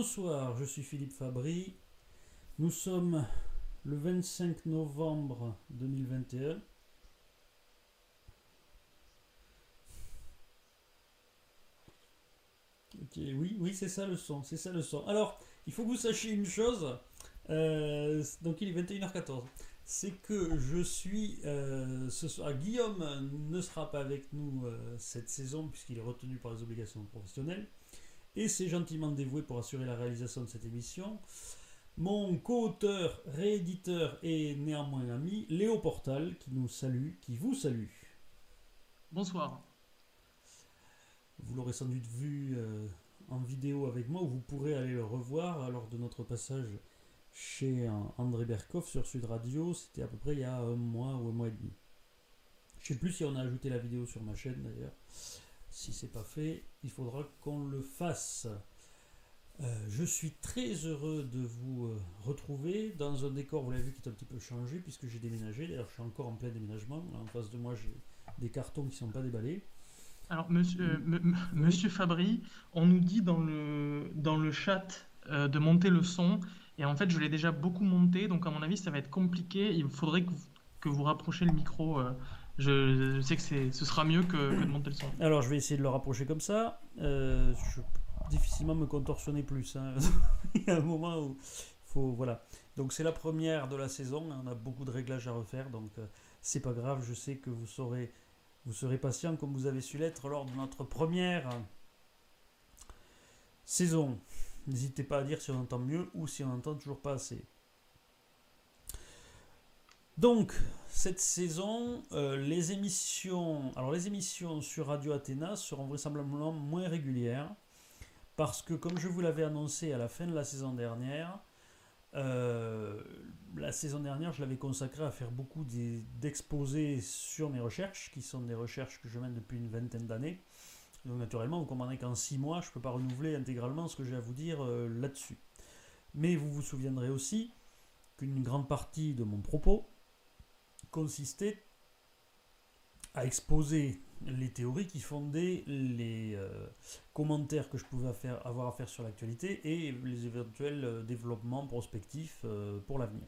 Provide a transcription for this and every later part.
Bonsoir, je suis Philippe Fabry. Nous sommes le 25 novembre 2021. Ok, oui, oui, c'est ça le son, c'est ça le son. Alors, il faut que vous sachiez une chose. euh, donc, il est 21h14. C'est que je suis euh, ce soir. Guillaume ne sera pas avec nous euh, cette saison puisqu'il est retenu par les obligations professionnelles et c'est gentiment dévoué pour assurer la réalisation de cette émission. Mon co-auteur, rééditeur et néanmoins ami, Léo Portal, qui nous salue, qui vous salue. Bonsoir. Vous l'aurez sans doute vu euh, en vidéo avec moi, ou vous pourrez aller le revoir lors de notre passage chez euh, André Berkoff sur Sud Radio. C'était à peu près il y a un mois ou un mois et demi. Je sais plus si on a ajouté la vidéo sur ma chaîne d'ailleurs. Si c'est pas fait, il faudra qu'on le fasse. Euh, je suis très heureux de vous euh, retrouver dans un décor, vous l'avez vu, qui est un petit peu changé puisque j'ai déménagé. D'ailleurs, je suis encore en plein déménagement. En face de moi, j'ai des cartons qui ne sont pas déballés. Alors, monsieur, euh, monsieur Fabry, on nous dit dans le, dans le chat de monter le son. Et en fait, je l'ai déjà beaucoup monté. Donc, à mon avis, ça va être compliqué. Il faudrait que vous rapprochiez le micro. Je, sais que ce sera mieux que, de monter le son. Alors, je vais essayer de le rapprocher comme ça. Euh, je peux difficilement me contorsionner plus. hein. Il y a un moment où faut voilà. Donc c'est la première de la saison. On a beaucoup de réglages à refaire, donc euh, c'est pas grave. Je sais que vous vous serez patient comme vous avez su l'être lors de notre première saison. N'hésitez pas à dire si on entend mieux ou si on entend toujours pas assez. Donc, cette saison, euh, les émissions, alors les émissions sur Radio Athéna seront vraisemblablement moins régulières parce que, comme je vous l'avais annoncé à la fin de la saison dernière, euh, la saison dernière, je l'avais consacrée à faire beaucoup d'exposés sur mes recherches, qui sont des recherches que je mène depuis une vingtaine d'années. Donc, naturellement, vous comprenez qu'en six mois, je ne peux pas renouveler intégralement ce que j'ai à vous dire euh, là-dessus. Mais vous vous souviendrez aussi qu'une grande partie de mon propos consistait à exposer les théories qui fondaient les euh, commentaires que je pouvais avoir à faire sur l'actualité et les éventuels euh, développements prospectifs euh, pour l'avenir.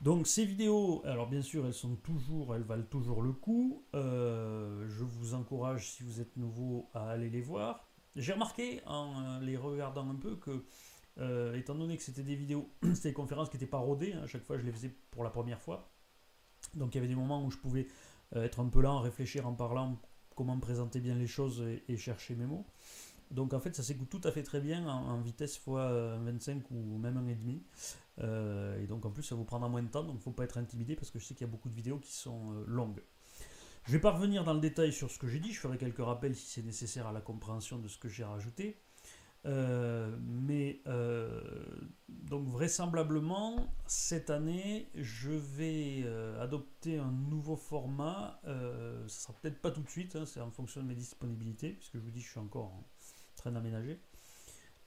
Donc ces vidéos, alors bien sûr elles sont toujours, elles valent toujours le coup. Je vous encourage si vous êtes nouveau à aller les voir. J'ai remarqué en les regardant un peu que étant donné que c'était des vidéos, c'était des conférences qui n'étaient pas rodées, hein, à chaque fois je les faisais pour la première fois. Donc il y avait des moments où je pouvais euh, être un peu lent, réfléchir en parlant, comment présenter bien les choses et, chercher mes mots. Donc en fait ça s'écoute tout à fait très bien en, vitesse x25 ou même 1,5. Euh, et donc en plus ça vous prendra moins de temps, donc il ne faut pas être intimidé parce que je sais qu'il y a beaucoup de vidéos qui sont euh, longues. Je vais pas revenir dans le détail sur ce que j'ai dit, je ferai quelques rappels si c'est nécessaire à la compréhension de ce que j'ai rajouté. Euh, mais euh, donc vraisemblablement cette année je vais euh, adopter un nouveau format. Ça sera peut-être pas tout de suite, hein, c'est en fonction de mes disponibilités, puisque je vous dis je suis encore en train d'aménager.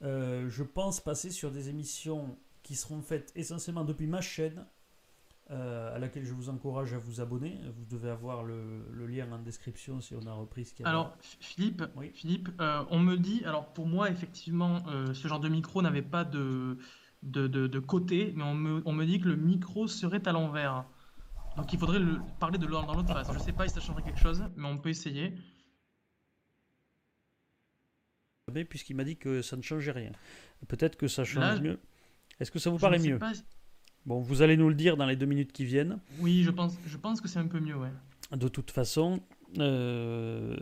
Je pense passer sur des émissions qui seront faites essentiellement depuis ma chaîne, euh, à laquelle je vous encourage à vous abonner. Vous devez avoir le, le lien en description si on a repris ce qu'il y a. Alors, Philippe, Oui. Philippe euh, on me dit, alors pour moi, effectivement, euh, ce genre de micro n'avait pas de, de, de- de côté, mais on me, on me dit que le micro serait à l'envers. Donc il faudrait le, parler de l'un dans l'autre face. Je sais pas si ça changerait quelque chose, mais on peut essayer. Mais puisqu'il m'a dit que ça ne changeait rien. Peut-être que ça change Là, mieux. Est-ce que ça vous paraît ne mieux? pas- Bon, vous allez nous le dire dans les deux minutes qui viennent. Oui, je pense, je pense que c'est un peu mieux, ouais. De toute façon, euh,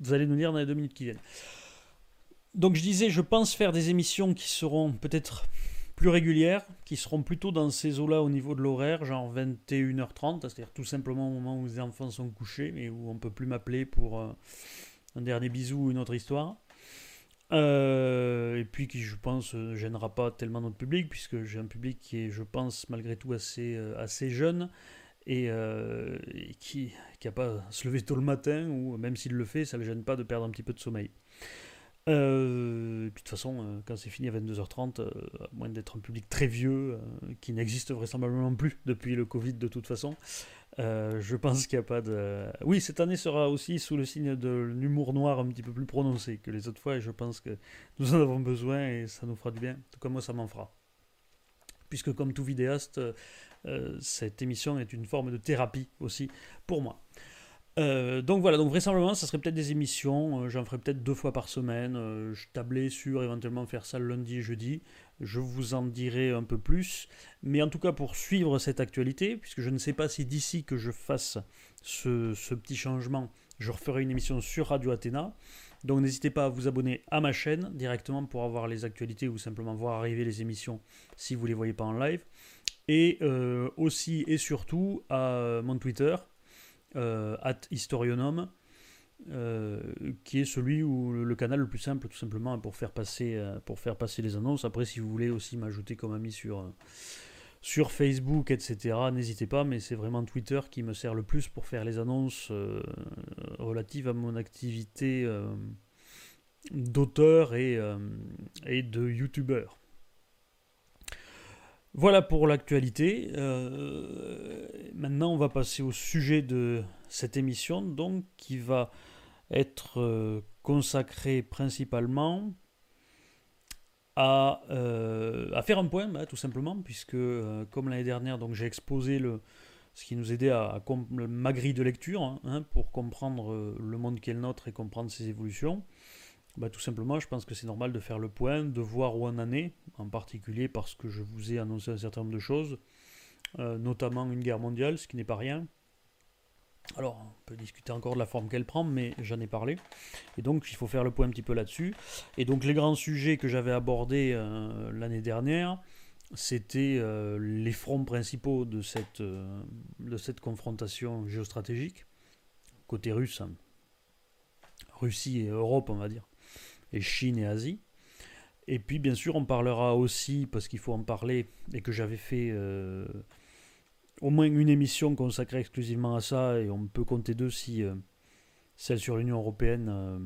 vous allez nous dire dans les deux minutes qui viennent. Donc je disais, je pense faire des émissions qui seront peut-être plus régulières, qui seront plutôt dans ces eaux-là au niveau de l'horaire, genre 21h30, c'est-à-dire tout simplement au moment où les enfants sont couchés et où on peut plus m'appeler pour euh, un dernier bisou ou une autre histoire. Euh, et puis qui, je pense, euh, gênera pas tellement notre public, puisque j'ai un public qui est, je pense, malgré tout assez, euh, assez jeune et, qui n'a pas à se lever tôt le matin, ou même s'il le fait, ça ne le gêne pas de perdre un petit peu de sommeil. Euh, et puis de toute façon, euh, quand c'est fini à 22h30, euh, à moins d'être un public très vieux, euh, qui n'existe vraisemblablement plus depuis le Covid de toute façon, je pense qu'il n'y a pas de... Oui, cette année sera aussi sous le signe de l'humour noir un petit peu plus prononcé que les autres fois, et je pense que nous en avons besoin et ça nous fera du bien, tout comme moi ça m'en fera. Puisque comme tout vidéaste, cette émission est une forme de thérapie aussi pour moi. Euh, donc voilà, donc vraisemblablement, ça serait peut-être des émissions, euh, j'en ferai peut-être deux fois par semaine, euh, je tablais sur éventuellement faire ça lundi et jeudi, je vous en dirai un peu plus, mais en tout cas pour suivre cette actualité, puisque je ne sais pas si d'ici que je fasse ce, ce petit changement, je referai une émission sur Radio Athéna, donc n'hésitez pas à vous abonner à ma chaîne directement pour avoir les actualités ou simplement voir arriver les émissions si vous ne les voyez pas en live, et aussi et surtout à mon Twitter, at historionome, euh, qui est celui où le, canal le plus simple tout simplement pour faire passer euh, pour faire passer les annonces. Après, si vous voulez aussi m'ajouter comme ami sur euh, sur Facebook, etc., n'hésitez pas, mais c'est vraiment Twitter qui me sert le plus pour faire les annonces euh, relatives à mon activité euh, d'auteur et, euh, et de youtubeur. Voilà pour l'actualité. Euh, maintenant, on va passer au sujet de cette émission, donc qui va être euh, consacrée principalement à, euh, à faire un point, bah, tout simplement, puisque comme l'année dernière, donc j'ai exposé ce qui nous aidait à, ma grille de lecture hein, hein, pour comprendre le monde qui est le nôtre et comprendre ses évolutions. Bah, tout simplement, je pense que c'est normal de faire le point, de voir où on en est, en particulier parce que je vous ai annoncé un certain nombre de choses, euh, notamment une guerre mondiale, ce qui n'est pas rien. Alors, on peut discuter encore de la forme qu'elle prend, mais j'en ai parlé. Et donc, il faut faire le point un petit peu là-dessus. Et donc, les grands sujets que j'avais abordés euh, l'année dernière, c'était euh, les fronts principaux de cette, de cette confrontation géostratégique, côté russe, hein. Russie et Europe, on va dire et Chine et Asie. Et puis bien sûr on parlera aussi, parce qu'il faut en parler, et que j'avais fait euh, au moins une émission consacrée exclusivement à ça, et on peut compter deux si euh, celle sur l'Union Européenne euh,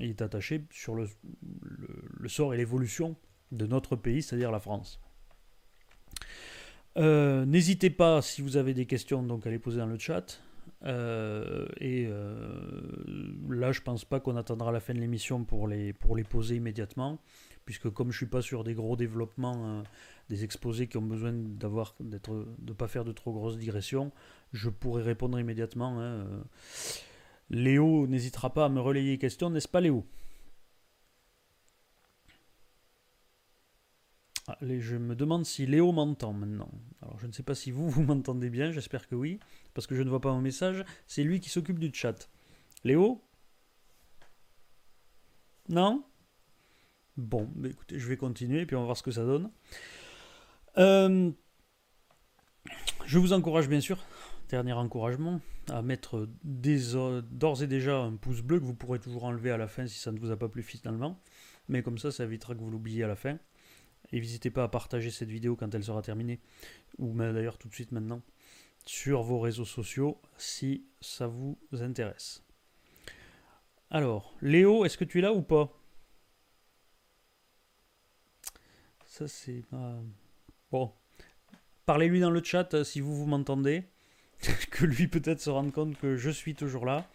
est attachée, sur le, sort et l'évolution de notre pays, c'est-à-dire la France. N'hésitez pas, si vous avez des questions, donc à les poser dans le chat. Euh, et euh, là, je pense pas qu'on attendra la fin de l'émission pour les, pour les poser immédiatement, puisque comme je suis pas sur des gros développements, euh, des exposés qui ont besoin d'avoir, d'être, de pas faire de trop grosses digressions, je pourrai répondre immédiatement. hein, euh. Léo n'hésitera pas à me relayer les questions, n'est-ce pas Léo? Allez, je me demande si Léo m'entend maintenant. Alors, je ne sais pas si vous, vous m'entendez bien, j'espère que oui, parce que je ne vois pas mon message. C'est lui qui s'occupe du chat. Léo? Non? Bon, bah écoutez, je vais continuer, et puis on va voir ce que ça donne. Euh, je vous encourage, bien sûr, dernier encouragement, à mettre d'ores et déjà un pouce bleu que vous pourrez toujours enlever à la fin si ça ne vous a pas plu finalement. Mais comme ça, ça évitera que vous l'oubliez à la fin. Et n'hésitez pas à partager cette vidéo quand elle sera terminée, ou d'ailleurs tout de suite maintenant, sur vos réseaux sociaux si ça vous intéresse. Alors, Léo, est-ce que tu es là ou pas? Ça c'est... ma- Bon. Parlez-lui dans le chat euh, si vous vous m'entendez, que lui peut-être se rende compte que je suis toujours là,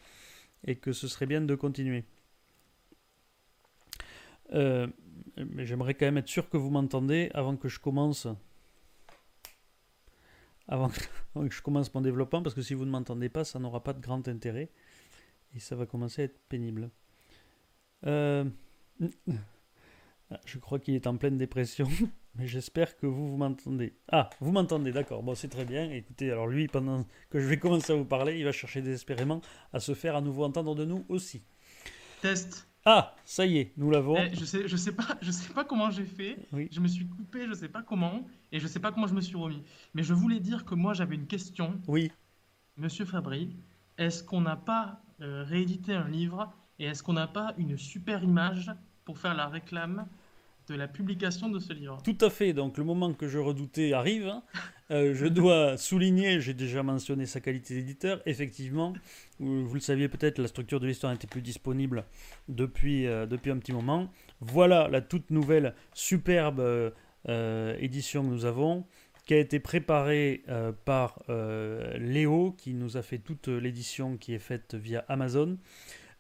et que ce serait bien de continuer. Euh, mais j'aimerais quand même être sûr que vous m'entendez avant que je commence. Avant que, je commence mon développement, parce que si vous ne m'entendez pas, ça n'aura pas de grand intérêt. Et ça va commencer à être pénible. Euh, Je crois qu'il est en pleine dépression, mais j'espère que vous, vous m'entendez. Ah, vous m'entendez, d'accord. Bon, c'est très bien. Écoutez, alors lui, pendant que je vais commencer à vous parler, il va chercher désespérément à se faire à nouveau entendre de nous aussi. Test. Ah, ça y est, nous l'avons. Eh, je sais, je sais pas, je sais pas comment j'ai fait. Oui. Je me suis coupé, je sais pas comment, et je sais pas comment je me suis remis. Mais je voulais dire que moi j'avais une question, Oui. Monsieur Fabry. Est-ce qu'on n'a pas euh, réédité un livre et est-ce qu'on n'a pas une super image pour faire la réclame de la publication de ce livre. Tout à fait, donc le moment que je redoutais arrive. Hein. Euh, je dois souligner, j'ai déjà mentionné sa qualité d'éditeur, effectivement, vous, le saviez peut-être, la structure de l'histoire n'était plus disponible depuis, euh, depuis un petit moment. Voilà la toute nouvelle superbe euh, édition que nous avons qui a été préparée par Léo, qui nous a fait toute l'édition qui est faite via Amazon.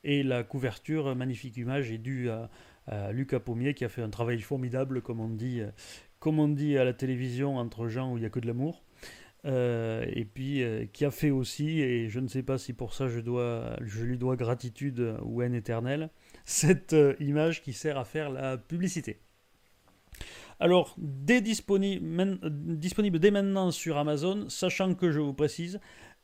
Et la couverture, magnifique image, est due à, Lucas Pommier qui a fait un travail formidable, comme on dit, euh, comme on dit à la télévision entre gens où il n'y a que de l'amour. Euh, et puis euh, qui a fait aussi, et je ne sais pas si pour ça je, dois, je lui dois gratitude ou haine éternelle, cette image qui sert à faire la publicité. Alors, dès disponible, disponible dès maintenant sur Amazon, sachant que je vous précise,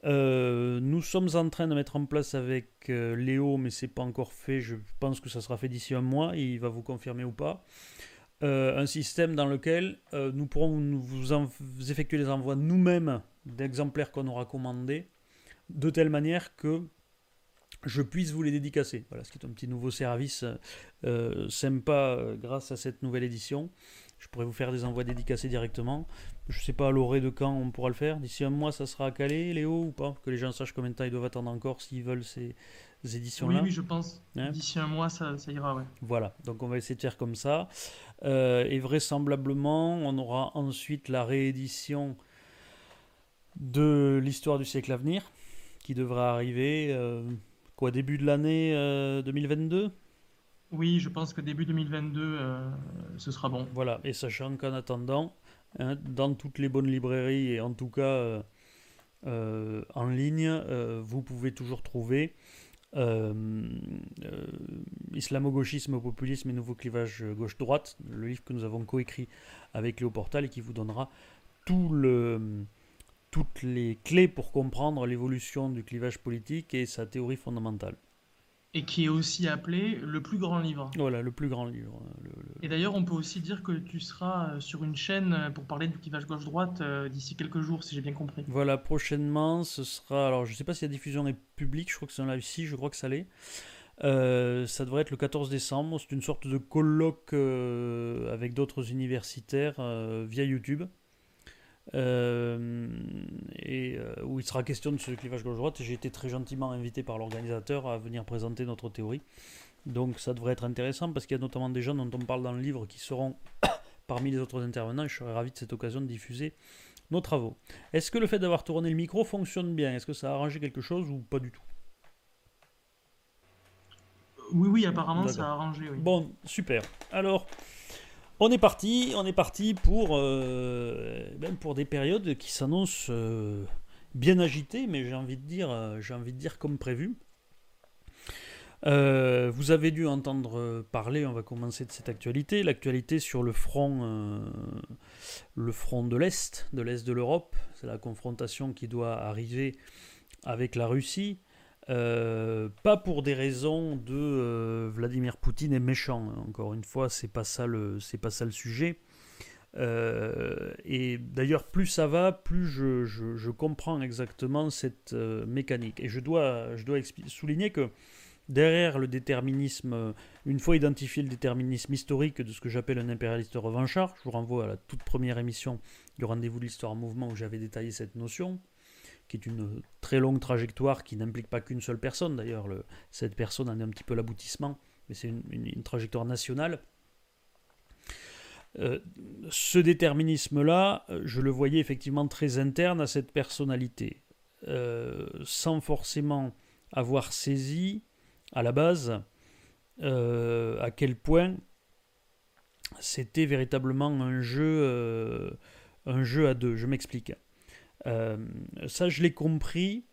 euh, nous sommes en train de mettre en place avec euh, Léo, mais c'est pas encore fait. Je pense que ça sera fait d'ici un mois. Il va vous confirmer ou pas. Euh, un système dans lequel nous pourrons vous, effectuer les envois nous-mêmes d'exemplaires qu'on aura commandés, de telle manière que je puisse vous les dédicacer. Voilà, ce qui est un petit nouveau service sympa grâce à cette nouvelle édition. Je pourrais vous faire des envois dédicacés directement. Je ne sais pas à l'orée de quand on pourra le faire. D'ici un mois, ça sera calé, Léo, ou pas? Que les gens sachent combien de temps ils doivent attendre encore s'ils veulent ces, éditions-là. Oui, oui, je pense. Hein? D'ici un mois, ça, ira, ouais. Voilà, donc on va essayer de faire comme ça. Euh, et vraisemblablement, on aura ensuite la réédition de l'histoire du siècle à venir, qui devra arriver, euh, quoi, début de l'année 2022 euh, oui, je pense que début 2022, euh, ce sera bon. Voilà, et sachant qu'en attendant, hein, dans toutes les bonnes librairies, et en tout cas euh, euh, en ligne, vous pouvez toujours trouver Islamo-gauchisme, populisme et nouveau clivage gauche-droite, le livre que nous avons coécrit avec Léo Portal et qui vous donnera tout le, toutes les clés pour comprendre l'évolution du clivage politique et sa théorie fondamentale et qui est aussi appelé le plus grand livre. Voilà, le plus grand livre. Et d'ailleurs, on peut aussi dire que tu seras euh, sur une chaîne euh, pour parler du clivage gauche-droite euh, d'ici quelques jours, si j'ai bien compris. Voilà, prochainement, ce sera. Alors, je ne sais pas si la diffusion est publique, je crois que c'est en live ici, je crois que ça l'est. ça devrait être le 14 décembre. C'est une sorte de colloque avec d'autres universitaires via YouTube. Euh, et euh, où il sera question de ce clivage gauche-droite. J'ai été très gentiment invité par l'organisateur à venir présenter notre théorie. Donc ça devrait être intéressant parce qu'il y a notamment des gens dont on parle dans le livre qui seront parmi les autres intervenants je serais ravi de cette occasion de diffuser nos travaux. Est-ce que le fait d'avoir tourné le micro fonctionne bien? Est-ce que ça a arrangé quelque chose ou pas du tout? Oui, oui, apparemment ça a arrangé. Oui. Bon, super. Alors, on est parti, on est parti pour, euh, pour des périodes qui s'annoncent euh, bien agitées, mais j'ai envie de dire, euh, envie de dire comme prévu. vous avez dû entendre parler, on va commencer de cette actualité, l'actualité sur le front, le front de l'Est, de l'Est de l'Europe, c'est la confrontation qui doit arriver avec la Russie. Euh, pas pour des raisons de euh, Vladimir Poutine est méchant. Hein. Encore une fois, c'est pas ça le, c'est pas ça le sujet. Euh, et d'ailleurs, plus ça va, plus je, comprends exactement cette mécanique. Et je dois, je dois souligner que derrière le déterminisme, une fois identifié le déterminisme historique de ce que j'appelle un impérialiste revanchard, je vous renvoie à la toute première émission du rendez-vous de l'histoire en mouvement où j'avais détaillé cette notion qui est une très longue trajectoire qui n'implique pas qu'une seule personne. D'ailleurs, cette personne en est un petit peu l'aboutissement, mais c'est une, trajectoire nationale. Euh, ce déterminisme-là, euh, je le voyais effectivement très interne à cette personnalité, euh, sans forcément avoir saisi à la base à quel point c'était véritablement un jeu, un jeu à deux. Je m'explique. Euh, ça, je l'ai compris,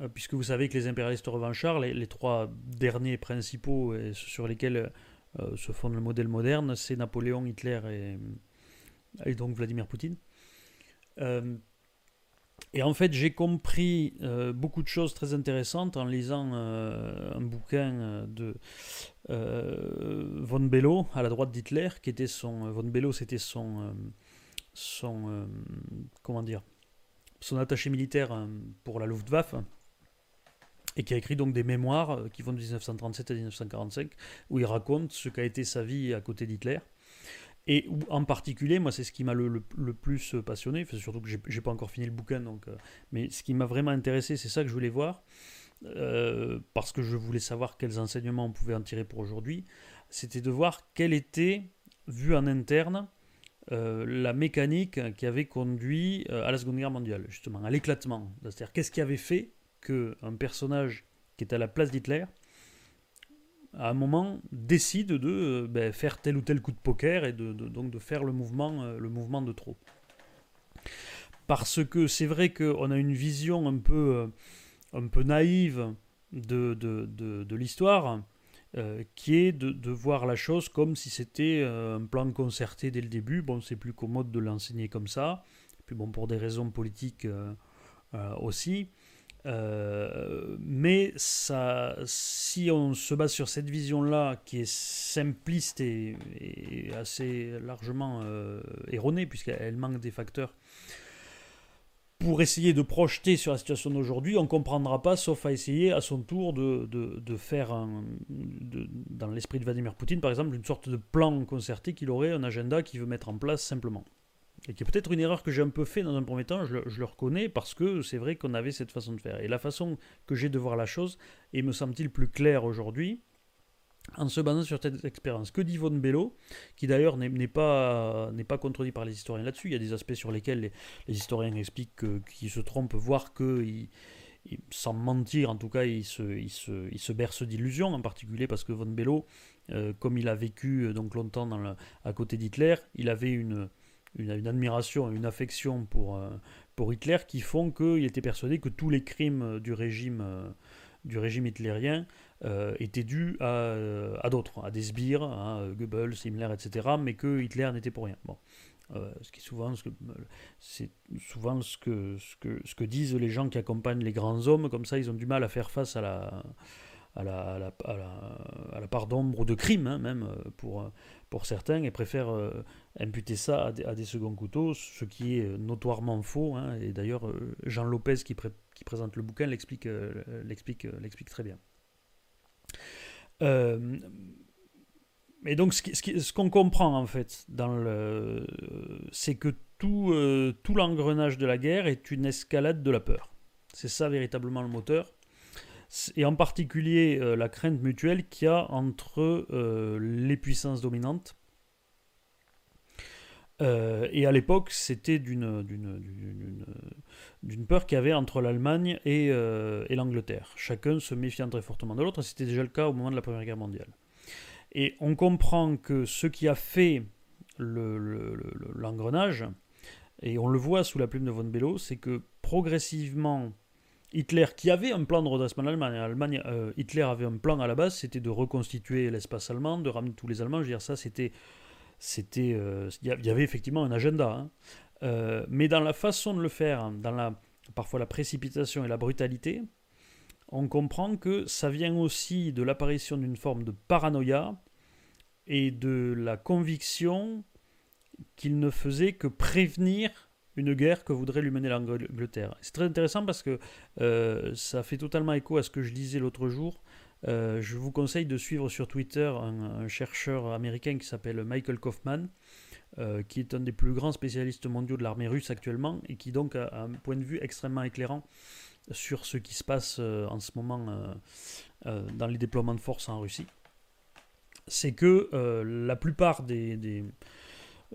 euh, puisque vous savez que les impérialistes revanchards, les, trois derniers principaux sur lesquels euh, se fonde le modèle moderne, c'est Napoléon, Hitler et, et, donc Vladimir Poutine. et en fait, j'ai compris beaucoup de choses très intéressantes en lisant un bouquin de von Bello, à la droite d'Hitler, qui était son. Von Bello, c'était son. son comment dire son attaché militaire euh, pour la Luftwaffe, et qui a écrit donc des mémoires euh, qui vont de 1937 à 1945, où il raconte ce qu'a été sa vie à côté d'Hitler. Et en particulier, moi, c'est ce qui m'a le, plus passionné, surtout que j'ai pas encore fini le bouquin, donc, mais ce qui m'a vraiment intéressé, c'est ça que je voulais voir, parce que je voulais savoir quels enseignements on pouvait en tirer pour aujourd'hui, c'était de voir quelle était, vue en interne, la mécanique qui avait conduit à la Seconde Guerre mondiale, justement, à l'éclatement. C'est-à-dire, qu'est-ce qui avait fait qu'un personnage qui est à la place d'Hitler à un moment, décide de euh, ben, faire tel ou tel coup de poker et donc de faire le mouvement, euh, le mouvement de trop? Parce que c'est vrai qu'on a une vision un peu, euh, naïve de, de l'histoire, qui est de, voir la chose comme si c'était un plan concerté dès le début. Bon, c'est plus commode de l'enseigner comme ça. Puis bon, pour des raisons politiques aussi. Euh, mais ça, si on se base sur cette vision-là, qui est simpliste et, assez largement euh, erronée, puisqu'elle manque des facteurs, pour essayer de projeter sur la situation d'aujourd'hui, on ne comprendra pas, sauf à essayer à son tour de, de, faire, un, dans l'esprit de Vladimir Poutine, par exemple, une sorte de plan concerté qu'il aurait, un agenda qu'il veut mettre en place simplement et qui est peut-être une erreur que j'ai un peu fait dans un premier temps, je le, reconnais, parce que c'est vrai qu'on avait cette façon de faire. Et la façon que j'ai de voir la chose est, me semble-t-il, plus claire aujourd'hui, en se basant sur cette expérience. Que dit Von Bello, qui d'ailleurs n'est pas, pas contredit par les historiens là-dessus, il y a des aspects sur lesquels les, historiens expliquent qu'ils se trompent, voire qu'ils sans mentir, en tout cas, il se, il se, il se berce d'illusions, en particulier parce que Von Bello, euh, comme il a vécu euh, donc longtemps à côté d'Hitler, il avait une, une, une, admiration, une affection pour, euh, pour Hitler qui font qu'il était persuadé que tous les crimes du régime, du régime hitlérien euh, étaient dus à, à d'autres, à des sbires, hein, Goebbels, Himmler, etc., mais que Hitler n'était pour rien. Bon. ce qui souvent c'est souvent ce que, ce que ce que disent les gens qui accompagnent les grands hommes comme ça ils ont du mal à faire face à la à la, à la, à la, part d'ombre de crime, hein, même pour, pour certains, et préfèrent euh, imputer ça à des, seconds couteaux, ce qui est notoirement faux. Hein, et d'ailleurs, euh, Jean Lopez, qui, qui, présente le bouquin, l'explique euh, l'explique l'explique très bien. Et donc, ce qu'on comprend en fait, c'est que tout, tout l'engrenage de la guerre est une escalade de la peur. C'est ça véritablement le moteur et en particulier euh, la crainte mutuelle qu'il y a entre euh, les puissances dominantes. Euh, et à l'époque, c'était d'une, peur qu'il y avait entre l'Allemagne et, et, l'Angleterre, chacun se méfiant très fortement de l'autre. C'était déjà le cas au moment de la Première Guerre mondiale. Et on comprend que ce qui a fait l'engrenage, et on le voit sous la plume de von Bello, c'est que progressivement, Hitler, qui avait un plan de redressement de l'Allemagne, euh, Hitler avait un plan à la base, c'était de reconstituer l'espace allemand, de ramener tous les Allemands. Je veux dire, ça, c'était. C'était euh, Il y avait effectivement un agenda. Hein. Euh, mais dans la façon de le faire, dans la, parfois la précipitation et la brutalité, on comprend que ça vient aussi de l'apparition d'une forme de paranoïa et de la conviction qu'il ne faisait que prévenir une guerre que voudrait lui mener l'Angleterre. C'est très intéressant parce que euh, ça fait totalement écho à ce que je disais l'autre jour. Euh, je vous conseille de suivre sur Twitter un, chercheur américain qui s'appelle Michael Kaufman, euh, qui est un des plus grands spécialistes mondiaux de l'armée russe actuellement et qui donc a, un point de vue extrêmement éclairant sur ce qui se passe en ce moment dans les déploiements de force en Russie. C'est que la plupart des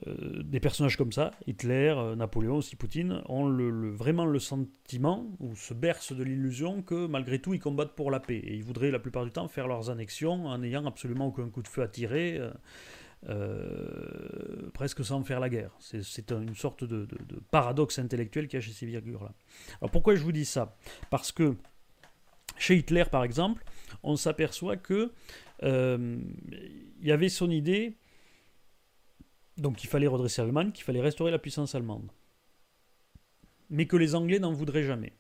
euh, des personnages comme ça, Hitler, euh, Napoléon, aussi Poutine, ont vraiment le sentiment, ou se bercent de l'illusion que malgré tout ils combattent pour la paix. Et ils voudraient la plupart du temps faire leurs annexions en n'ayant absolument aucun coup de feu à tirer, euh, presque sans faire la guerre. C'est une sorte de, paradoxe intellectuel qu'il y a chez ces figures-là. Alors pourquoi je vous dis ça? Parce que chez Hitler, par exemple, on s'aperçoit que il y avait son idée donc il fallait redresser l'Allemagne, qu'il fallait restaurer la puissance allemande. Mais que les Anglais n'en voudraient jamais.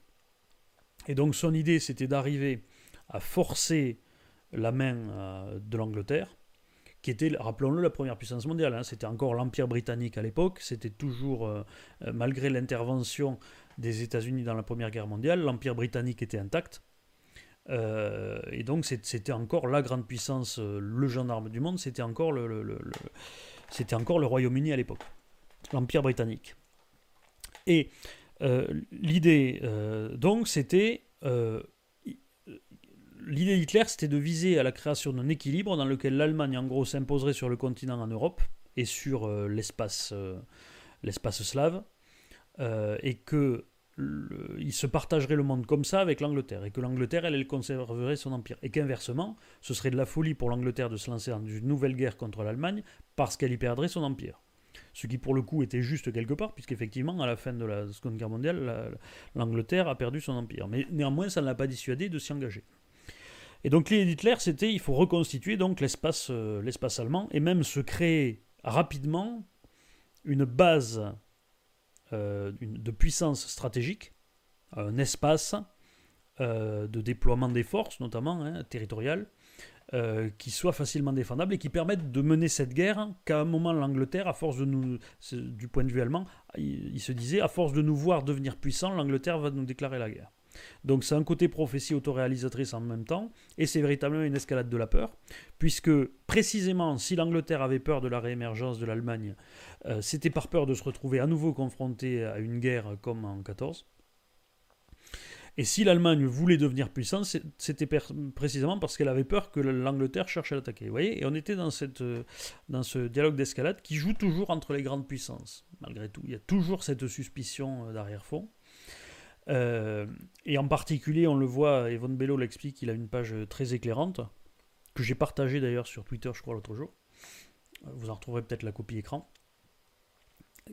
Et donc son idée, c'était d'arriver à forcer la main euh, de l'Angleterre, qui était, rappelons-le, la première puissance mondiale. Hein. C'était encore l'Empire britannique à l'époque. C'était toujours, euh, euh, malgré l'intervention des États-Unis dans la Première Guerre mondiale, l'Empire britannique était intact. et donc c'était encore la grande puissance, le gendarme du monde, c'était encore le, C'était encore le Royaume-Uni à l'époque, l'Empire britannique. Et l'idée, donc, c'était l'idée d'Hitler, c'était de viser à la création d'un équilibre dans lequel l'Allemagne, en gros, s'imposerait sur le continent en Europe et sur euh, l'espace, euh, l'espace slave, euh, et que il se partagerait le monde comme ça avec l'Angleterre, et que l'Angleterre, elle, elle conserverait son empire, et qu'inversement, ce serait de la folie pour l'Angleterre de se lancer dans une nouvelle guerre contre l'Allemagne parce qu'elle y perdrait son empire. Ce qui pour le coup était juste quelque part, puisqu'effectivement, à la fin de la Seconde Guerre mondiale, l'Angleterre a perdu son empire. Mais néanmoins, ça ne l'a pas dissuadé de s'y engager. Et donc l'idée d'Hitler, c'était il faut reconstituer donc l'espace euh, l'espace allemand et même se créer rapidement une base euh, de puissance stratégique, un espace euh, de déploiement des forces, notamment hein, territoriales, qui soit facilement défendable et qui permette de mener cette guerre qu'à un moment l'Angleterre, à force de nous, du point de vue allemand, il se disait, à force de nous voir devenir puissants, l'Angleterre va nous déclarer la guerre. Donc c'est un côté prophétie autoréalisatrice en même temps, et c'est véritablement une escalade de la peur, puisque précisément si l'Angleterre avait peur de la réémergence de l'Allemagne, euh, c'était par peur de se retrouver à nouveau confronté à une guerre comme en 14. Et si l'Allemagne voulait devenir puissante, c'était précisément parce qu'elle avait peur que l'Angleterre cherche à l'attaquer. Vous voyez Et on était dans, cette, euh, dans ce dialogue d'escalade qui joue toujours entre les grandes puissances. Malgré tout, il y a toujours cette suspicion euh, d'arrière-fond. Euh, et en particulier, on le voit, Evan Bello l'explique, il a une page très éclairante, que j'ai partagée d'ailleurs sur Twitter, je crois, l'autre jour. Vous en retrouverez peut-être la copie écran.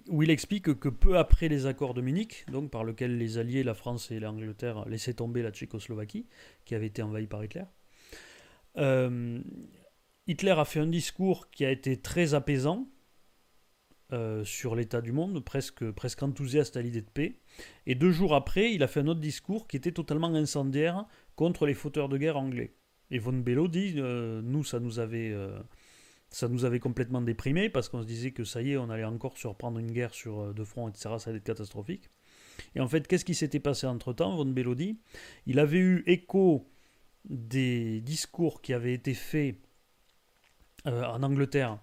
Où il explique que peu après les accords de Munich, donc par lesquels les Alliés, la France et l'Angleterre laissaient tomber la Tchécoslovaquie, qui avait été envahie par Hitler, euh, Hitler a fait un discours qui a été très apaisant, euh, sur l'état du monde, presque, presque enthousiaste à l'idée de paix. Et deux jours après, il a fait un autre discours qui était totalement incendiaire contre les fauteurs de guerre anglais. Et von Bello dit, euh, nous, ça nous avait... Euh, ça nous avait complètement déprimés parce qu'on se disait que ça y est, on allait encore surprendre une guerre sur deux fronts, etc. Ça allait être catastrophique. Et en fait, qu'est-ce qui s'était passé entre-temps Von Bello dit, il avait eu écho des discours qui avaient été faits en Angleterre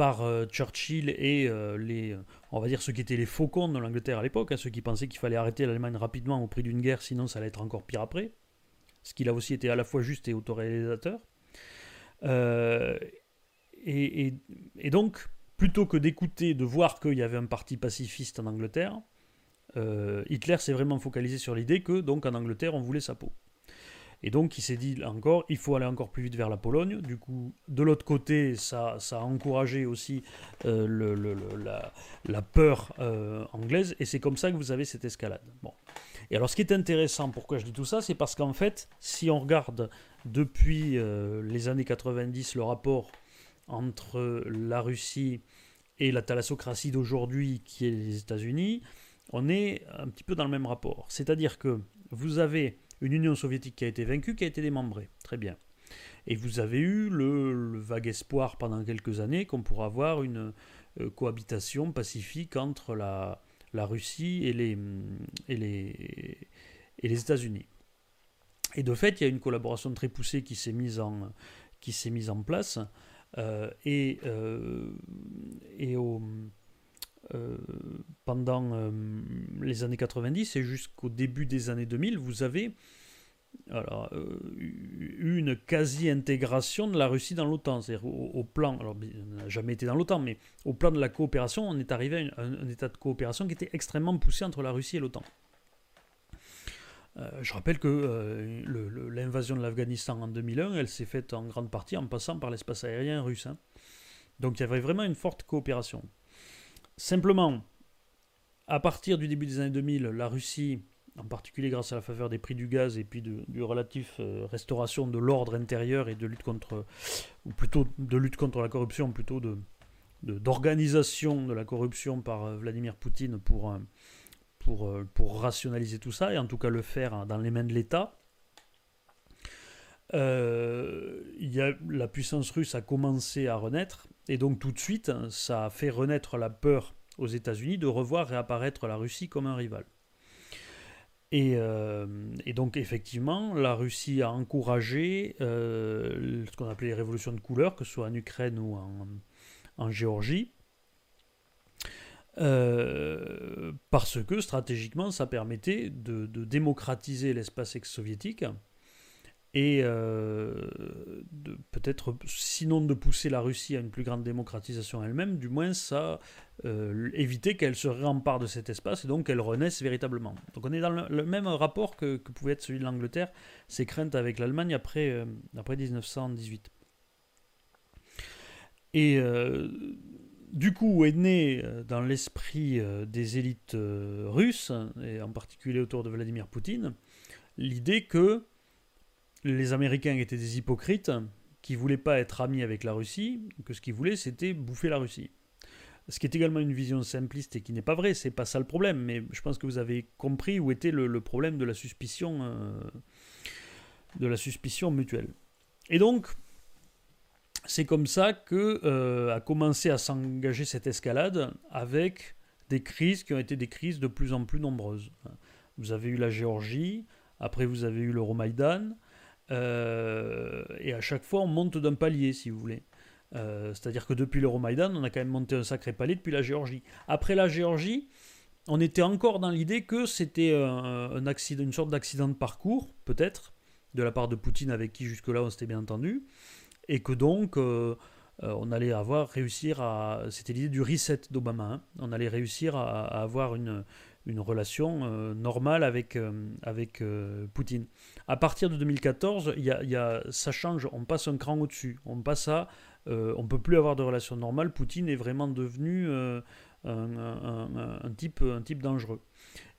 par euh, Churchill et euh, les, on va dire ceux qui étaient les faucons de l'Angleterre à l'époque, hein, ceux qui pensaient qu'il fallait arrêter l'Allemagne rapidement au prix d'une guerre, sinon ça allait être encore pire après. Ce qui a aussi été à la fois juste et autoréalisateur. Euh, et, donc, plutôt que d'écouter, de voir qu'il y avait un parti pacifiste en Angleterre, Hitler s'est vraiment focalisé sur l'idée que, donc, en Angleterre, on voulait sa peau. Et donc il s'est dit encore, il faut aller encore plus vite vers la Pologne. Du coup, de l'autre côté, ça, a encouragé aussi euh, la, peur euh, anglaise. Et c'est comme ça que vous avez cette escalade. Bon. Et alors ce qui est intéressant, pourquoi je dis tout ça, c'est parce qu'en fait, si on regarde depuis euh, les années 90 le rapport entre la Russie et la thalassocratie d'aujourd'hui, qui est les États-Unis, on est un petit peu dans le même rapport. C'est-à-dire que vous avez une Union soviétique qui a été vaincue, qui a été démembrée. Très bien. Et vous avez eu le, vague espoir pendant quelques années qu'on pourra avoir une euh, cohabitation pacifique entre la, Russie et les, États-Unis. Et de fait, il y a une collaboration très poussée qui s'est mise en, place. Euh, euh, et au, euh, pendant euh, les années 90 et jusqu'au début des années 2000, vous avez euh, eu une quasi-intégration de la Russie dans l'OTAN. C'est-à-dire au, plan, alors on n'a jamais été dans l'OTAN, mais au plan de la coopération, on est arrivé à un, état de coopération qui était extrêmement poussé entre la Russie et l'OTAN. je rappelle que l'invasion de l'Afghanistan en 2001, elle s'est faite en grande partie en passant par l'espace aérien russe. Hein. Donc il y avait vraiment une forte coopération. Simplement, à partir du début des années 2000, la Russie, en particulier grâce à la faveur des prix du gaz et puis du relatif euh, restauration de l'ordre intérieur et de lutte contre, plutôt de lutte contre la corruption, plutôt d'organisation de, la corruption par euh, Vladimir Poutine pour, euh, pour, rationaliser tout ça, et en tout cas le faire dans les mains de l'État. la puissance russe a commencé à renaître, et donc tout de suite, ça a fait renaître la peur aux États-Unis de revoir réapparaître la Russie comme un rival. Et, euh, donc effectivement, la Russie a encouragé euh, ce qu'on appelait les révolutions de couleur, que ce soit en Ukraine ou en, Géorgie. Euh, parce que stratégiquement, ça permettait de, démocratiser l'espace ex-soviétique et euh, peut-être, sinon de pousser la Russie à une plus grande démocratisation elle-même, du moins ça euh, éviter qu'elle se rempare de cet espace et donc qu'elle renaisse véritablement. Donc on est dans le, même rapport que, pouvait être celui de l'Angleterre, ses craintes avec l'Allemagne après, euh, après 1918. Et du coup est né dans l'esprit des élites russes, et en particulier autour de Vladimir Poutine, l'idée que les Américains étaient des hypocrites qui voulaient pas être amis avec la Russie, que ce qu'ils voulaient c'était bouffer la Russie. Ce qui est également une vision simpliste et qui n'est pas vrai, c'est pas ça le problème, mais je pense que vous avez compris où était le, problème de la suspicion, euh, de la suspicion mutuelle. Et donc, c'est comme ça que euh, a commencé à s'engager cette escalade avec des crises qui ont été des crises de plus en plus nombreuses. Vous avez eu la Géorgie, après vous avez eu l'Euromaïdan, euh, et à chaque fois on monte d'un palier, si vous voulez. Euh, c'est-à-dire que depuis l'Euromaïdan, on a quand même monté un sacré palier depuis la Géorgie. Après la Géorgie, on était encore dans l'idée que c'était une sorte d'accident de parcours, peut-être, de la part de Poutine, avec qui jusque-là on s'était bien entendu, et que donc euh, on allait avoir réussir à. C'était l'idée du reset d'Obama. Hein. on allait réussir à, avoir une, une relation normale avec, avec Poutine. À partir de 2014, y y a, ça change, on passe un cran au-dessus. On passe à euh, on peut plus avoir de relation normale. Poutine est vraiment devenu euh, un, type, un type dangereux.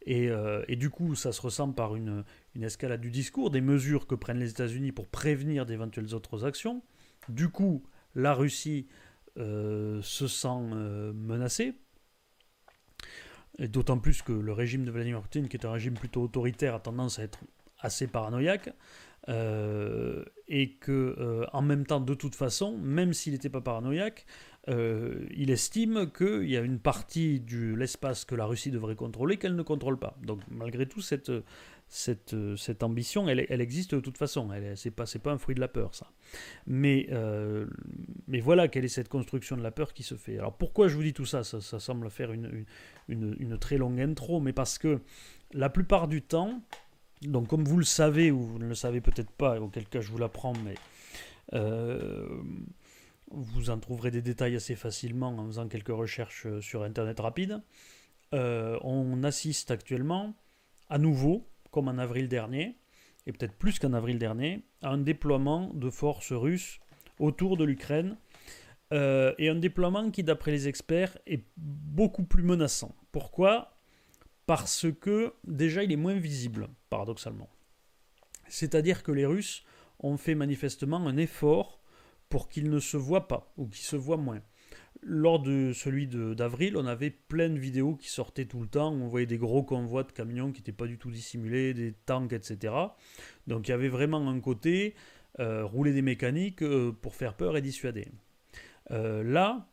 Euh, et, du coup, ça se ressent par une, escalade du discours, des mesures que prennent les États-Unis pour prévenir d'éventuelles autres actions. Du coup, la Russie se sent menacée. D'autant plus que le régime de Vladimir Poutine, qui est un régime plutôt autoritaire, a tendance à être assez paranoïaque. Euh, et que euh, en même temps, de toute façon, même s'il n'était pas paranoïaque, euh, il estime qu'il y a une partie de l'espace que la Russie devrait contrôler qu'elle ne contrôle pas. Donc malgré tout, cette, cette, cette ambition, elle, existe de toute façon. Ce n'est pas, un fruit de la peur, ça. Mais, mais voilà quelle est cette construction de la peur qui se fait. Alors pourquoi je vous dis tout ça? Ça, semble faire une, très longue intro, mais parce que la plupart du temps, donc comme vous le savez, ou vous ne le savez peut-être pas, auquel cas je vous l'apprends, mais euh, vous en trouverez des détails assez facilement en faisant quelques recherches sur Internet rapide. Euh, on assiste actuellement, à nouveau, comme en avril dernier, et peut-être plus qu'en avril dernier, à un déploiement de forces russes autour de l'Ukraine, euh, et un déploiement qui, d'après les experts, est beaucoup plus menaçant. Pourquoi? Parce que déjà il est moins visible, paradoxalement. C'est-à-dire que les Russes ont fait manifestement un effort pour qu'il ne se voit pas, ou qu'il se voit moins. Lors de celui d'avril, on avait plein de vidéos qui sortaient tout le temps, on voyait des gros convois de camions qui n'étaient pas du tout dissimulés, des tanks, etc. Donc il y avait vraiment un côté euh, rouler des mécaniques euh, pour faire peur et dissuader. Euh, là,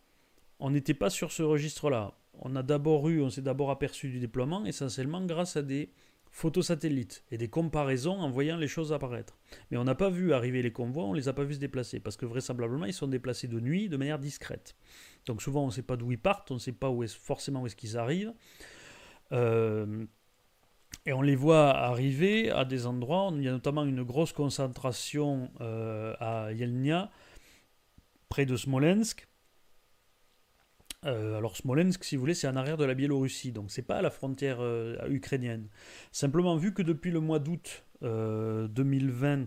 on n'était pas sur ce registre-là on a d'abord eu, on s'est d'abord aperçu du déploiement essentiellement grâce à des photos satellites et des comparaisons en voyant les choses apparaître. Mais on n'a pas vu arriver les convois, on ne les a pas vus se déplacer, parce que vraisemblablement ils sont déplacés de nuit de manière discrète. Donc souvent on ne sait pas d'où ils partent, on ne sait pas forcément où est-ce qu'ils arrivent. Euh, et on les voit arriver à des endroits, il y a notamment une grosse concentration euh, à Yelnya, près de Smolensk, euh, alors Smolensk, si vous voulez, c'est en arrière de la Biélorussie, donc c'est pas à la frontière euh, ukrainienne. Simplement, vu que depuis le mois d'août 2020,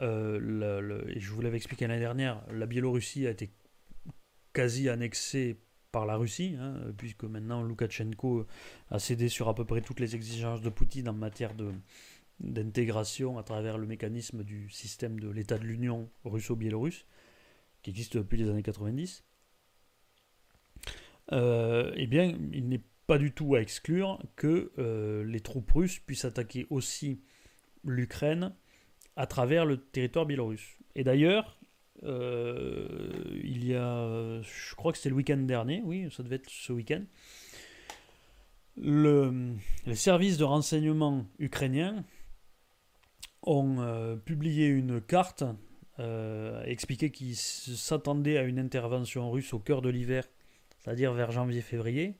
euh, et je vous l'avais expliqué l'année dernière, la Biélorussie a été quasi annexée par la Russie, hein, puisque maintenant Loukachenko a cédé sur à peu près toutes les exigences de Poutine en matière d'intégration à travers le mécanisme du système de l'État de l'Union russo-biélorusse, qui existe depuis les années 90 euh, eh bien, il n'est pas du tout à exclure que euh, les troupes russes puissent attaquer aussi l'Ukraine à travers le territoire biélorusse. Et d'ailleurs, euh, il y a, je crois que c'était le week-end dernier, oui, ça devait être ce week-end, le, les services de renseignement ukrainiens ont publié une carte expliquait qu'il s'attendait à une intervention russe au cœur de l'hiver, c'est-à-dire vers janvier-février,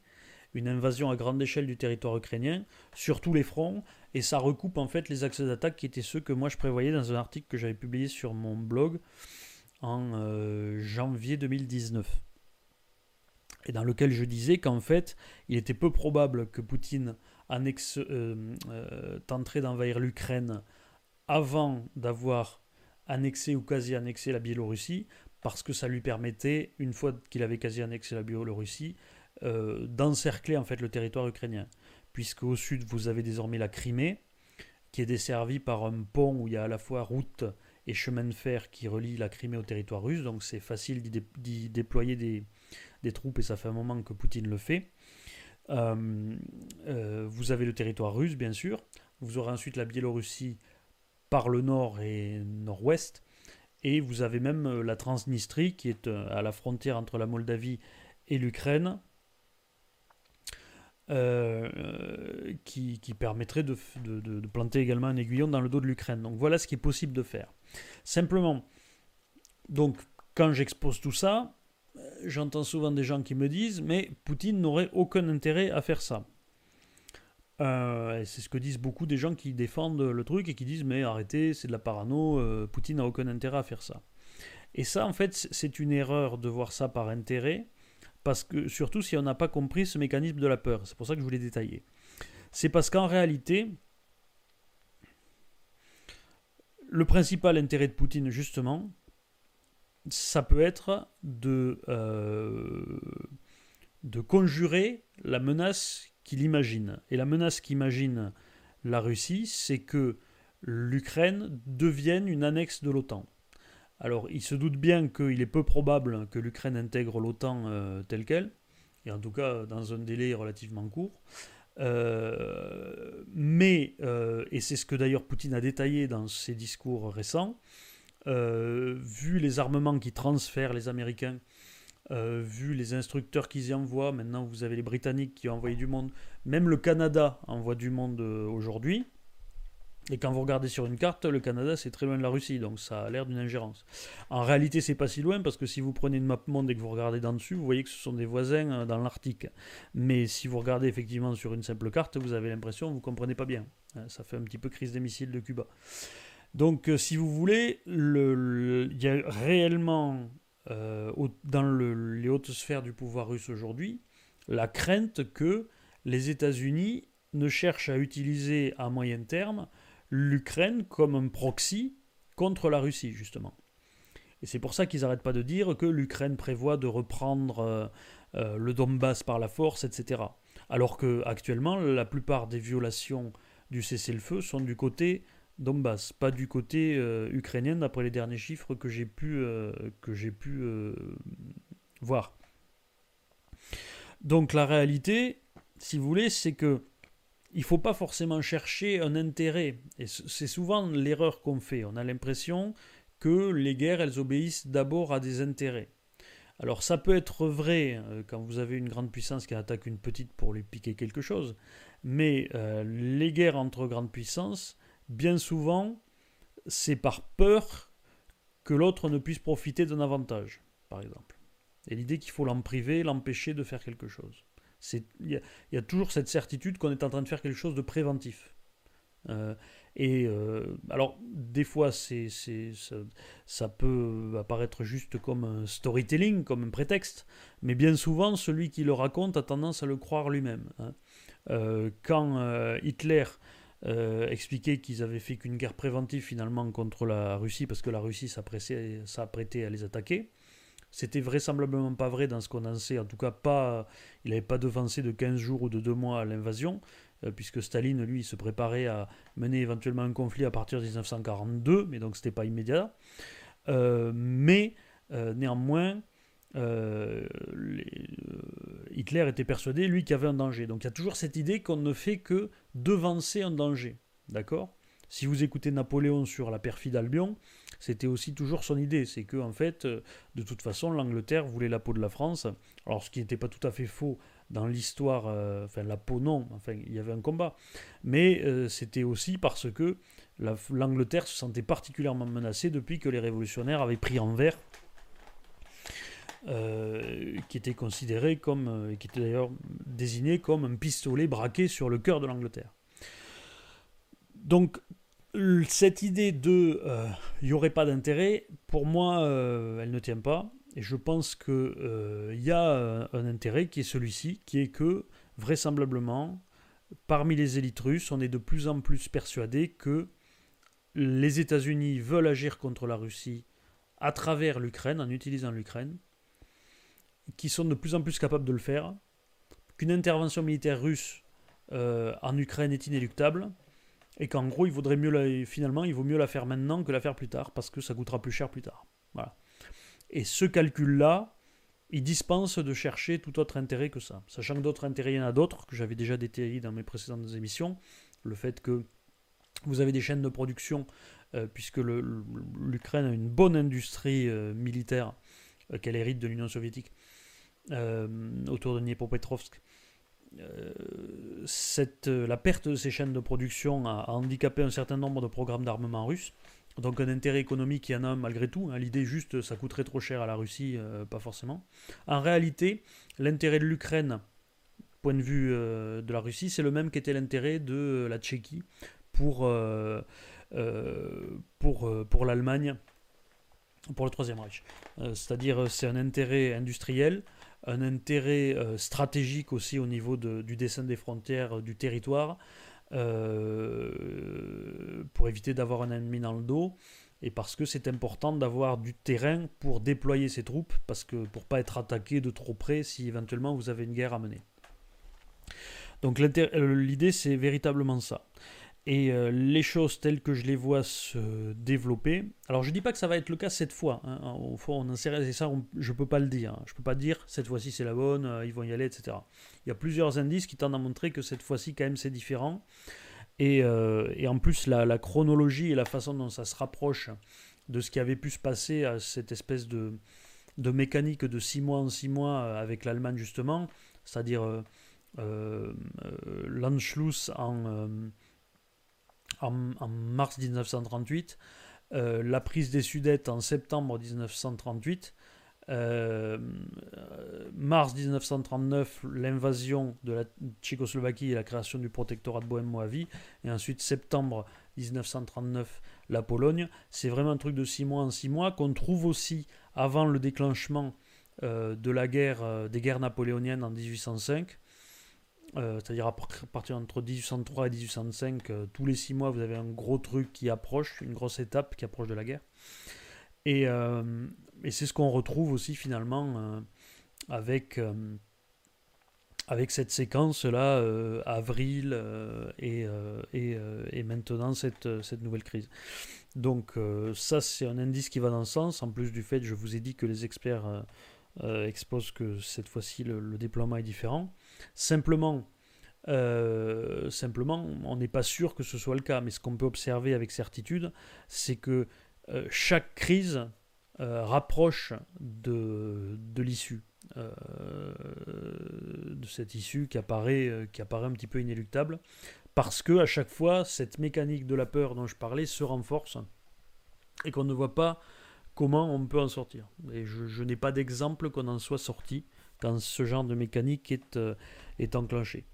une invasion à grande échelle du territoire ukrainien sur tous les fronts, et ça recoupe en fait les axes d'attaque qui étaient ceux que moi je prévoyais dans un article que j'avais publié sur mon blog en euh, janvier 2019 et dans lequel je disais qu'en fait, il était peu probable que Poutine euh, euh, tenterait d'envahir l'Ukraine avant d'avoir annexé ou quasi annexé la Biélorussie, parce que ça lui permettait, une fois qu'il avait quasi annexé la Biélorussie, d'encercler en fait le territoire ukrainien. Puisque au sud, vous avez désormais la Crimée, qui est desservie par un pont où il y a à la fois route et chemin de fer qui relie la Crimée au territoire russe, donc c'est facile d'y déployer des, troupes et ça fait un moment que Poutine le fait. Euh, euh, vous avez le territoire russe, bien sûr. Vous aurez ensuite la Biélorussie par le nord et nord-ouest. Et vous avez même euh, la Transnistrie qui est à la frontière entre la Moldavie et l'Ukraine, qui, permettrait de, de, planter également un aiguillon dans le dos de l'Ukraine. Donc voilà ce qui est possible de faire. Simplement, donc, quand j'expose tout ça, euh, j'entends souvent des gens qui me disent Mais Poutine n'aurait aucun intérêt à faire ça. Euh, c'est ce que disent beaucoup des gens qui défendent le truc et qui disent Mais arrêtez, c'est de la parano, euh, Poutine n'a aucun intérêt à faire ça. Et ça, en fait, c'est une erreur de voir ça par intérêt, parce que surtout si on n'a pas compris ce mécanisme de la peur. C'est pour ça que je voulais détailler. C'est parce qu'en réalité, le principal intérêt de Poutine, justement, ça peut être de, euh, de conjurer la menace qu'il imagine. Et la menace qu'imagine la Russie, c'est que l'Ukraine devienne une annexe de l'OTAN. Alors, il se doute bien qu'il est peu probable que l'Ukraine intègre l'OTAN euh, telle qu'elle, et en tout cas dans un délai relativement court. Euh, mais, euh, et c'est ce que d'ailleurs Poutine a détaillé dans ses discours récents, vu les armements qui transfèrent les Américains, vu les instructeurs qu'ils y envoient, maintenant vous avez les Britanniques qui ont envoyé du monde, même le Canada envoie du monde aujourd'hui, et quand vous regardez sur une carte, le Canada c'est très loin de la Russie, donc ça a l'air d'une ingérence. En réalité, c'est pas si loin parce que si vous prenez une map monde et que vous regardez dans dessus, vous voyez que ce sont des voisins euh, dans l'Arctique. Mais si vous regardez effectivement sur une simple carte, vous avez l'impression que vous comprenez pas bien. Ça fait un petit peu crise des missiles de Cuba. Donc, euh, si vous voulez, il y a réellement euh, dans les hautes sphères du pouvoir russe aujourd'hui la crainte que les États-Unis ne cherchent à utiliser à moyen terme l'Ukraine comme un proxy contre la Russie, justement. Et c'est pour ça qu'ils n'arrêtent pas de dire que l'Ukraine prévoit de reprendre euh, euh, le Donbass par la force, etc. Alors que actuellement, la plupart des violations du cessez-le-feu sont du côté Donbass, pas du côté euh, ukrainien, d'après les derniers chiffres que j'ai pu, que j'ai pu voir. Donc la réalité, si vous voulez, c'est que il faut pas forcément chercher un intérêt. Et c'est souvent l'erreur qu'on fait. On a l'impression que les guerres, elles obéissent d'abord à des intérêts. Alors ça peut être vrai euh, quand vous avez une grande puissance qui attaque une petite pour lui piquer quelque chose, mais euh, les guerres entre grandes puissances, bien souvent, c'est par peur que l'autre ne puisse profiter d'un avantage, par exemple. Et l'idée qu'il faut l'en priver, l'empêcher de faire quelque chose. Il y, a toujours cette certitude qu'on est en train de faire quelque chose de préventif. Euh, et euh, alors, des fois, ça, peut apparaître juste comme un storytelling, comme un prétexte, mais bien souvent, celui qui le raconte a tendance à le croire lui-même. Hein. Euh, quand Hitler expliquait qu'ils avaient fait qu'une guerre préventive finalement contre la Russie, parce que la Russie s'apprêtait à les attaquer, c'était vraisemblablement pas vrai dans ce qu'on en sait. En tout cas, pas, il n'avait pas devancé de 15 jours ou de 2 mois à l'invasion, euh, puisque Staline, lui, se préparait à mener éventuellement un conflit à partir de 1942, mais donc c'était pas immédiat. Euh, mais euh, néanmoins, Hitler était persuadé, lui, qu'il y avait un danger. Donc il y a toujours cette idée qu'on ne fait que devancer un danger. D'accord? Si vous écoutez Napoléon sur la perfide Albion, c'était aussi toujours son idée. C'est que, en fait, euh, de toute façon, l'Angleterre voulait la peau de la France. Alors, ce qui n'était pas tout à fait faux dans l'histoire, euh, enfin, la peau, non, enfin, il y avait un combat. Mais euh, c'était aussi parce que l'Angleterre se sentait particulièrement menacée depuis que les révolutionnaires avaient pris en verre euh, qui était considéré comme, euh, qui était d'ailleurs désigné comme un pistolet braqué sur le cœur de l'Angleterre. Donc cette idée de il n'y aurait pas d'intérêt, pour moi, elle ne tient pas. Et je pense qu'il y a un intérêt qui est celui-ci, qui est que vraisemblablement, parmi les élites russes, on est de plus en plus persuadé que les États-Unis veulent agir contre la Russie à travers l'Ukraine, en utilisant l'Ukraine, qui sont de plus en plus capables de le faire, qu'une intervention militaire russe euh, en Ukraine est inéluctable, et qu'en gros, il vaudrait mieux finalement, il vaut mieux la faire maintenant que la faire plus tard, parce que ça coûtera plus cher plus tard. Voilà. Et ce calcul-là, il dispense de chercher tout autre intérêt que ça. Sachant que d'autres intérêts, il y en a d'autres, que j'avais déjà détaillé dans mes précédentes émissions. Le fait que vous avez des chaînes de production, euh, puisque l'Ukraine a une bonne industrie euh, militaire qu'elle hérite de l'Union soviétique, autour de Dniepropetrovsk. Cette, la perte de ces chaînes de production a, a handicapé un certain nombre de programmes d'armement russes. Donc un intérêt économique, il y en a malgré tout. Hein. L'idée juste, ça coûterait trop cher à la Russie, euh, pas forcément. En réalité, l'intérêt de l'Ukraine, point de vue euh, de la Russie, c'est le même qu'était l'intérêt de la Tchéquie pour, euh, pour, pour l'Allemagne, pour le Troisième Reich. C'est-à-dire, c'est un intérêt industriel, un intérêt stratégique aussi au niveau du dessin des frontières du territoire. Euh, pour éviter d'avoir un ennemi dans le dos et parce que c'est important d'avoir du terrain pour déployer ses troupes, parce que pour pas être attaqué de trop près si éventuellement vous avez une guerre à mener. Donc euh, l'idée c'est véritablement ça. Et euh, les choses telles que je les vois se développer. Alors je dis pas que ça va être le cas cette fois. Hein. Au fond, on ça, je peux pas le dire. Hein. Je peux pas dire cette fois-ci c'est la bonne, euh, ils vont y aller, etc. Il y a plusieurs indices qui tendent à montrer que cette fois-ci quand même c'est différent. Et, euh, en plus la, chronologie et la façon dont ça se rapproche de ce qui avait pu se passer à cette espèce de, de mécanique de 6 mois en 6 mois avec l'Allemagne justement, c'est-à-dire l'Anschluss en en, mars 1938, euh, la prise des Sudètes en septembre 1938, euh, mars 1939, l'invasion de la Tchécoslovaquie et la création du protectorat de Bohème-Moavie, et ensuite septembre 1939, la Pologne. C'est vraiment un truc de six mois en six mois qu'on trouve aussi avant le déclenchement euh, de la guerre, des guerres napoléoniennes en 1805. Euh, c'est-à-dire à partir entre 1803 et 1805, euh, tous les six mois, vous avez un gros truc qui approche, une grosse étape qui approche de la guerre. Et, euh, c'est ce qu'on retrouve aussi finalement avec, avec cette séquence-là, avril et, et, et, maintenant cette, cette nouvelle crise. Donc ça, c'est un indice qui va dans le sens, en plus du fait, je vous ai dit que les experts exposent que cette fois-ci le déploiement est différent. Simplement, euh, simplement, on n'est pas sûr que ce soit le cas, mais ce qu'on peut observer avec certitude, c'est que euh, chaque crise euh, rapproche de, de l'issue, de cette issue qui apparaît, qui apparaît un petit peu inéluctable, parce que à chaque fois, cette mécanique de la peur dont je parlais se renforce et qu'on ne voit pas comment on peut en sortir. Je n'ai pas d'exemple qu'on en soit sorti quand ce genre de mécanique est, euh, enclenché.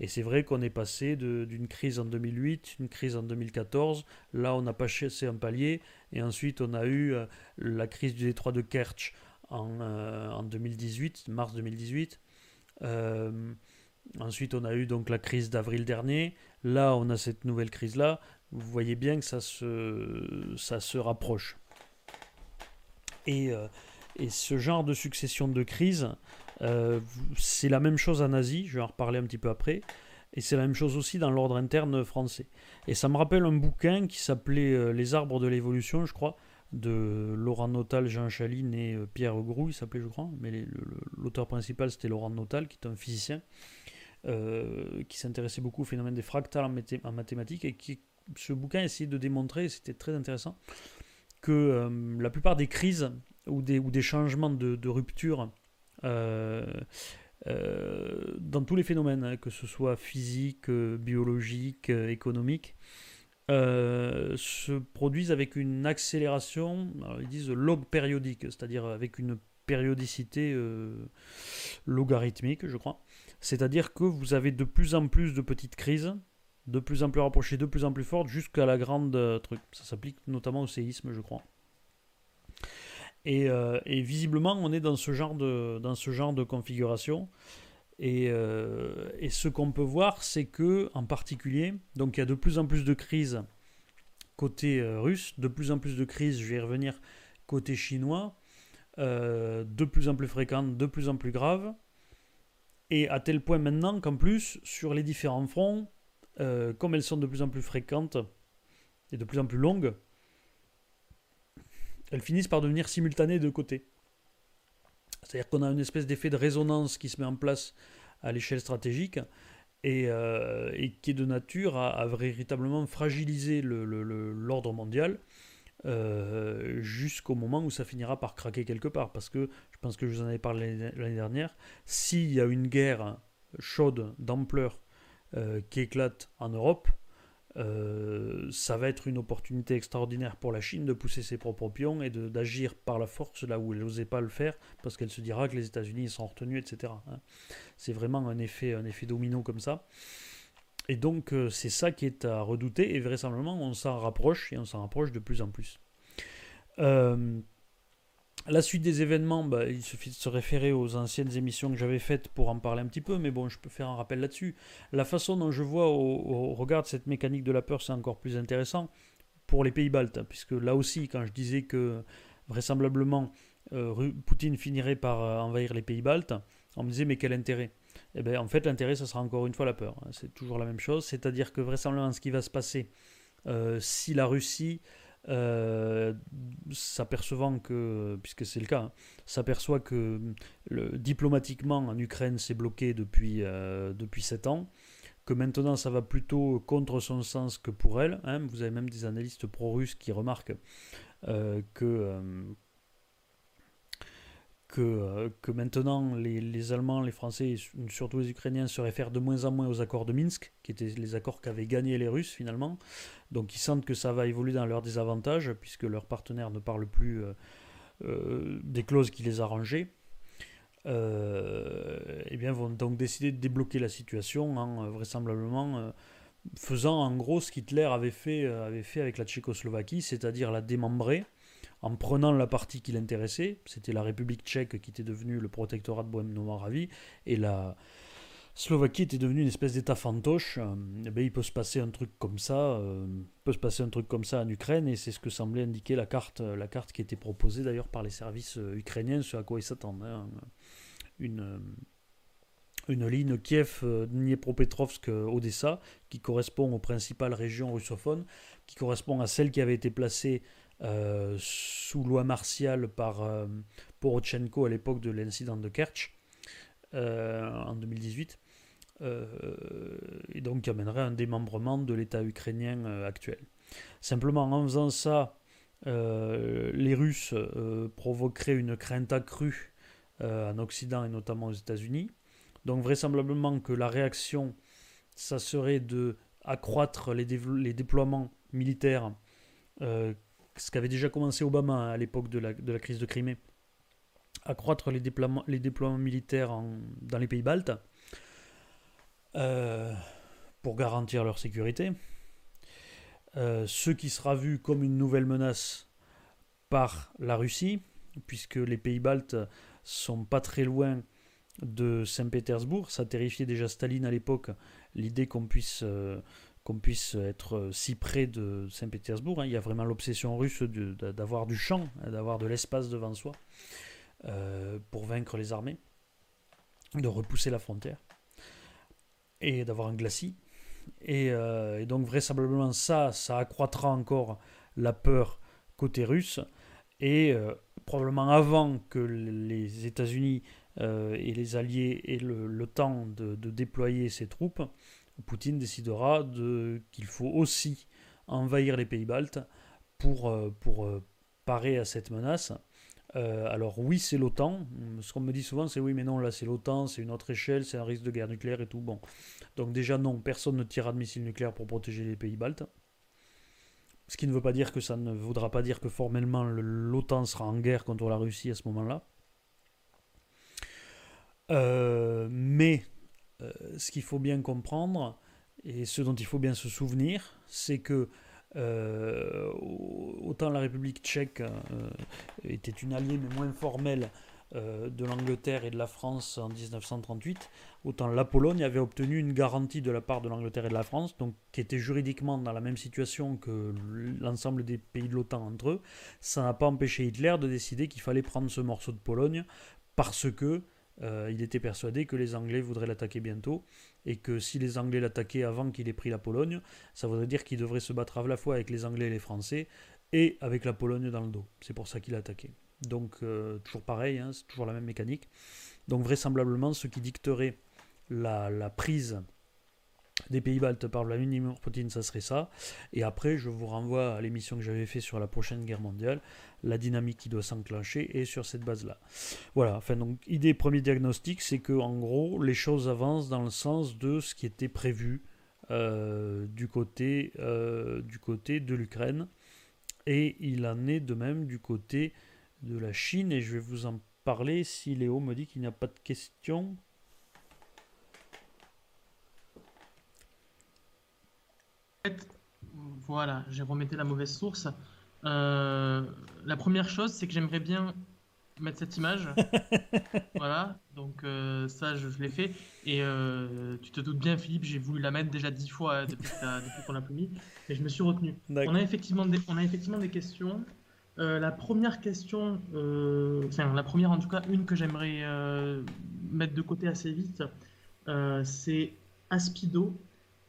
Et c'est vrai qu'on est passé d'une crise en 2008, une crise en 2014, là on n'a pas chassé un palier, et ensuite on a eu euh, la crise du détroit de Kerch en, euh, en 2018, mars 2018. ensuite on a eu donc la crise d'avril dernier, là on a cette nouvelle crise-là, vous voyez bien que ça se rapproche. Et, et ce genre de succession de crises, euh, c'est la même chose en Asie, je vais en reparler un petit peu après, et c'est la même chose aussi dans l'ordre interne français. Et ça me rappelle un bouquin qui s'appelait euh, Les arbres de l'évolution, je crois, de Laurent Notal, Jean Chaline et euh, Pierre Grou, il s'appelait, je crois, mais l'auteur principal c'était Laurent Notal, qui est un physicien, qui s'intéressait beaucoup au phénomène des fractales en, mathématiques, et qui, ce bouquin essayait de démontrer, c'était très intéressant, que la plupart des crises ou des, changements de, rupture euh, euh, dans tous les phénomènes, hein, que ce soit physique, euh, biologique, économique, se produisent avec une accélération, ils disent log périodique, c'est-à-dire avec une périodicité logarithmique, je crois. C'est-à-dire que vous avez de plus en plus de petites crises, de plus en plus rapprochées, de plus en plus fortes, jusqu'à la grande truc. Ça s'applique notamment au séisme, je crois. Euh, et, visiblement, on est dans ce genre de, configuration. Et, euh, et ce qu'on peut voir, c'est que, en particulier, donc il y a de plus en plus de crises côté euh, russe, de plus en plus de crises, je vais y revenir, côté chinois, de plus en plus fréquentes, de plus en plus graves. Et à tel point maintenant qu'en plus, sur les différents fronts, comme elles sont de plus en plus fréquentes et de plus en plus longues, elles finissent par devenir simultanées de côté. C'est-à-dire qu'on a une espèce d'effet de résonance qui se met en place à l'échelle stratégique et, euh, qui est de nature à, véritablement fragiliser l'ordre mondial euh, jusqu'au moment où ça finira par craquer quelque part. Parce que je pense que je vous en avais parlé l'année dernière, s'il y a une guerre chaude d'ampleur euh, qui éclate en Europe, euh, ça va être une opportunité extraordinaire pour la Chine de pousser ses propres pions et d'agir par la force là où elle n'osait pas le faire parce qu'elle se dira que les États-Unis sont retenus, etc. Hein. C'est vraiment un effet, un effet domino comme ça. Et donc euh, c'est ça qui est à redouter et vraisemblablement on s'en rapproche et on s'en rapproche de plus en plus. La suite des événements, bah, il suffit de se référer aux anciennes émissions que j'avais faites pour en parler un petit peu, mais bon, je peux faire un rappel là-dessus. La façon dont je vois au, regard de cette mécanique de la peur, c'est encore plus intéressant pour les pays baltes, puisque là aussi, quand je disais que vraisemblablement euh, Poutine finirait par euh, envahir les pays baltes, on me disait mais quel intérêt? Eh bien, en fait, l'intérêt, ce sera encore une fois la peur. Hein. C'est toujours la même chose, c'est-à-dire que vraisemblablement, ce qui va se passer euh, si la Russie euh, s'apercevant que, puisque c'est le cas, hein, s'aperçoit que le, diplomatiquement en Ukraine c'est bloqué depuis, euh, depuis 7 ans, que maintenant ça va plutôt contre son sens que pour elle. Hein. Vous avez même des analystes pro-russes qui remarquent euh, que, que, que, maintenant les, Allemands, les Français et surtout les Ukrainiens se réfèrent de moins en moins aux accords de Minsk, qui étaient les accords qu'avaient gagné les Russes finalement, donc ils sentent que ça va évoluer dans leur désavantage, puisque leurs partenaires ne parlent plus euh, euh, des clauses qui les arrangeaient. Euh, eh bien, vont donc décider de débloquer la situation en vraisemblablement faisant en gros ce qu'Hitler avait fait, avait fait avec la Tchécoslovaquie, c'est-à-dire la démembrer en prenant la partie qui l'intéressait, c'était la République tchèque qui était devenue le protectorat de Bohème-Moravie, et la, Slovaquie était devenue une espèce d'État fantoche. Euh, eh ben, il peut se passer un truc comme ça, euh, peut se passer un truc comme ça en Ukraine, et c'est ce que semblait indiquer la carte, euh, qui était proposée d'ailleurs par les services ukrainiens, ce à quoi ils s'attendent. Hein. Une, une ligne Kiev-Dniepropetrovsk-Odessa, qui correspond aux principales régions russophones, qui correspond à celle qui avait été placée sous loi martiale par Porochenko à l'époque de l'incident de Kerch en 2018. Euh, et donc qui amènerait un démembrement de l'État ukrainien euh, actuel. Simplement en faisant ça, euh, les Russes provoqueraient une crainte accrue en Occident et notamment aux États-Unis. Donc vraisemblablement que la réaction, ça serait de accroître les déploiements militaires, ce qu'avait déjà commencé Obama à l'époque de la, de la, crise de Crimée, accroître les déploiements, les déploiements militaires dans les pays baltes, euh, pour garantir leur sécurité. Euh, ce qui sera vu comme une nouvelle menace par la Russie, puisque les pays baltes sont pas très loin de Saint-Pétersbourg. Ça terrifiait déjà Staline à l'époque, l'idée qu'on puisse, euh, qu'on puisse être si près de Saint-Pétersbourg. Hein. Il y a vraiment l'obsession russe d'avoir du champ, hein, d'avoir de l'espace devant soi pour vaincre les armées, de repousser la frontière et d'avoir un glacis. Euh, et, donc vraisemblablement ça, ça accroîtra encore la peur côté russe. Et euh, probablement avant que les États-Unis euh, et les Alliés aient le, temps de, déployer ses troupes, Poutine décidera qu'il faut aussi envahir les pays baltes pour, pour parer à cette menace. Euh, alors oui, c'est l'OTAN. Ce qu'on me dit souvent, c'est oui, mais non, là c'est l'OTAN, c'est une autre échelle, c'est un risque de guerre nucléaire et tout. Bon, donc déjà non, personne ne tirera de missiles nucléaires pour protéger les pays baltes. Ce qui ne veut pas dire que ça ne voudra pas dire que formellement l'OTAN sera en guerre contre la Russie à ce moment-là. Euh, mais euh, ce qu'il faut bien comprendre, et ce dont il faut bien se souvenir, c'est que euh, autant la République tchèque était une alliée mais moins formelle de l'Angleterre et de la France en 1938, autant la Pologne avait obtenu une garantie de la part de l'Angleterre et de la France, donc qui était juridiquement dans la même situation que l'ensemble des pays de l'OTAN entre eux. Ça n'a pas empêché Hitler de décider qu'il fallait prendre ce morceau de Pologne parce que euh, il était persuadé que les Anglais voudraient l'attaquer bientôt et que si les Anglais l'attaquaient avant qu'il ait pris la Pologne, ça voudrait dire qu'il devrait se battre à la fois avec les Anglais et les Français et avec la Pologne dans le dos. C'est pour ça qu'il a attaqué. Donc euh, toujours pareil, hein, c'est toujours la même mécanique. Donc vraisemblablement, ce qui dicterait la, la prise des Pays-Baltes par Vladimir Poutine, ça serait ça. Et après, je vous renvoie à l'émission que j'avais fait sur la prochaine guerre mondiale, la dynamique qui doit s'enclencher, et sur cette base-là. Voilà, enfin, donc, idée, premier diagnostic, c'est que, en gros, les choses avancent dans le sens de ce qui était prévu euh, du, côté, euh, du côté de l'Ukraine. Et il en est de même du côté de la Chine, et je vais vous en parler si Léo me dit qu'il n'y a pas de questions. Voilà, j'ai remetté la mauvaise source. Euh, la première chose, c'est que j'aimerais bien mettre cette image. voilà, donc euh, ça, je, l'ai fait. Et euh, tu te doutes bien, Philippe, j'ai voulu la mettre déjà dix fois depuis, qu'on l'a mis, mais je me suis retenu. On a effectivement des, on a effectivement des questions. la première question, enfin la première en tout cas, une que j'aimerais mettre de côté assez vite, c'est Aspido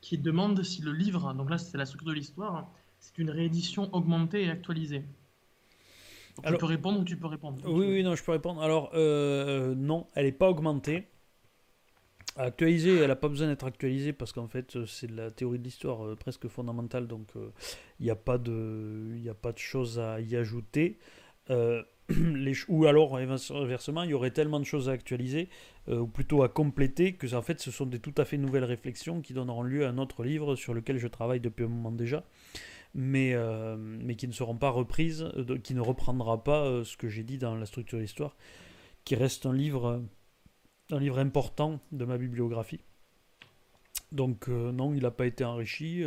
qui demande si le livre, donc là c'est la structure de l'histoire, c'est une réédition augmentée et actualisée. tu peux répondre ou tu peux répondre Oui, oui, non, je peux répondre. Alors, euh, non, elle n'est pas augmentée. Actualisée, elle n'a pas besoin d'être actualisée parce qu'en fait, c'est de la théorie de l'histoire euh, presque fondamentale, donc il euh, n'y a, pas de, a pas de choses à y ajouter. ou alors, inversement, il y aurait tellement de choses à actualiser, euh, ou plutôt à compléter, que en fait, ce sont des tout à fait nouvelles réflexions qui donneront lieu à un autre livre sur lequel je travaille depuis un moment déjà, mais, euh, mais qui ne seront pas reprises, euh, qui ne reprendra pas ce que j'ai dit dans la structure de l'histoire, qui reste un livre, un livre important de ma bibliographie. Donc non, il n'a pas été enrichi,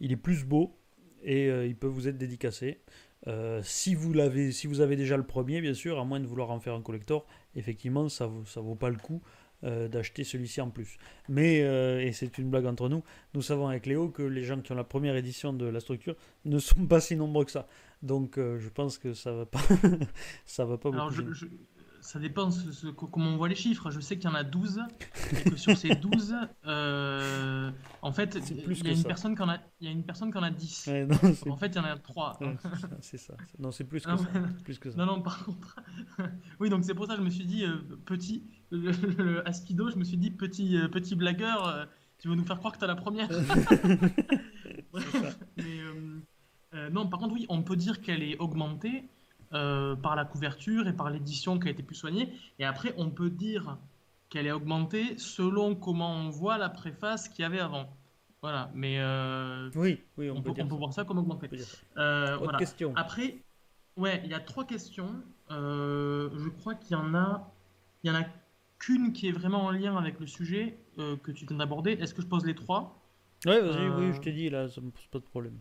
il est plus beau et il peut vous être dédicacé. Euh, si, vous l'avez, si vous avez déjà le premier, bien sûr, à moins de vouloir en faire un collector, effectivement, ça ne ça vaut pas le coup euh, d'acheter celui-ci en plus. Mais, euh, et c'est une blague entre nous, nous savons avec Léo que les gens qui ont la première édition de la structure ne sont pas si nombreux que ça. Donc je pense que ça va pas, ça va pas Alors, beaucoup ça dépend ce, comment on voit les chiffres. Je sais qu'il y en a 12 et que sur ces 12, euh, en fait, il y, a une personne qui en a, il y a une personne qui en a 10. en fait, il y en a 3. c'est ça. Non, c'est plus, que ça. plus que ça. Non, non, par contre. oui, donc c'est pour ça que je me suis dit, euh, petit, le, Aspido, je me suis dit, petit, euh, petit blagueur, tu veux nous faire croire que tu as la première? Mais, non, par contre, oui, on peut dire qu'elle est augmentée. Euh, par la couverture et par l'édition qui a été plus soignée. Et après, on peut dire qu'elle est augmentée selon comment on voit la préface qu'il y avait avant. Voilà, mais euh, oui, oui, on, peut, voir ça comme augmenté. Euh, voilà. question. Après, ouais, il y a trois questions. je crois qu'il y en a, il y en a qu'une qui est vraiment en lien avec le sujet que tu viens d'aborder. Est-ce que je pose les trois? Ouais, vas-y, oui, je t'ai dit là, ça me pose pas de problème.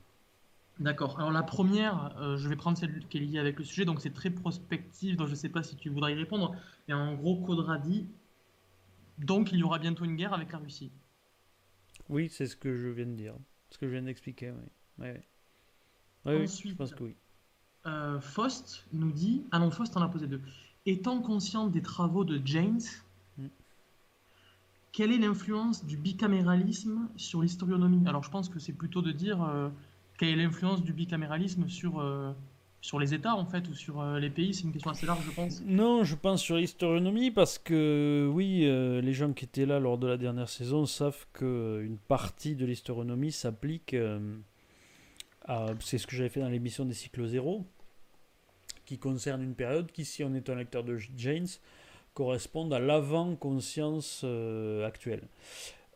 D'accord. Alors la première, euh, je vais prendre celle qui est liée avec le sujet, donc c'est très prospectif, donc je ne sais pas si tu voudrais y répondre. Et en gros, Caudra dit, donc il y aura bientôt une guerre avec la Russie. Oui, c'est ce que je viens de dire, ce que je viens d'expliquer. Oui. Ensuite, je pense que oui. Euh, Faust nous dit, ah non, Faust en a posé deux. Étant conscient des travaux de James, mm. quelle est l'influence du bicaméralisme sur l'historionomie? Alors je pense que c'est plutôt de dire... Euh, quelle est l'influence du bicaméralisme sur, euh, sur les États, en fait, ou sur euh, les pays? C'est une question assez large, je pense. Non, je pense sur l'historionomie, parce que, oui, euh, les gens qui étaient là lors de la dernière saison savent qu'une partie de l'historionomie s'applique à... C'est ce que j'avais fait dans l'émission des cycles zéro, qui concerne une période qui, si on est un lecteur de James, correspond à l'avant-conscience actuelle.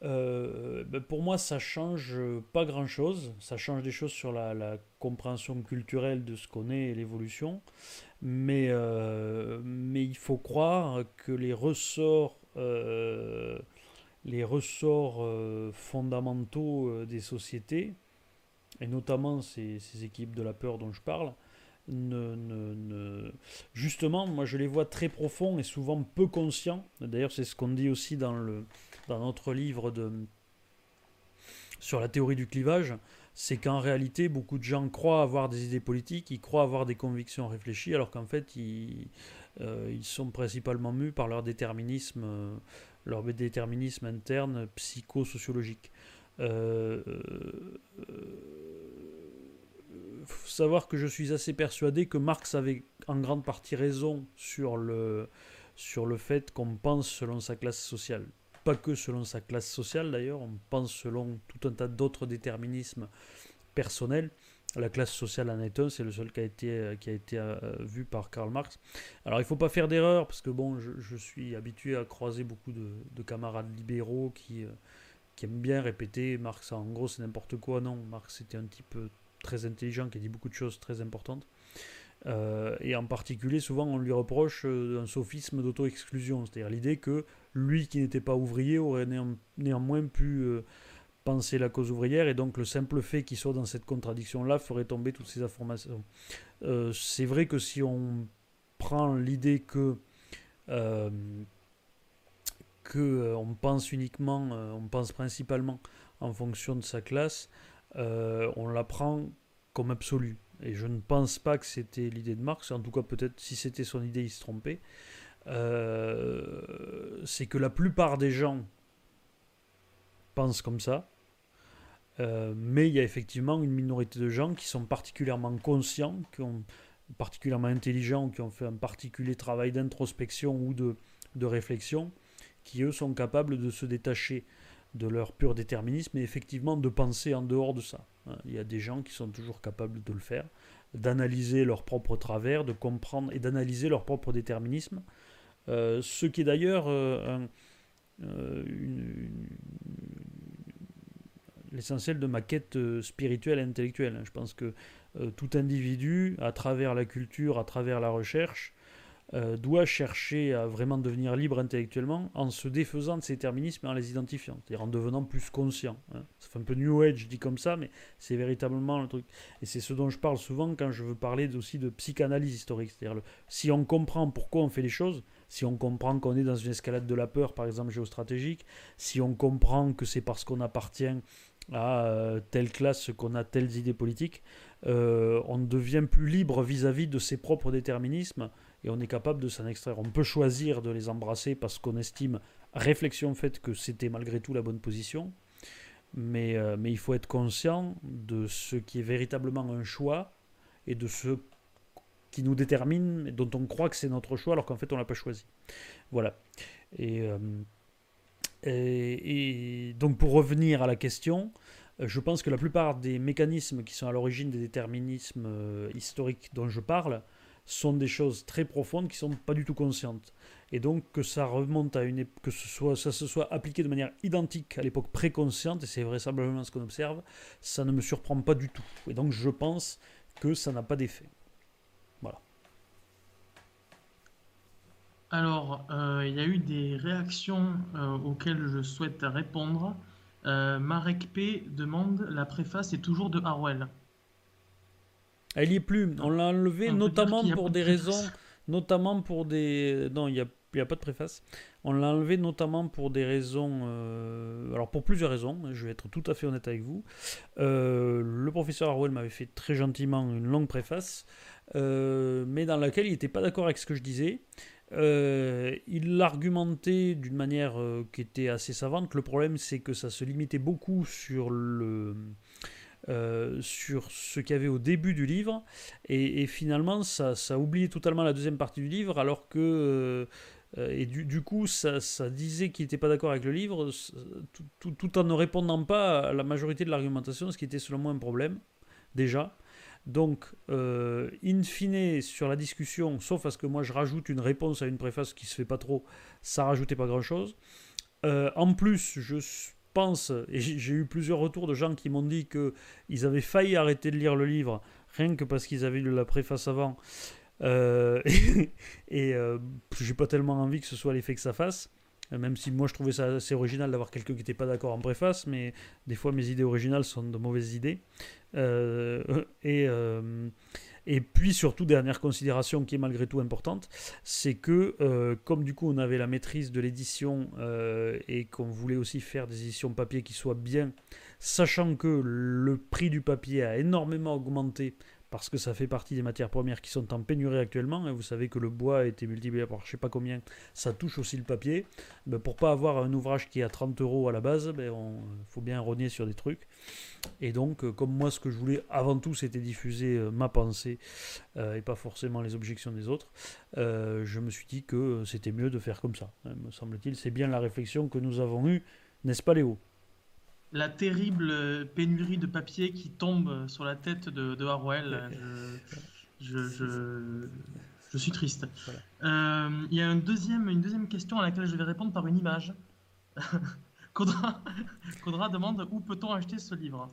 Euh, ben, pour moi, ça change pas grand-chose. Ça change des choses sur la, compréhension culturelle de ce qu'on est et l'évolution. Mais, euh, mais il faut croire que les ressorts, euh, les ressorts fondamentaux des sociétés, et notamment ces, ces, équipes de la peur dont je parle, justement, moi je les vois très profonds et souvent peu conscients. D'ailleurs, c'est ce qu'on dit aussi dans le dans notre livre de, sur la théorie du clivage, c'est qu'en réalité, beaucoup de gens croient avoir des idées politiques, ils croient avoir des convictions réfléchies, alors qu'en fait, ils, euh, sont principalement mus par leur déterminisme, euh, leur déterminisme interne psychosociologique. Euh, faut savoir que je suis assez persuadé que Marx avait en grande partie raison sur le, sur le fait qu'on pense selon sa classe sociale pas que selon sa classe sociale d'ailleurs, on pense selon tout un tas d'autres déterminismes personnels. La classe sociale en est un, c'est le seul qui a été, qui a été euh, vu par Karl Marx. Alors il ne faut pas faire d'erreur, parce que bon, je, suis habitué à croiser beaucoup de, camarades libéraux qui, euh, qui aiment bien répéter Marx, en gros c'est n'importe quoi. Non, Marx était un type très intelligent qui dit beaucoup de choses très importantes. Euh, et en particulier, souvent, on lui reproche un sophisme d'auto-exclusion, c'est-à-dire l'idée que lui qui n'était pas ouvrier aurait néanmoins pu euh, penser la cause ouvrière et donc le simple fait qu'il soit dans cette contradiction-là ferait tomber toutes ces informations. Euh, c'est vrai que si on prend l'idée que euh, que on pense uniquement, on pense principalement en fonction de sa classe, on la prend comme absolue. Et je ne pense pas que c'était l'idée de Marx, en tout cas peut-être si c'était son idée, il se trompait. Euh, c'est que la plupart des gens pensent comme ça. Euh, mais il y a effectivement une minorité de gens qui sont particulièrement conscients, qui ont particulièrement intelligents, qui ont fait un particulier travail d'introspection ou de, réflexion, qui eux sont capables de se détacher de leur pur déterminisme et effectivement de penser en dehors de ça. Hein, il y a des gens qui sont toujours capables de le faire, d'analyser leur propre travers, de comprendre et d'analyser leur propre déterminisme euh, ce qui est d'ailleurs euh, euh, l'essentiel de ma quête spirituelle et intellectuelle. Je pense que tout individu, à travers la culture, à travers la recherche, euh, doit chercher à vraiment devenir libre intellectuellement en se défaisant de ses terminismes et en les identifiant, c'est-à-dire en devenant plus conscient. Hein. Ça fait un peu New Age dit comme ça, mais c'est véritablement le truc. Et c'est ce dont je parle souvent quand je veux parler aussi de psychanalyse historique, c'est-à-dire si on comprend pourquoi on fait les choses, si on comprend qu'on est dans une escalade de la peur, par exemple géostratégique, si on comprend que c'est parce qu'on appartient à euh, telle classe qu'on a telles idées politiques, euh, on devient plus libre vis-à-vis -vis de ses propres déterminismes et on est capable de s'en extraire. On peut choisir de les embrasser parce qu'on estime, réflexion faite, que c'était malgré tout la bonne position. Mais, euh, mais il faut être conscient de ce qui est véritablement un choix et de ce qui nous détermine, dont on croit que c'est notre choix alors qu'en fait on ne l'a pas choisi. Voilà. Euh, et, et, donc pour revenir à la question, euh, je pense que la plupart des mécanismes qui sont à l'origine des déterminismes historiques dont je parle sont des choses très profondes qui sont pas du tout conscientes. Et donc que ça remonte à une que ce soit ça se soit appliqué de manière identique à l'époque préconsciente et c'est vraisemblablement ce qu'on observe, ça ne me surprend pas du tout. Et donc je pense que ça n'a pas d'effet. Voilà. Alors, euh, il y a eu des réactions euh, auxquelles je souhaite répondre. Euh, Marek P demande la préface est toujours de Harwell. Elle n'y est plus. On l'a enlevée notamment pour des raisons. Notamment pour des. Non, il n'y a, a, pas de préface. On l'a enlevé notamment pour des raisons. Euh, alors, pour plusieurs raisons. Je vais être tout à fait honnête avec vous. Euh, le professeur Harwell m'avait fait très gentiment une longue préface. Euh, mais dans laquelle il n'était pas d'accord avec ce que je disais. il l'argumentait d'une manière qui était assez savante. Le problème, c'est que ça se limitait beaucoup sur le euh, sur ce qu'il y avait au début du livre, et, finalement ça, ça oubliait totalement la deuxième partie du livre, alors que... Euh, et du, coup, ça, disait qu'il n'était pas d'accord avec le livre, tout, en ne répondant pas à la majorité de l'argumentation, ce qui était selon moi un problème, déjà. Donc, euh, in fine, sur la discussion, sauf à ce que moi je rajoute une réponse à une préface qui se fait pas trop, ça rajoutait pas grand-chose. en plus, je pense, et j'ai eu plusieurs retours de gens qui m'ont dit qu'ils avaient failli arrêter de lire le livre, rien que parce qu'ils avaient lu la préface avant. Euh, et euh, j'ai pas tellement envie que ce soit l'effet que ça fasse. Même si moi je trouvais ça assez original d'avoir quelqu'un qui n'était pas d'accord en préface, mais des fois mes idées originales sont de mauvaises idées. Euh, et, et puis surtout, dernière considération qui est malgré tout importante, c'est que comme du coup on avait la maîtrise de l'édition et qu'on voulait aussi faire des éditions papier qui soient bien, sachant que le prix du papier a énormément augmenté parce que ça fait partie des matières premières qui sont en pénurie actuellement. Et vous savez que le bois a été multiplié par je ne sais pas combien, ça touche aussi le papier. Ben, pour pas avoir un ouvrage qui est à 30 euros à la base, il ben, faut bien rogner sur des trucs. Et donc, euh, comme moi, ce que je voulais avant tout, c'était diffuser euh, ma pensée euh, et pas forcément les objections des autres, je me suis dit que c'était mieux de faire comme ça. Me semble-t-il, c'est bien la réflexion que nous avons eue, n'est-ce pas Léo? La terrible pénurie de papier qui tombe sur la tête de, de Harwell. Je, je, suis triste. Euh, il y a une deuxième, une deuxième question à laquelle je vais répondre par une image. Kodra, demande où peut-on acheter ce livre?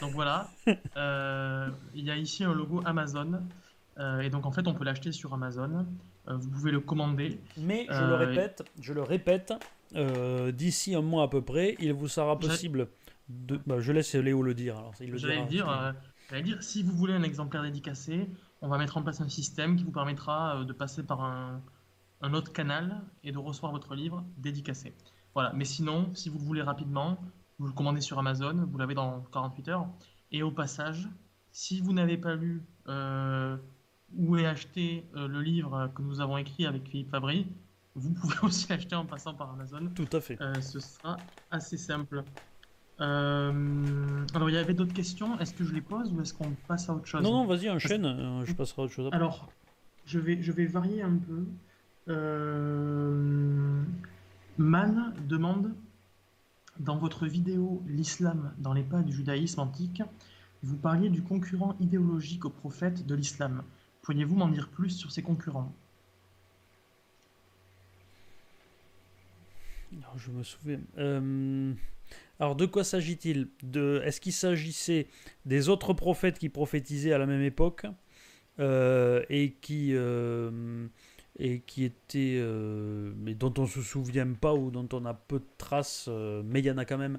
Donc voilà, euh, il y a ici un logo Amazon. Euh, et donc en fait, on peut l'acheter sur Amazon. vous pouvez le commander. Mais je le répète, je le répète, euh, d'ici un mois à peu près, il vous sera possible de. Bah, je laisse Léo le dire. J'allais dire, euh, dire, si vous voulez un exemplaire dédicacé, on va mettre en place un système qui vous permettra euh, de passer par un, un, autre canal et de recevoir votre livre dédicacé. Voilà. Mais sinon, si vous le voulez rapidement, vous le commandez sur Amazon, vous l'avez dans 48 heures. Et au passage, si vous n'avez pas lu ou est acheté le livre que nous avons écrit avec Philippe Fabry, vous pouvez aussi l'acheter en passant par Amazon. Tout à fait. Euh, ce sera assez simple. Euh, alors, il y avait d'autres questions? Est-ce que je les pose ou est-ce qu'on passe à autre chose? Non, non, vas-y, enchaîne. Euh, je passerai à autre chose après. Alors, je vais, je vais varier un peu. Man demande dans votre vidéo L'islam dans les pas du judaïsme antique, vous parliez du concurrent idéologique au prophète de l'islam. Pourriez-vous m'en dire plus sur ces concurrents? Je me souviens. Euh, alors, de quoi s'agit-il? Est-ce qu'il s'agissait des autres prophètes qui prophétisaient à la même époque euh, et qui euh, et qui étaient mais dont on se souvient pas ou dont on a peu de traces, mais il y en a quand même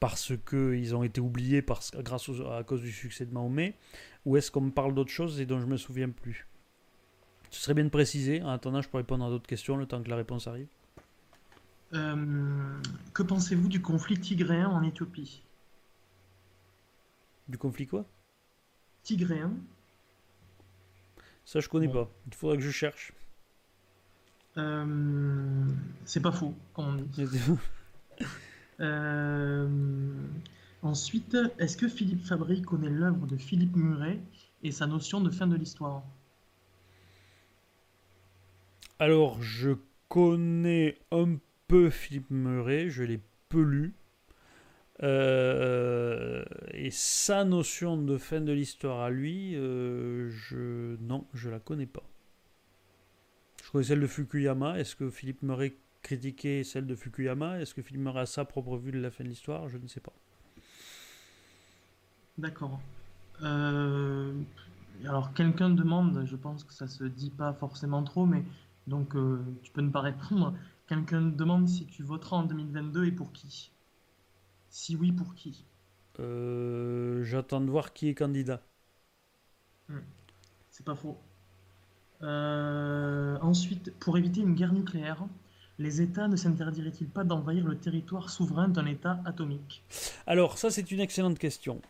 parce qu'ils ont été oubliés grâce à cause du succès de Mahomet? Ou est-ce qu'on me parle d'autre chose et dont je me souviens plus? Ce serait bien de préciser. En attendant, je pourrais répondre à d'autres questions le temps que la réponse arrive. Euh, que pensez-vous du conflit tigréen en Éthiopie? Du conflit quoi? Tigréen. Ça, je connais pas. Il faudrait que je cherche. Euh, c'est pas faux, comme on dit. Euh, ensuite, est-ce que Philippe Fabry connaît l'œuvre de Philippe Muret et sa notion de fin de l'histoire? Alors, je connais un peu Philippe Meuret, je l'ai peu lu. Euh, et sa notion de fin de l'histoire à lui, euh, je non, je la connais pas. Je connais celle de Fukuyama. Est-ce que Philippe Meuret critiquait celle de Fukuyama? Est-ce que Philippe Meuret a sa propre vue de la fin de l'histoire? Je ne sais pas. D'accord. Euh, alors quelqu'un demande, je pense que ça se dit pas forcément trop, mais donc tu peux ne pas répondre. Quelqu'un demande si tu voteras en 2022 et pour qui Si oui, pour qui euh, J'attends de voir qui est candidat. Hmm. C'est pas faux. Euh, ensuite, pour éviter une guerre nucléaire, les États ne s'interdiraient-ils pas d'envahir le territoire souverain d'un État atomique? Alors, ça, c'est une excellente question.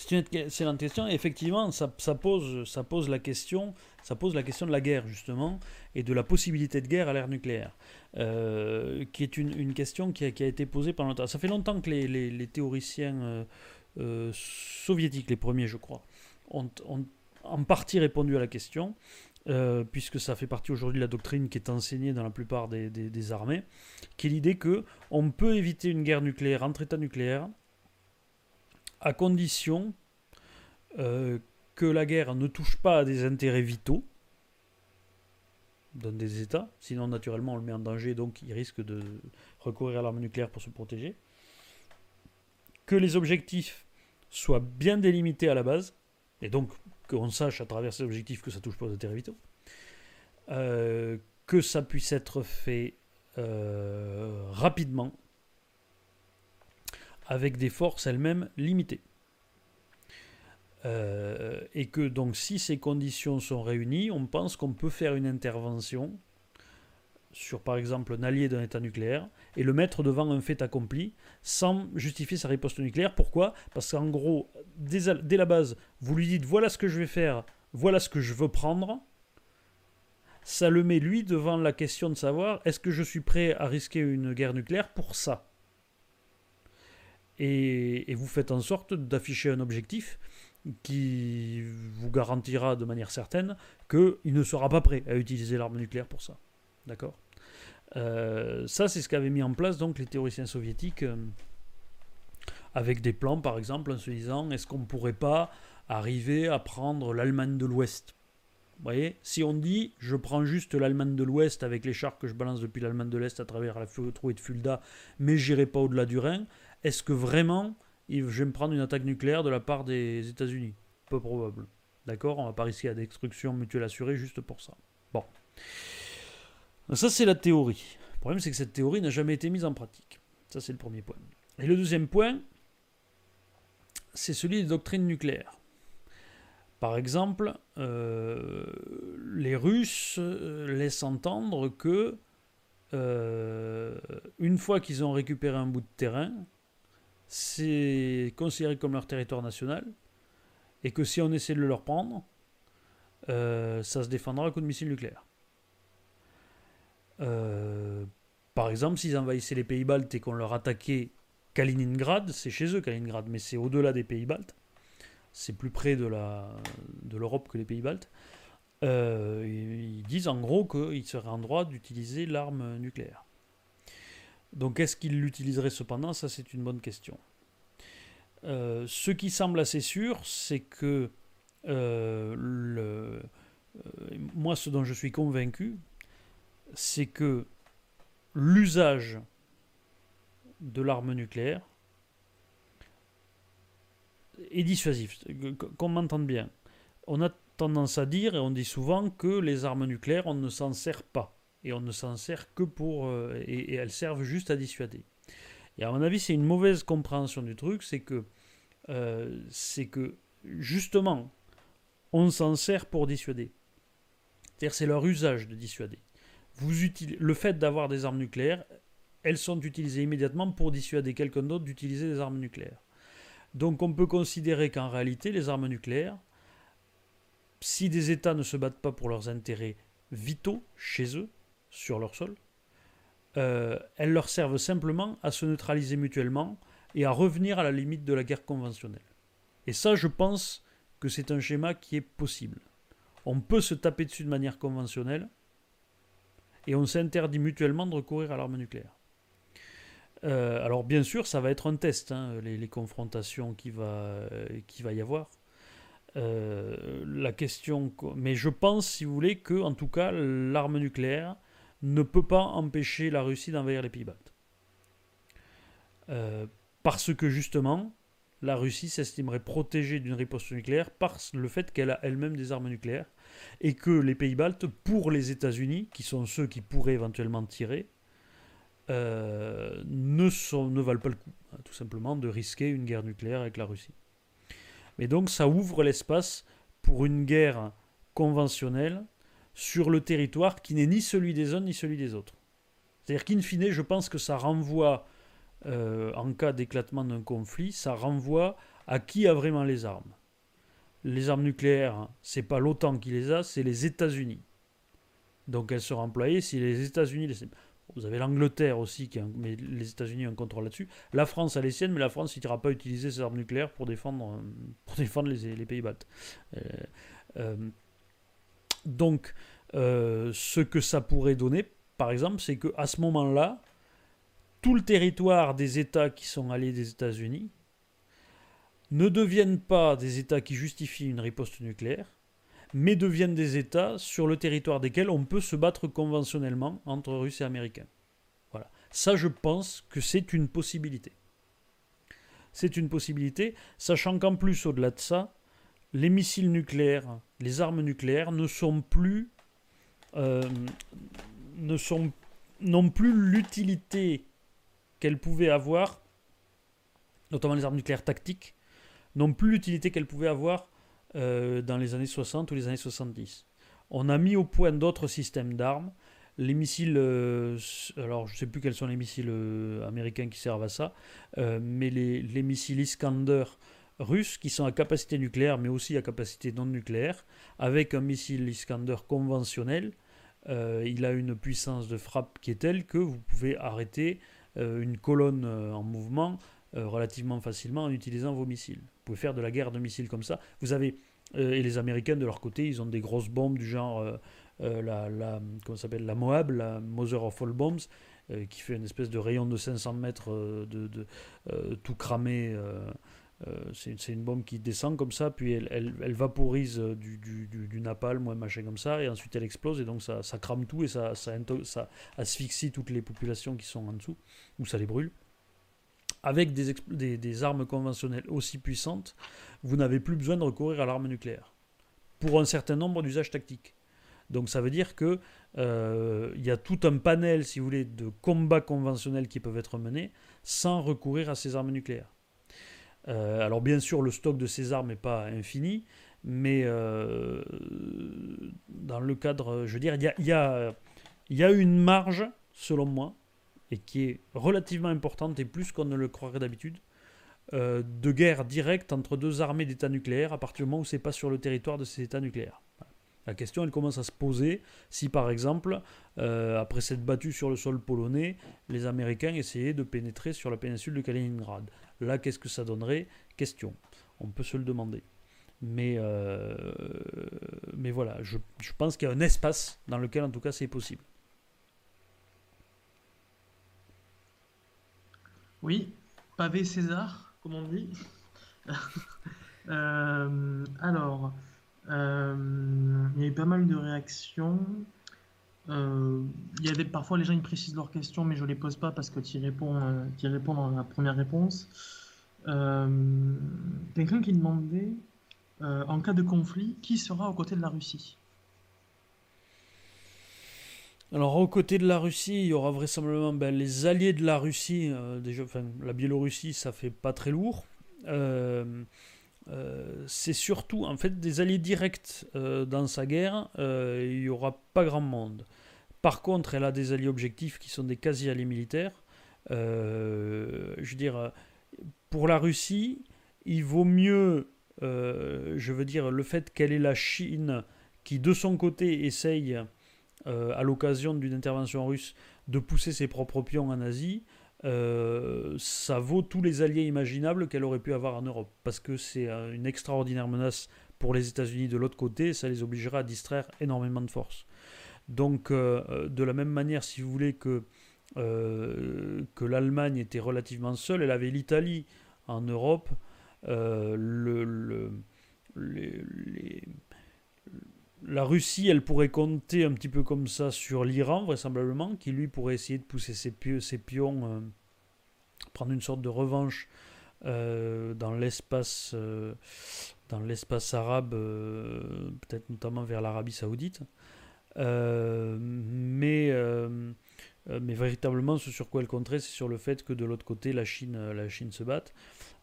C'est une excellente question. effectivement, ça, pose, la question de la guerre, justement, et de la possibilité de guerre à l'ère nucléaire, euh, qui est une, question qui a, été posée pendant longtemps. Ça fait longtemps que les, théoriciens euh, euh, soviétiques, les premiers, je crois, ont, en partie répondu à la question. puisque ça fait partie aujourd'hui de la doctrine qui est enseignée dans la plupart des, des armées, qui est l'idée que on peut éviter une guerre nucléaire entre États nucléaires à condition euh, que la guerre ne touche pas à des intérêts vitaux, d'un des États. Sinon, naturellement, on le met en danger, donc il risque de recourir à l'arme nucléaire pour se protéger. Que les objectifs soient bien délimités à la base, et donc qu'on sache à travers ces objectifs que ça touche pas aux intérêts vitaux. Euh, que ça puisse être fait euh, rapidement, avec des forces elles-mêmes limitées. Euh, et que donc si ces conditions sont réunies, on pense qu'on peut faire une intervention sur par exemple un allié d'un État nucléaire et le mettre devant un fait accompli sans justifier sa riposte nucléaire. Pourquoi? Parce qu'en gros, dès, dès, la base, vous lui dites voilà ce que je vais faire, voilà ce que je veux prendre. Ça le met lui devant la question de savoir est-ce que je suis prêt à risquer une guerre nucléaire pour ça? Et, vous faites en sorte d'afficher un objectif qui vous garantira de manière certaine qu'il ne sera pas prêt à utiliser l'arme nucléaire pour ça. D'accord? Euh, Ça, c'est ce qu'avaient mis en place donc les théoriciens soviétiques euh, avec des plans, par exemple, en se disant est-ce qu'on ne pourrait pas arriver à prendre l'Allemagne de l'Ouest? Vous voyez? Si on dit je prends juste l'Allemagne de l'Ouest avec les chars que je balance depuis l'Allemagne de l'Est à travers la trouée de Fulda, mais j'irai pas au-delà du Rhin, est-ce que vraiment je vais me prendre une attaque nucléaire de la part des États-Unis? Peu probable. D'accord? On va pas risquer à destruction mutuelle assurée juste pour ça. Bon. ça, c'est la théorie. Le problème, c'est que cette théorie n'a jamais été mise en pratique. Ça, c'est le premier point. Et le deuxième point, c'est celui des doctrines nucléaires. Par exemple, euh, les Russes euh, laissent entendre que euh, une fois qu'ils ont récupéré un bout de terrain, c'est considéré comme leur territoire national, et que si on essaie de le leur prendre, euh, ça se défendra à coup de missiles nucléaires. Euh, par exemple, s'ils envahissaient les pays baltes et qu'on leur attaquait Kaliningrad, c'est chez eux Kaliningrad, mais c'est au-delà des pays baltes, c'est plus près de l'Europe que les pays baltes. Euh, ils disent en gros qu'ils seraient en droit d'utiliser l'arme nucléaire. Donc est-ce qu'il l'utiliserait cependant? Ça c'est une bonne question. Euh, ce qui semble assez sûr, c'est que euh, euh, moi ce dont je suis convaincu, c'est que l'usage de l'arme nucléaire est dissuasif. Qu'on m'entende bien. On a tendance à dire, et on dit souvent, que les armes nucléaires, on ne s'en sert pas et on ne s'en sert que pour... Euh, et, elles servent juste à dissuader. Et à mon avis, c'est une mauvaise compréhension du truc, c'est que, euh, c'est que justement, on s'en sert pour dissuader. C'est-à-dire c'est leur usage de dissuader. Vous le fait d'avoir des armes nucléaires, elles sont utilisées immédiatement pour dissuader quelqu'un d'autre d'utiliser des armes nucléaires. Donc on peut considérer qu'en réalité, les armes nucléaires, si des États ne se battent pas pour leurs intérêts vitaux chez eux, sur leur sol, euh, elles leur servent simplement à se neutraliser mutuellement et à revenir à la limite de la guerre conventionnelle. Et ça, je pense que c'est un schéma qui est possible. On peut se taper dessus de manière conventionnelle et on s'interdit mutuellement de recourir à l'arme nucléaire. Euh, alors bien sûr, ça va être un test, hein, les, confrontations qu'il va, qui va y avoir. Euh, la question, mais je pense, si vous voulez, que en tout cas, l'arme nucléaire ne peut pas empêcher la Russie d'envahir les pays baltes. Euh, parce que justement, la Russie s'estimerait protégée d'une riposte nucléaire par le fait qu'elle a elle-même des armes nucléaires et que les pays baltes, pour les États-Unis, qui sont ceux qui pourraient éventuellement tirer, euh, ne valent pas le coup, hein, tout simplement, de risquer une guerre nucléaire avec la Russie. Mais donc ça ouvre l'espace pour une guerre conventionnelle sur le territoire qui n'est ni celui des uns ni celui des autres. C'est-à-dire qu'in fine, je pense que ça renvoie, euh, en cas d'éclatement d'un conflit, ça renvoie à qui a vraiment les armes. Les armes nucléaires, c'est pas l'OTAN qui les a, c'est les États-Unis. Donc elles seront employées si les États-Unis. Vous avez l'Angleterre aussi, qui mais les États-Unis ont un contrôle là-dessus. La France a les siennes, mais la France n'ira pas utiliser ses armes nucléaires pour défendre, pour défendre les, les pays baltes. Euh, euh, donc, euh, ce que ça pourrait donner, par exemple, c'est qu'à ce moment-là, tout le territoire des États qui sont alliés des États-Unis ne deviennent pas des États qui justifient une riposte nucléaire, mais deviennent des États sur le territoire desquels on peut se battre conventionnellement entre Russes et Américains. Voilà. Ça, je pense que c'est une possibilité. C'est une possibilité, sachant qu'en plus, au-delà de ça, les missiles nucléaires, les armes nucléaires ne sont plus, euh, ne sont, n'ont plus l'utilité qu'elles pouvaient avoir, notamment les armes nucléaires tactiques, n'ont plus l'utilité qu'elles pouvaient avoir euh, dans les années 60 ou les années 70. On a mis au point d'autres systèmes d'armes. Les missiles, euh, alors je ne sais plus quels sont les missiles américains qui servent à ça, mais les, les, missiles Iskander russes qui sont à capacité nucléaire mais aussi à capacité non nucléaire, avec un missile Iskander conventionnel, il a une puissance de frappe qui est telle que vous pouvez arrêter une colonne en mouvement relativement facilement en utilisant vos missiles pouvez faire de la guerre de missiles comme ça. Vous avez euh, et les Américains de leur côté, ils ont des grosses bombes du genre euh, euh, la, comment s'appelle la Moab, la Mother of All Bombs, qui fait une espèce de rayon de 500 mètres de tout cramé. C'est une bombe qui descend comme ça, puis elle, elle, vaporise du, du, du, napalm ou un machin comme ça, et ensuite elle explose, et donc ça, ça crame tout, et ça, ça, ça asphyxie toutes les populations qui sont en dessous, ou ça les brûle avec des, des, armes conventionnelles aussi puissantes, vous n'avez plus besoin de recourir à l'arme nucléaire pour un certain nombre d'usages tactiques. Donc ça veut dire que euh, y a tout un panel, si vous voulez, de combats conventionnels qui peuvent être menés sans recourir à ces armes nucléaires. Euh, alors bien sûr, le stock de ces armes n'est pas infini, mais euh, dans le cadre, je veux dire, il y a, une marge, selon moi, et qui est relativement importante et plus qu'on ne le croirait d'habitude, euh, de guerre directe entre deux armées d'États nucléaires à partir du moment où c'est pas sur le territoire de ces États nucléaires. La question, elle commence à se poser si, par exemple, après s'être battu sur le sol polonais, les Américains essayaient de pénétrer sur la péninsule de Kaliningrad. Là, qu'est-ce que ça donnerait? Question. On peut se le demander. Mais, euh, voilà, je pense qu'il y a un espace dans lequel, en tout cas, c'est possible. Oui, pavé César, comme on dit. Euh, alors, euh, il y a eu pas mal de réactions. Euh, y a des, parfois les gens ils précisent leurs questions, mais je les pose pas parce que tu réponds, tu réponds dans la première réponse. Quelqu'un qui demandait, en cas de conflit, qui sera aux côtés de la Russie? Alors, aux côtés de la Russie, il y aura vraisemblablement ben, les alliés de la Russie. Euh, déjà, la Biélorussie, ça fait pas très lourd. Euh, euh, c'est surtout, en fait, des alliés directs dans sa guerre. il n'y aura pas grand monde. Par contre, elle a des alliés objectifs qui sont des quasi-alliés militaires. je veux dire, pour la Russie, il vaut mieux, je veux dire, le fait qu'elle ait la Chine qui, de son côté, essaye euh, à l'occasion d'une intervention russe, de pousser ses propres pions en Asie, euh, ça vaut tous les alliés imaginables qu'elle aurait pu avoir en Europe. Parce que c'est euh, une extraordinaire menace pour les États-Unis de l'autre côté, ça les obligera à distraire énormément de force. Donc, de la même manière, si vous voulez que, que l'Allemagne était relativement seule, elle avait l'Italie en Europe, la Russie, elle pourrait compter un petit peu comme ça sur l'Iran, vraisemblablement, qui lui pourrait essayer de pousser ses, pions, euh, prendre une sorte de revanche euh, dans l'espace euh, dans l'espace arabe, peut-être notamment vers l'Arabie saoudite. Mais, mais véritablement, ce sur quoi elle compterait, c'est sur le fait que de l'autre côté, la Chine, la Chine se batte.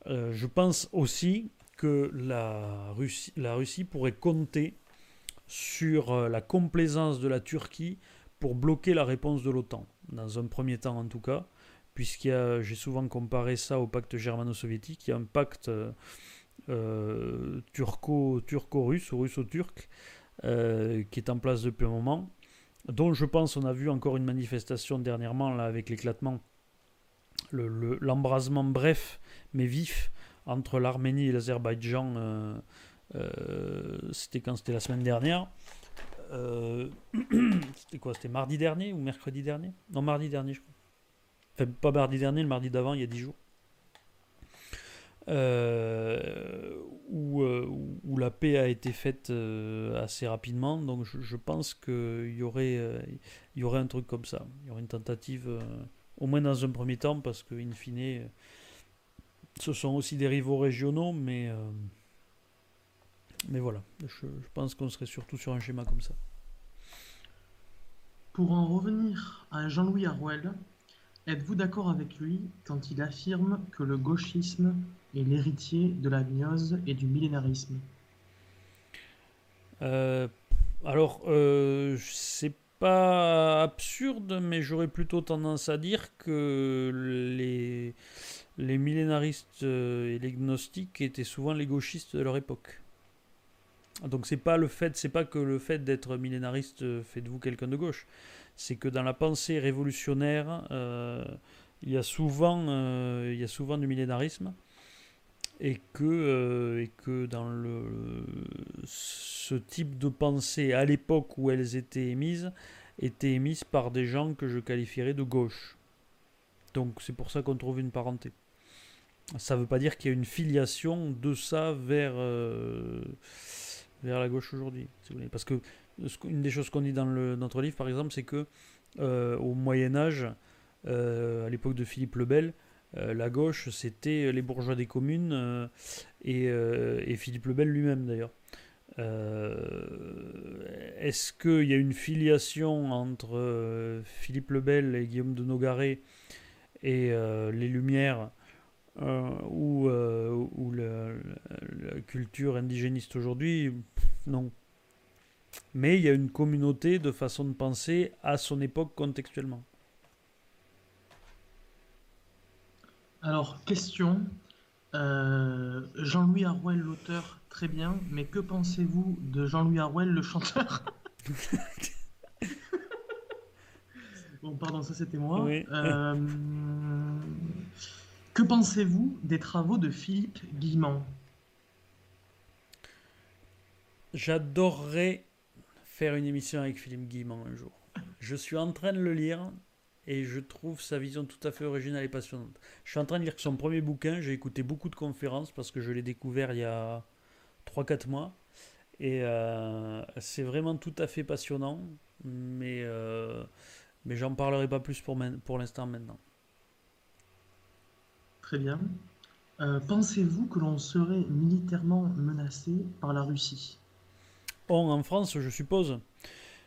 je pense aussi que la Russie, la Russie pourrait compter sur euh, la complaisance de la Turquie pour bloquer la réponse de l'OTAN, dans un premier temps en tout cas, puisqu'il j'ai souvent comparé ça au pacte germano-soviétique, il y a un pacte euh, euh, turco-russe ou russo-turc qui est en place depuis un moment, dont je pense on a vu encore une manifestation dernièrement là avec l'éclatement, l'embrasement bref mais vif entre l'Arménie et l'Azerbaïdjan euh, c'était quand? C'était la semaine dernière. Euh, c'était quoi? C'était mardi dernier ou mercredi dernier? Non, mardi dernier, je crois. Enfin, pas mardi dernier, le mardi d'avant, il y a 10 jours. Euh, où, où, la paix a été faite assez rapidement. Donc je, pense qu'il y, aurait, y aurait un truc comme ça. Il y aurait une tentative, au moins dans un premier temps, parce que, in fine, ce sont aussi des rivaux régionaux, mais, mais voilà, je, pense qu'on serait surtout sur un schéma comme ça. Pour en revenir à Jean-Louis Harwell, êtes-vous d'accord avec lui quand il affirme que le gauchisme est l'héritier de la gnose et du millénarisme euh, Alors, euh, c'est pas absurde, mais j'aurais plutôt tendance à dire que les, les millénaristes euh, et les gnostiques étaient souvent les gauchistes de leur époque. Donc c'est pas le fait, c'est pas que le fait d'être millénariste euh, fait de vous quelqu'un de gauche. C'est que dans la pensée révolutionnaire, il y a souvent, il y a souvent du millénarisme et que, et que dans le, ce type de pensée à l'époque où elles étaient émises, étaient émises par des gens que je qualifierais de gauche. Donc c'est pour ça qu'on trouve une parenté. Ça ne veut pas dire qu'il y a une filiation de ça vers vers la gauche aujourd'hui. Parce que une des choses qu'on dit dans le, notre livre, par exemple, c'est que euh, au Moyen Âge, euh, à l'époque de Philippe le Bel, euh, la gauche, c'était les bourgeois des communes et, et, Philippe le Bel lui-même d'ailleurs. Est-ce qu'il y a une filiation entre Philippe le Bel et Guillaume de Nogaret et les Lumières euh, euh, ou la, culture indigéniste aujourd'hui, non. Mais il y a une communauté de façon de penser à son époque contextuellement. Alors, question. Euh, Jean-Louis Harwell, l'auteur, très bien, mais que pensez-vous de Jean-Louis Harwell, le chanteur? Bon, pardon, ça c'était moi. Oui. Que pensez-vous des travaux de Philippe Guillemont J'adorerais faire une émission avec Philippe Guillemont un jour. Je suis en train de le lire et je trouve sa vision tout à fait originale et passionnante. Je suis en train de lire son premier bouquin, j'ai écouté beaucoup de conférences parce que je l'ai découvert il y a 3-4 mois. Et euh, c'est vraiment tout à fait passionnant, mais, euh, mais j'en parlerai pas plus pour, pour l'instant maintenant. Très bien. Euh, pensez-vous que l'on serait militairement menacé par la Russie? On, en France, je suppose.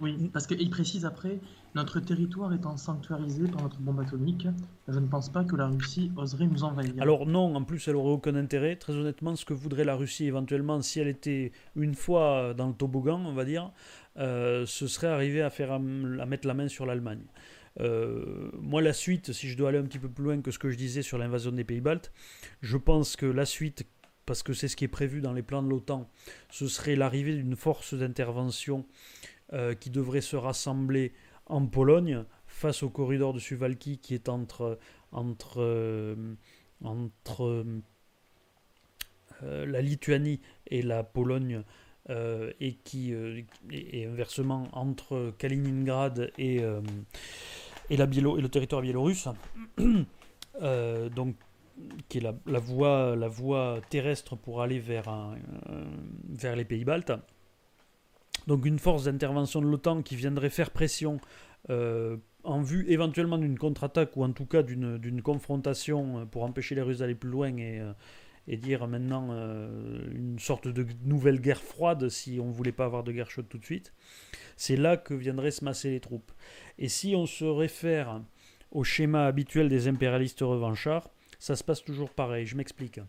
Oui, parce qu'il précise après, notre territoire étant sanctuarisé par notre bombe atomique, je ne pense pas que la Russie oserait nous envahir. Alors non, en plus elle aurait aucun intérêt. Très honnêtement, ce que voudrait la Russie éventuellement, si elle était une fois dans le toboggan, on va dire, euh, ce serait arriver à, faire, à mettre la main sur l'Allemagne. Euh, moi, la suite, si je dois aller un petit peu plus loin que ce que je disais sur l'invasion des pays baltes, je pense que la suite, parce que c'est ce qui est prévu dans les plans de l'OTAN, ce serait l'arrivée d'une force d'intervention euh, qui devrait se rassembler en Pologne face au corridor de Suwalki qui est entre, entre, euh, entre la Lituanie et la Pologne. et qui est inversement entre Kaliningrad et, et, la et le territoire biélorusse, euh, donc, qui est la, la, voie, la voie terrestre pour aller vers, euh, vers les pays baltes. Donc une force d'intervention de l'OTAN qui viendrait faire pression euh, en vue éventuellement d'une contre-attaque ou en tout cas d'une confrontation pour empêcher les Russes d'aller plus loin et, et dire maintenant une sorte de nouvelle guerre froide si on ne voulait pas avoir de guerre chaude tout de suite. C'est là que viendraient se masser les troupes. Et si on se réfère au schéma habituel des impérialistes revanchards, ça se passe toujours pareil. Je m'explique.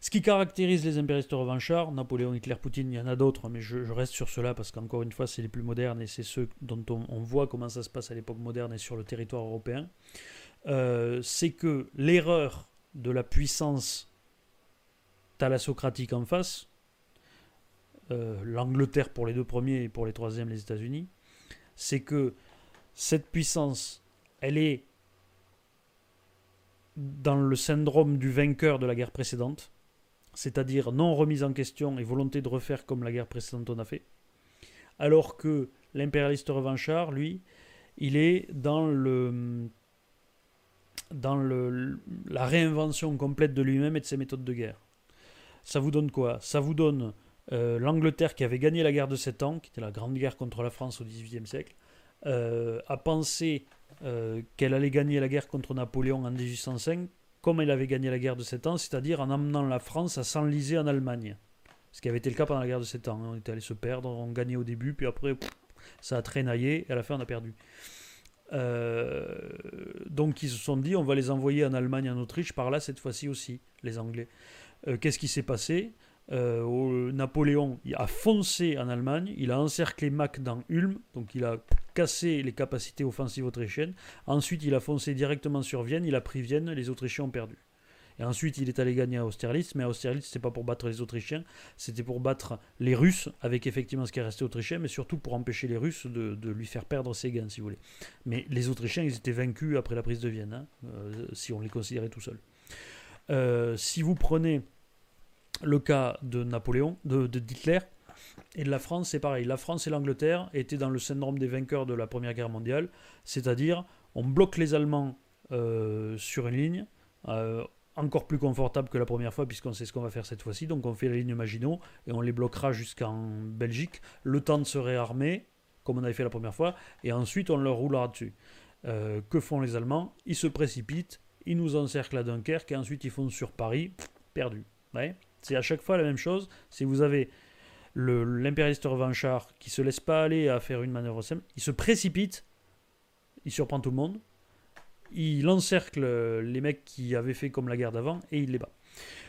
Ce qui caractérise les impérialistes revanchards, Napoléon, Hitler, Poutine, il y en a d'autres, mais je, reste sur cela parce qu'encore une fois, c'est les plus modernes et c'est ceux dont on, voit comment ça se passe à l'époque moderne et sur le territoire européen. Euh, c'est que l'erreur de la puissance thalassocratique en face, euh, l'Angleterre pour les deux premiers et pour les troisièmes les États-Unis, c'est que cette puissance, elle est dans le syndrome du vainqueur de la guerre précédente, c'est-à-dire non remise en question et volonté de refaire comme la guerre précédente on a fait, alors que l'impérialiste revanchard, lui, il est dans le dans le, la réinvention complète de lui-même et de ses méthodes de guerre. Ça vous donne quoi? Ça vous donne euh, l'Angleterre qui avait gagné la guerre de 7 ans, qui était la grande guerre contre la France au XVIIIe siècle, euh, a pensé euh, qu'elle allait gagner la guerre contre Napoléon en 1805, comme elle avait gagné la guerre de 7 ans, c'est-à-dire en amenant la France à s'enliser en Allemagne. Ce qui avait été le cas pendant la guerre de 7 ans. On était allé se perdre, on gagnait au début, puis après, ça a traînaillé, et à la fin, on a perdu. donc ils se sont dit, on va les envoyer en Allemagne, en Autriche, par là cette fois-ci aussi, les Anglais. Qu'est-ce qui s'est passé? Euh, Napoléon a foncé en Allemagne, il a encerclé Mack dans Ulm, donc il a cassé les capacités offensives autrichiennes. Ensuite, il a foncé directement sur Vienne, il a pris Vienne, les Autrichiens ont perdu. Et ensuite, il est allé gagner à Austerlitz, mais à Austerlitz, c'était pas pour battre les Autrichiens, c'était pour battre les Russes, avec effectivement ce qui est resté autrichien, mais surtout pour empêcher les Russes de, lui faire perdre ses gains, si vous voulez. Mais les Autrichiens, ils étaient vaincus après la prise de Vienne, hein, euh, si on les considérait tout seuls. Euh, si vous prenez le cas de Napoléon, de, Hitler, et de la France, c'est pareil. La France et l'Angleterre étaient dans le syndrome des vainqueurs de la Première Guerre mondiale, c'est-à-dire on bloque les Allemands euh, sur une ligne, euh, encore plus confortable que la première fois, puisqu'on sait ce qu'on va faire cette fois-ci. Donc on fait la ligne Maginot et on les bloquera jusqu'en Belgique, le temps de se réarmer, comme on avait fait la première fois, et ensuite on leur roulera dessus. Euh, que font les Allemands? Ils se précipitent, ils nous encerclent à Dunkerque, et ensuite ils foncent sur Paris, perdu. Ouais c'est à chaque fois la même chose. Si vous avez l'impérialiste revanchard qui se laisse pas aller à faire une manœuvre simple, il se précipite, il surprend tout le monde, il encercle les mecs qui avaient fait comme la guerre d'avant et il les bat.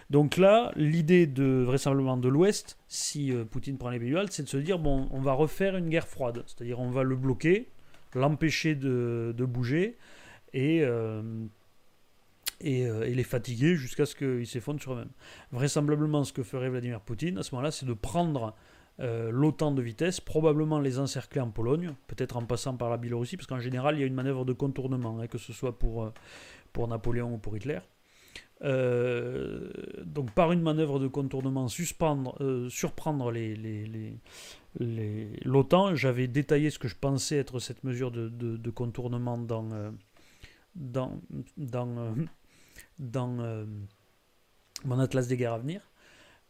Donc là, l'idée de vraisemblablement de l'Ouest, si euh, Poutine prend les pays c'est de se dire bon, on va refaire une guerre froide, c'est-à-dire on va le bloquer, l'empêcher de, bouger et euh, euh, et, les fatiguer jusqu'à ce qu'ils s'effondrent sur eux-mêmes. Vraisemblablement, ce que ferait Vladimir Poutine à ce moment-là, c'est de prendre euh, l'OTAN de vitesse, probablement les encercler en Pologne, peut-être en passant par la Biélorussie, parce qu'en général, il y a une manœuvre de contournement, hein, que ce soit pour, euh, pour Napoléon ou pour Hitler. donc par une manœuvre de contournement, suspendre, surprendre l'OTAN. J'avais détaillé ce que je pensais être cette mesure de, de contournement dans, dans, dans dans euh, mon atlas des guerres à venir.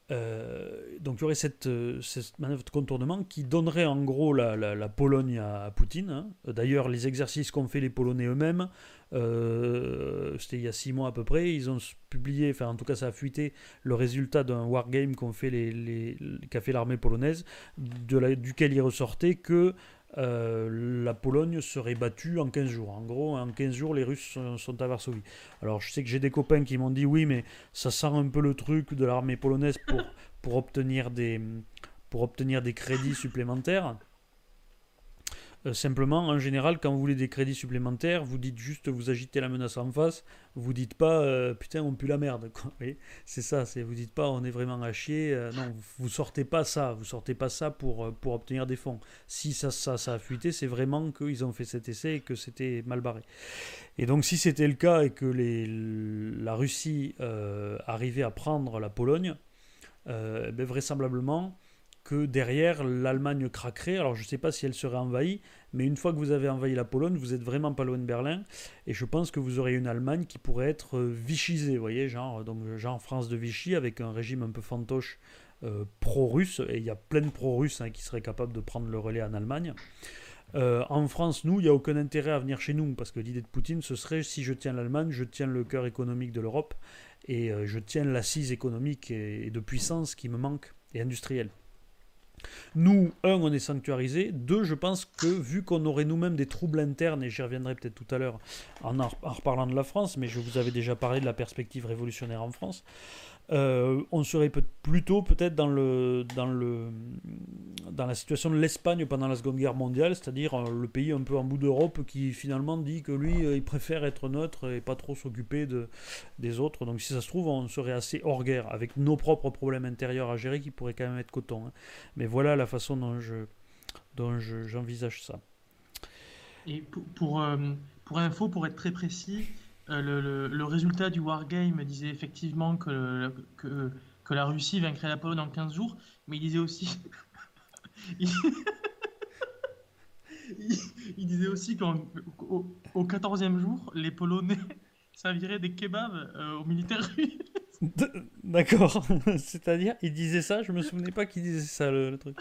Euh, donc il y aurait cette, euh, cette, manœuvre de contournement qui donnerait en gros la, la, Pologne à, Poutine. Hein. D'ailleurs, les exercices qu'ont fait les Polonais eux-mêmes, c'était il y a six mois à peu près, ils ont publié, enfin en tout cas ça a fuité, le résultat d'un wargame les, les, qu'a fait l'armée polonaise, de la, duquel il ressortait que euh, la Pologne serait battue en 15 jours. En gros, en 15 jours, les Russes sont, à Varsovie. Alors, je sais que j'ai des copains qui m'ont dit oui, mais ça sent un peu le truc de l'armée polonaise pour, pour, obtenir des, pour obtenir des crédits supplémentaires. Euh, simplement, en général, quand vous voulez des crédits supplémentaires, vous dites juste, vous agitez la menace en face, vous dites pas, euh, putain, on pue la merde. C'est ça, c'est, vous dites pas, on est vraiment à chier. Euh, non, vous, sortez pas ça, vous sortez pas ça pour, pour obtenir des fonds. Si ça, ça, ça a fuité, c'est vraiment qu'ils ont fait cet essai et que c'était mal barré. Et donc, si c'était le cas et que les, la Russie arrivait à prendre la Pologne, ben, vraisemblablement, que derrière, l'Allemagne craquerait. Alors je ne sais pas si elle serait envahie, mais une fois que vous avez envahi la Pologne, vous êtes vraiment pas loin de Berlin. Et je pense que vous aurez une Allemagne qui pourrait être euh, vichisée, vous voyez, genre, donc, genre France de Vichy, avec un régime un peu fantoche euh, pro-russe. Et il y a plein de pro-russes hein, qui seraient capables de prendre le relais en Allemagne. Euh, en France, nous, il n'y a aucun intérêt à venir chez nous, parce que l'idée de Poutine, ce serait si je tiens l'Allemagne, je tiens le cœur économique de l'Europe, et je tiens l'assise économique et de puissance qui me manque, et industrielle. Nous, un, on est sanctuarisé. Deux, je pense que vu qu'on aurait nous-mêmes des troubles internes, et j'y reviendrai peut-être tout à l'heure en, en, reparlant de la France, mais je vous avais déjà parlé de la perspective révolutionnaire en France, euh, on serait peut plutôt peut-être dans, dans, la situation de l'Espagne pendant la Seconde Guerre mondiale, c'est-à-dire euh, le pays un peu en bout d'Europe qui finalement dit que lui, euh, il préfère être neutre et pas trop s'occuper de, des autres. Donc si ça se trouve, on serait assez hors guerre, avec nos propres problèmes intérieurs à gérer qui pourraient quand même être coton. Hein. Mais voilà la façon dont je dont j'envisage ça. Et pour, pour, pour info, pour être très précis, euh, le, résultat du Wargame disait effectivement que, que, que, la Russie vaincrait la Pologne en 15 jours, mais il disait aussi. il, disait aussi qu'au au 14e jour, les Polonais serviraient des kebabs euh, aux militaires russes. D'accord. C'est-à-dire, il disait ça, je me souvenais pas qu'il disait ça, le, truc.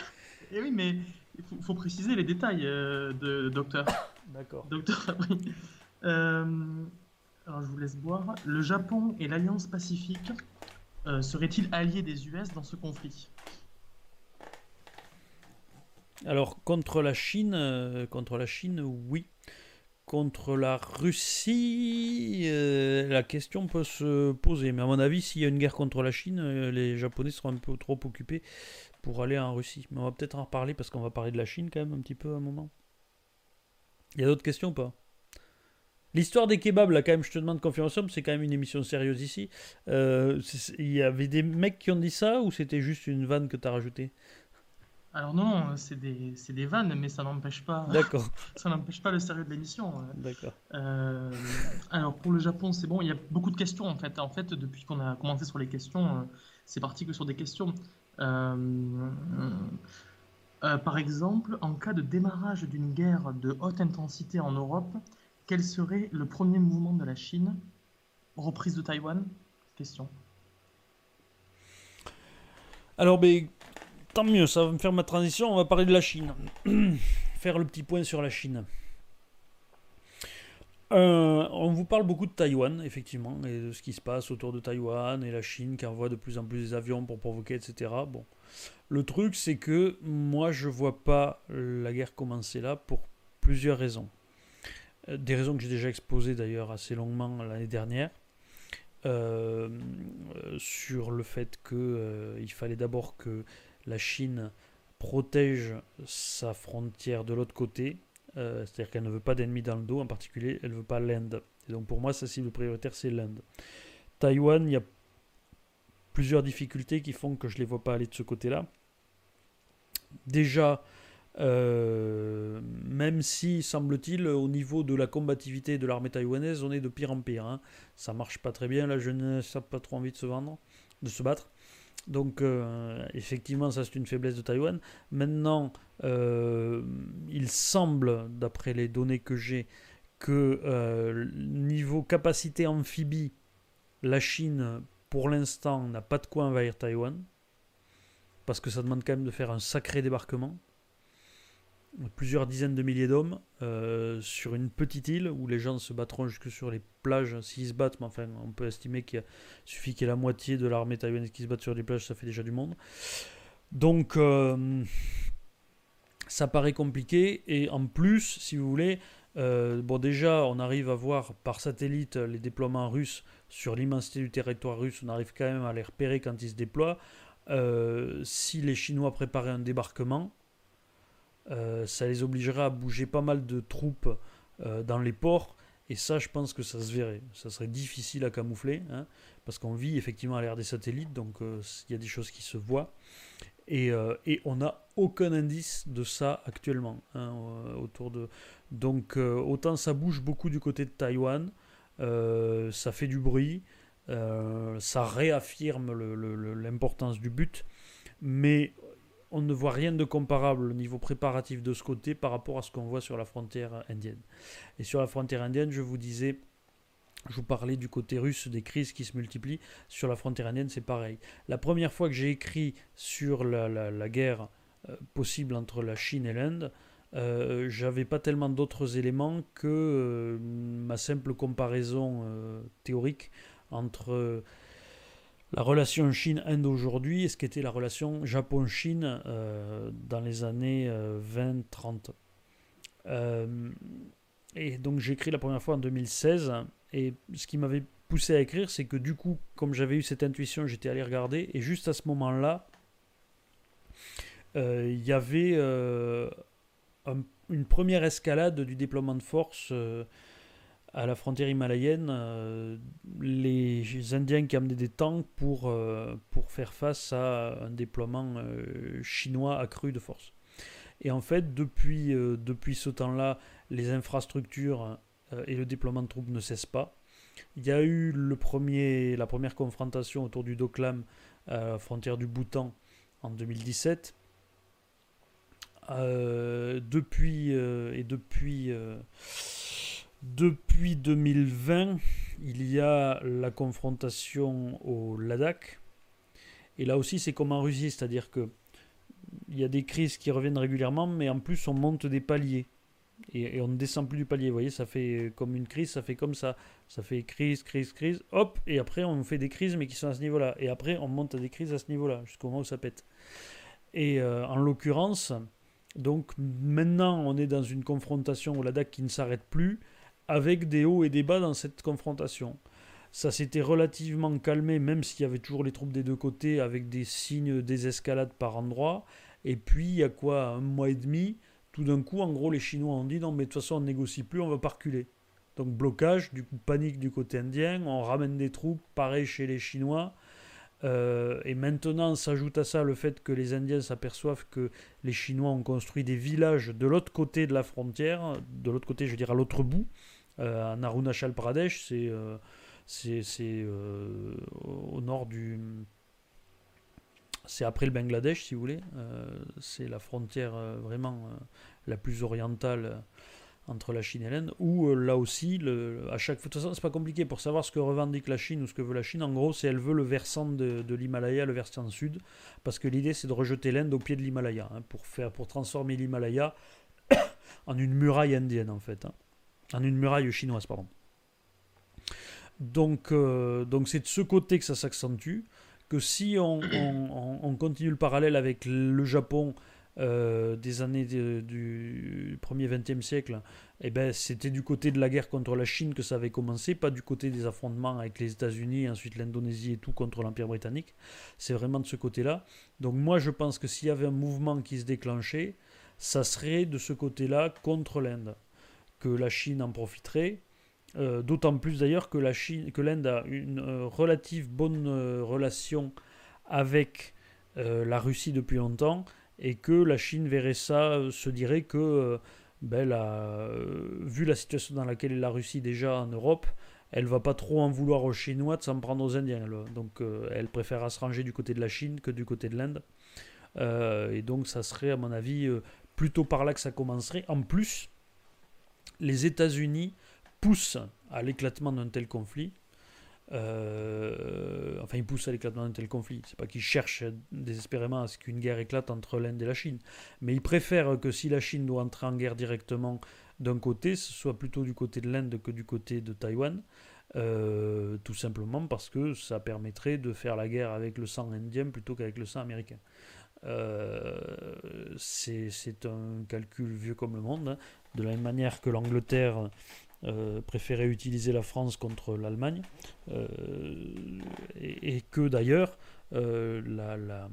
Et eh oui, mais il faut, préciser les détails euh, de docteur. D'accord. Docteur euh, alors, je vous laisse boire. Le Japon et l'Alliance Pacifique euh, seraient-ils alliés des US dans ce conflit? Alors, contre la Chine, contre la Chine, oui contre la Russie, euh, la question peut se poser. Mais à mon avis, s'il y a une guerre contre la Chine, euh, les Japonais seront un peu trop occupés pour aller en Russie. Mais on va peut-être en reparler parce qu'on va parler de la Chine quand même un petit peu à un moment. Il y a d'autres questions ou pas? L'histoire des kebabs, là, quand même, je te demande confirmation, c'est quand même une émission sérieuse ici. Euh, il y avait des mecs qui ont dit ça ou c'était juste une vanne que tu as rajoutée? Alors non, c'est des, des, vannes, mais ça n'empêche pas. D'accord. ça n'empêche pas le sérieux de l'émission. D'accord. Euh, alors pour le Japon, c'est bon. Il y a beaucoup de questions en fait. En fait, depuis qu'on a commencé sur les questions, euh, c'est parti que sur des questions. Euh, par exemple, en cas de démarrage d'une guerre de haute intensité en Europe, quel serait le premier mouvement de la Chine? Reprise de Taïwan? Question. Alors, ben, Tant mieux, ça va me faire ma transition. On va parler de la Chine. faire le petit point sur la Chine. Euh, on vous parle beaucoup de Taïwan, effectivement, et de ce qui se passe autour de Taïwan, et la Chine qui envoie de plus en plus des avions pour provoquer, etc. Bon. Le truc, c'est que moi, je vois pas la guerre commencer là pour plusieurs raisons. Euh, des raisons que j'ai déjà exposées d'ailleurs assez longuement l'année dernière. Euh, sur le fait qu'il fallait d'abord que la Chine protège sa frontière de l'autre côté, euh, c'est-à-dire qu'elle ne veut pas d'ennemis dans le dos, en particulier elle ne veut pas l'Inde. Et donc pour moi, sa cible prioritaire, c'est l'Inde. Taïwan, il y a plusieurs difficultés qui font que je ne les vois pas aller de ce côté-là. Déjà, euh, même si, semble-t-il, au niveau de la combativité de l'armée taïwanaise, on est de pire en pire. Hein. Ça marche pas très bien, la jeunesse n'a pas trop envie de se vendre, de se battre. Donc euh, effectivement, ça c'est une faiblesse de Taïwan. Maintenant, euh, il semble, d'après les données que j'ai, que niveau capacité amphibie, la Chine, pour l'instant, n'a pas de quoi envahir Taïwan. Parce que ça demande quand même de faire un sacré débarquement plusieurs dizaines de milliers d'hommes euh, sur une petite île où les gens se battront jusque sur les plages s'ils se battent, mais enfin on peut estimer qu'il suffit qu'il y ait la moitié de l'armée taïwanaise qui se batte sur les plages, ça fait déjà du monde. Donc euh, ça paraît compliqué et en plus, si vous voulez, euh, bon déjà on arrive à voir par satellite les déploiements russes sur l'immensité du territoire russe, on arrive quand même à les repérer quand ils se déploient. si les Chinois préparaient un débarquement, euh, ça les obligerait à bouger pas mal de troupes euh, dans les ports. Et ça, je pense que ça se verrait. Ça serait difficile à camoufler, hein, parce qu'on vit effectivement à l'ère des satellites, donc euh, il y a des choses qui se voient. Et, et on n'a aucun indice de ça actuellement hein, autour de. Donc autant ça bouge beaucoup du côté de Taïwan, ça fait du bruit, ça réaffirme l'importance du but, mais on ne voit rien de comparable au niveau préparatif de ce côté par rapport à ce qu'on voit sur la frontière indienne. Et sur la frontière indienne, je vous disais, je vous parlais du côté russe des crises qui se multiplient. Sur la frontière indienne, c'est pareil. La première fois que j'ai écrit sur la, guerre euh, possible entre la Chine et l'Inde, euh, j'avais pas tellement d'autres éléments que euh, ma simple comparaison théorique entre la relation Chine-Inde aujourd'hui et ce qu'était la relation Japon-Chine euh, dans les années 20-30. Euh, euh, et donc j'ai écrit la première fois en 2016 et ce qui m'avait poussé à écrire c'est que du coup comme j'avais eu cette intuition j'étais allé regarder et juste à ce moment-là il y avait une première escalade du déploiement de force à la frontière himalayenne euh, les Indiens qui amenaient des tanks pour, euh, pour faire face à un déploiement euh, chinois accru de force. Et en fait, depuis, depuis ce temps-là, les infrastructures et le déploiement de troupes ne cessent pas. Il y a eu le premier, la première confrontation autour du Doklam à la frontière du Bhoutan en 2017. depuis et depuis depuis 2020, il y a la confrontation au Ladakh. Et là aussi, c'est comme en Russie, c'est-à-dire que il y a des crises qui reviennent régulièrement, mais en plus, on monte des paliers. Et, on ne descend plus du palier. Vous voyez, ça fait comme une crise, ça fait comme ça. Ça fait crise, crise, crise, hop, et après, on fait des crises, mais qui sont à ce niveau-là. Et après, on monte à des crises à ce niveau-là, jusqu'au moment où ça pète. Et euh, en l'occurrence, donc maintenant, on est dans une confrontation au Ladakh qui ne s'arrête plus, avec des hauts et des bas dans cette confrontation. Ça s'était relativement calmé, même s'il y avait toujours les troupes des deux côtés, avec des signes des escalades par endroits. Et puis, il y a quoi, un mois et demi, tout d'un coup, en gros, les Chinois ont dit non, mais de toute façon, on ne négocie plus, on va pas reculer. Donc, blocage, du coup, panique du côté indien, on ramène des troupes, pareil chez les Chinois. Euh, et maintenant s'ajoute à ça le fait que les Indiens s'aperçoivent que les Chinois ont construit des villages de l'autre côté de la frontière, de l'autre côté, je veux dire à l'autre bout, en Arunachal Pradesh, c'est euh, euh, au nord du. C'est après le Bangladesh, si vous voulez. c'est la frontière vraiment la plus orientale entre la Chine et l'Inde, où là aussi, à chaque fois, de toute façon, c'est pas compliqué pour savoir ce que revendique la Chine ou ce que veut la Chine. En gros, c'est elle veut le versant de, de l'Himalaya, le versant sud, parce que l'idée c'est de rejeter l'Inde au pied de l'Himalaya, hein, pour faire, pour transformer l'Himalaya en une muraille indienne en fait. Hein en une muraille chinoise, pardon. Donc, euh, donc c'est de ce côté que ça s'accentue, que si on, on, continue le parallèle avec le Japon euh, des années du premier XXe siècle, eh ben, c'était du côté de la guerre contre la Chine que ça avait commencé, pas du côté des affrontements avec les États-Unis, ensuite l'Indonésie et tout contre l'Empire britannique. C'est vraiment de ce côté-là. Donc moi je pense que s'il y avait un mouvement qui se déclenchait, ça serait de ce côté-là contre l'Inde que la Chine en profiterait. Euh, d'autant plus d'ailleurs que la Chine, que l'Inde a une euh, relative bonne euh, relation avec la Russie depuis longtemps et que la Chine verrait ça, se dirait que ben, vu la situation dans laquelle est la Russie déjà en Europe, elle va pas trop en vouloir aux Chinois de s'en prendre aux Indiens. Donc elle préfère se ranger du côté de la Chine que du côté de l'Inde. et donc ça serait à mon avis plutôt par là que ça commencerait. En plus, les États-Unis poussent à l'éclatement d'un tel conflit. Euh, enfin, ils poussent à l'éclatement d'un tel conflit. C'est pas qu'ils cherchent désespérément à ce qu'une guerre éclate entre l'Inde et la Chine, mais ils préfèrent que si la Chine doit entrer en guerre directement d'un côté, ce soit plutôt du côté de l'Inde que du côté de Taïwan. Euh, tout simplement parce que ça permettrait de faire la guerre avec le sang indien plutôt qu'avec le sang américain. Euh, c'est un calcul vieux comme le monde. Hein. De la même manière que l'Angleterre euh, préférait utiliser la France contre l'Allemagne, euh, et, que d'ailleurs la, la,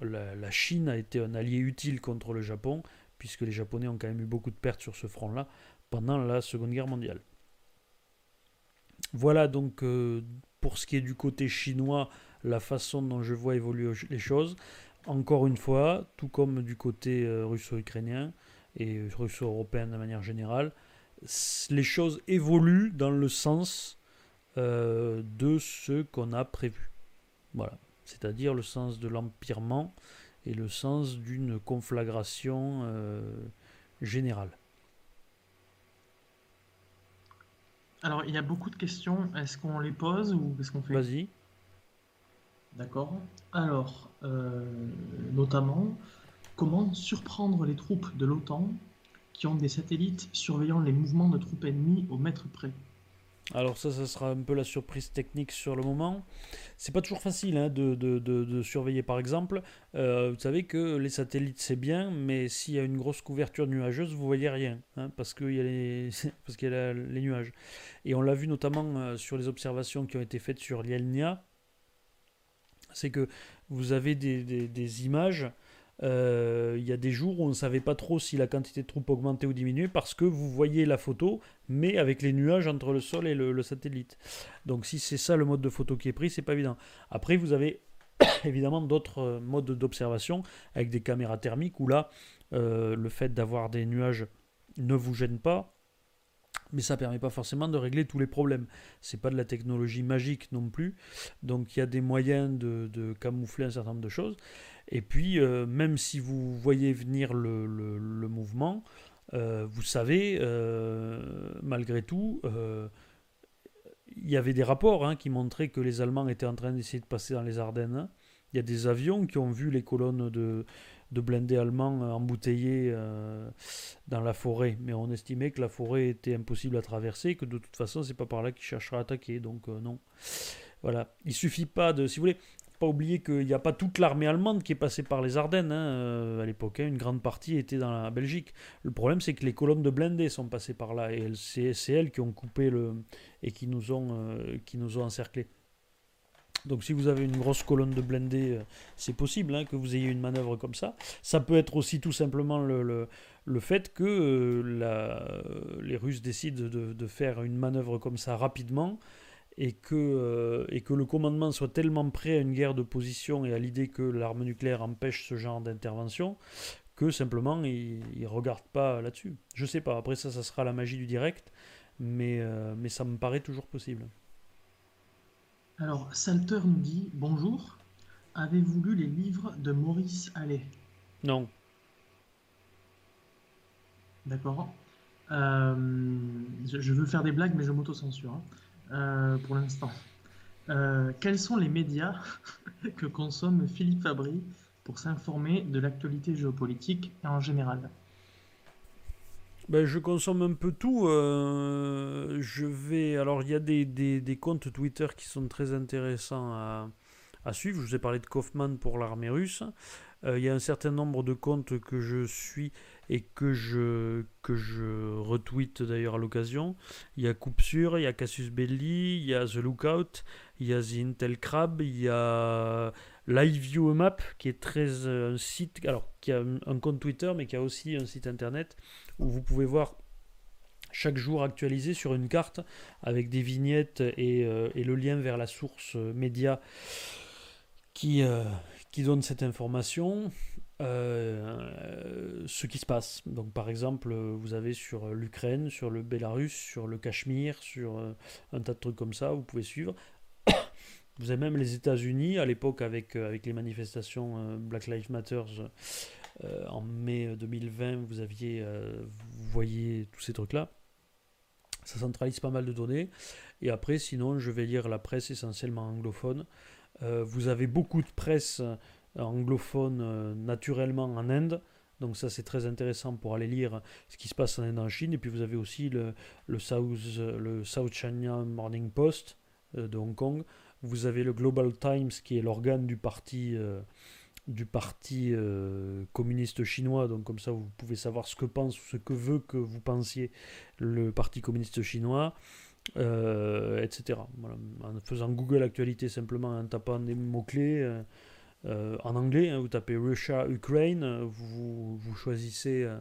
la, Chine a été un allié utile contre le Japon, puisque les Japonais ont quand même eu beaucoup de pertes sur ce front-là pendant la Seconde Guerre mondiale. Voilà donc pour ce qui est du côté chinois, la façon dont je vois évoluer les choses encore une fois, tout comme du côté euh, russo-ukrainien et russo-européen de manière générale, les choses évoluent dans le sens euh, de ce qu'on a prévu. Voilà. C'est-à-dire le sens de l'empirement et le sens d'une conflagration euh, générale. Alors, il y a beaucoup de questions. Est-ce qu'on les pose ou qu'est-ce qu'on fait? Vas-y. D'accord. Alors, euh, notamment, comment surprendre les troupes de l'OTAN qui ont des satellites surveillant les mouvements de troupes ennemies au mètre près? Alors ça, ça sera un peu la surprise technique sur le moment. C'est pas toujours facile hein, de, surveiller par exemple. Euh, vous savez que les satellites c'est bien, mais s'il y a une grosse couverture nuageuse, vous voyez rien, hein, parce qu'il y a, les, parce y a les nuages. Et on l'a vu notamment euh, sur les observations qui ont été faites sur l'Ielnia, c'est que vous avez des, images. Euh, il y a des jours où on ne savait pas trop si la quantité de troupes augmentait ou diminuait parce que vous voyez la photo, mais avec les nuages entre le sol et le, satellite. Donc si c'est ça le mode de photo qui est pris, c'est pas évident. Après, vous avez évidemment d'autres euh, modes d'observation avec des caméras thermiques où là, euh, le fait d'avoir des nuages ne vous gêne pas mais ça permet pas forcément de régler tous les problèmes. C'est pas de la technologie magique non plus, donc il y a des moyens de, camoufler un certain nombre de choses. Et puis, euh, même si vous voyez venir le, mouvement, euh, vous savez, euh, malgré tout, il y avait des rapports hein, qui montraient que les Allemands étaient en train d'essayer de passer dans les Ardennes. Il y a des avions qui ont vu les colonnes de, de blindés allemands embouteillés dans la forêt. Mais on estimait que la forêt était impossible à traverser, que de toute façon, c'est pas par là qu'ils chercheraient à attaquer. Donc non. Voilà. Il suffit pas de. Si vous voulez, pas oublier qu'il n'y a pas toute l'armée allemande qui est passée par les Ardennes hein, euh, à l'époque. Hein. une grande partie était dans la Belgique. Le problème, c'est que les colonnes de blindés sont passées par là et c'est elles qui ont coupé le et qui nous ont qui nous ont encerclés. Donc si vous avez une grosse colonne de blindés, euh, c'est possible hein, que vous ayez une manœuvre comme ça. Ça peut être aussi tout simplement le, le, fait que euh, les Russes décident de, de, faire une manœuvre comme ça rapidement et que, euh, et que le commandement soit tellement prêt à une guerre de position et à l'idée que l'arme nucléaire empêche ce genre d'intervention que simplement il ne regarde pas là-dessus. Je sais pas, après ça, ça sera la magie du direct, mais, mais ça me paraît toujours possible. Alors, Salter nous dit Bonjour, avez-vous lu les livres de Maurice Allais? Non. D'accord. Euh, je, veux faire des blagues, mais je m'auto-censure hein. Euh, pour l'instant. Euh, quels sont les médias que consomme Philippe Fabry pour s'informer de l'actualité géopolitique en général? Ben, je consomme un peu tout. Euh, je vais. Alors, il y a des, des, comptes Twitter qui sont très intéressants à, à suivre. Je vous ai parlé de Kaufman pour l'armée russe. Euh, il y a un certain nombre de comptes que je suis et que je, que je retweet d'ailleurs à l'occasion. Il y a Coupe il y a Cassius Belli, il y a The Lookout, il y a The Intel Crab, il y a Live Map qui est très euh, un site alors qui a un, compte Twitter mais qui a aussi un site internet où vous pouvez voir chaque jour actualisé sur une carte avec des vignettes et, euh, et le lien vers la source média qui, qui donne cette information. ce qui se passe. Donc par exemple, vous avez sur l'Ukraine, sur le Bélarus, sur le Cachemire, sur un tas de trucs comme ça, vous pouvez suivre. Vous avez même les États-Unis, à l'époque avec, euh, les manifestations euh, Black Lives Matter euh, en mai 2020, vous aviez, vous voyez tous ces trucs-là. Ça centralise pas mal de données. Et après, sinon, je vais lire la presse essentiellement anglophone. Vous avez beaucoup de presse anglophone naturellement en Inde. Donc ça c'est très intéressant pour aller lire ce qui se passe en Inde en Chine. Et puis vous avez aussi le, le, South, le South China Morning Post de Hong Kong, vous avez le Global Times qui est l'organe du parti, euh, du parti euh, communiste chinois. Donc comme ça, vous pouvez savoir ce que pense, ce que veut que vous pensiez le parti communiste chinois. Euh, etc. En faisant Google Actualité simplement en tapant des mots-clés, euh, en anglais, hein, vous tapez Russia, Ukraine, vous, vous choisissez euh,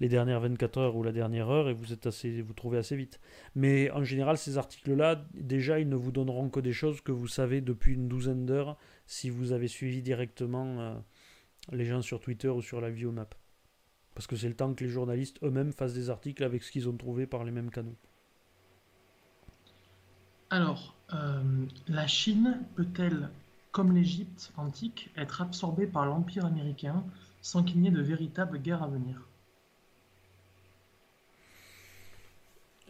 les dernières 24 heures ou la dernière heure et vous, êtes assez, vous trouvez assez vite. Mais en général, ces articles-là, déjà, ils ne vous donneront que des choses que vous savez depuis une douzaine d'heures si vous avez suivi directement euh, les gens sur Twitter ou sur la Viomap. Parce que c'est le temps que les journalistes eux-mêmes fassent des articles avec ce qu'ils ont trouvé par les mêmes canaux. Alors, la Chine peut-elle comme l'Égypte antique, être absorbée par l'Empire américain sans qu'il n'y ait de véritable guerre à venir?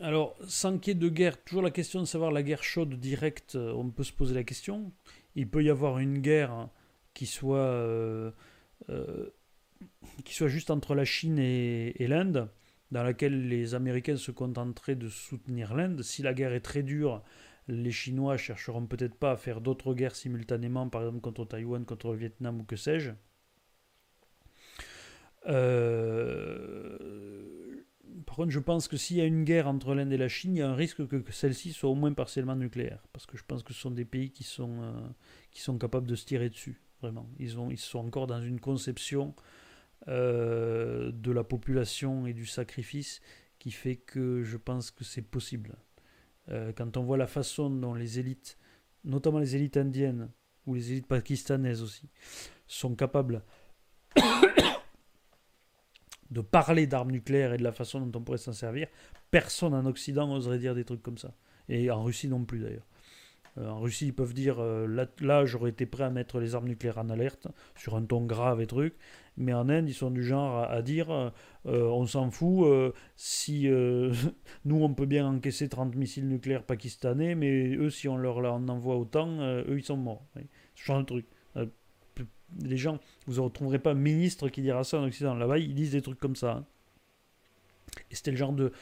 Alors, sans qu'il y ait de guerre, toujours la question de savoir la guerre chaude directe, euh, on peut se poser la question. Il peut y avoir une guerre qui soit, euh, euh, qui soit juste entre la Chine et l'Inde, dans laquelle les Américains se contenteraient de soutenir l'Inde. Si la guerre est très dure, les Chinois chercheront peut-être pas à faire d'autres guerres simultanément, par exemple contre Taïwan, contre le Vietnam ou que sais-je. Euh, par contre, je pense que s'il y a une guerre entre l'Inde et la Chine, il y a un risque que, celle-ci soit au moins partiellement nucléaire. Parce que je pense que ce sont des pays qui sont, euh, qui sont capables de se tirer dessus, vraiment. Ils, ont, ils sont encore dans une conception euh, de la population et du sacrifice qui fait que je pense que c'est possible. Euh, quand on voit la façon dont les élites, notamment les élites indiennes ou les élites pakistanaises aussi, sont capables de parler d'armes nucléaires et de la façon dont on pourrait s'en servir, personne en Occident n'oserait dire des trucs comme ça. Et en Russie non plus d'ailleurs. Euh, en Russie, ils peuvent dire euh, là j'aurais été prêt à mettre les armes nucléaires en alerte, sur un ton grave et truc, Mais en Inde, ils sont du genre à, dire euh, on s'en fout, euh, si nous on peut bien encaisser 30 missiles nucléaires pakistanais, mais eux, si on leur en envoie autant, eux ils sont morts. Ce genre de truc. les gens, vous ne retrouverez pas un ministre qui dira ça en Occident. Là-bas, ils disent des trucs comme ça. Hein. Et c'était le genre de,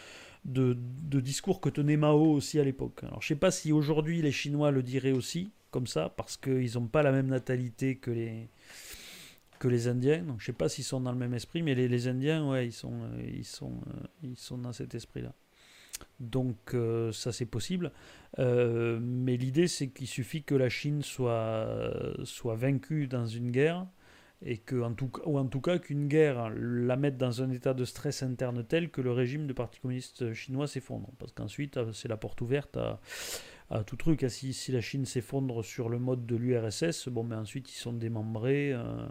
de, discours que tenait Mao aussi à l'époque. Alors je sais pas si aujourd'hui les Chinois le diraient aussi, comme ça, parce qu'ils n'ont pas la même natalité que les, que les Indiens. Donc je sais pas s'ils sont dans le même esprit, mais les, Indiens, ouais, ils sont, euh, ils sont, euh, ils sont dans cet esprit-là. Donc euh, ça c'est possible. mais l'idée c'est qu'il suffit que la Chine soit, soit vaincue dans une guerre et que, en tout, ou en tout cas qu'une guerre la mette dans un état de stress interne tel que le régime du Parti communiste chinois s'effondre. Parce qu'ensuite, c'est la porte ouverte à, à tout truc. Ah, si, la Chine s'effondre sur le mode de l'URSS, bon, mais ensuite ils sont démembrés. Euh,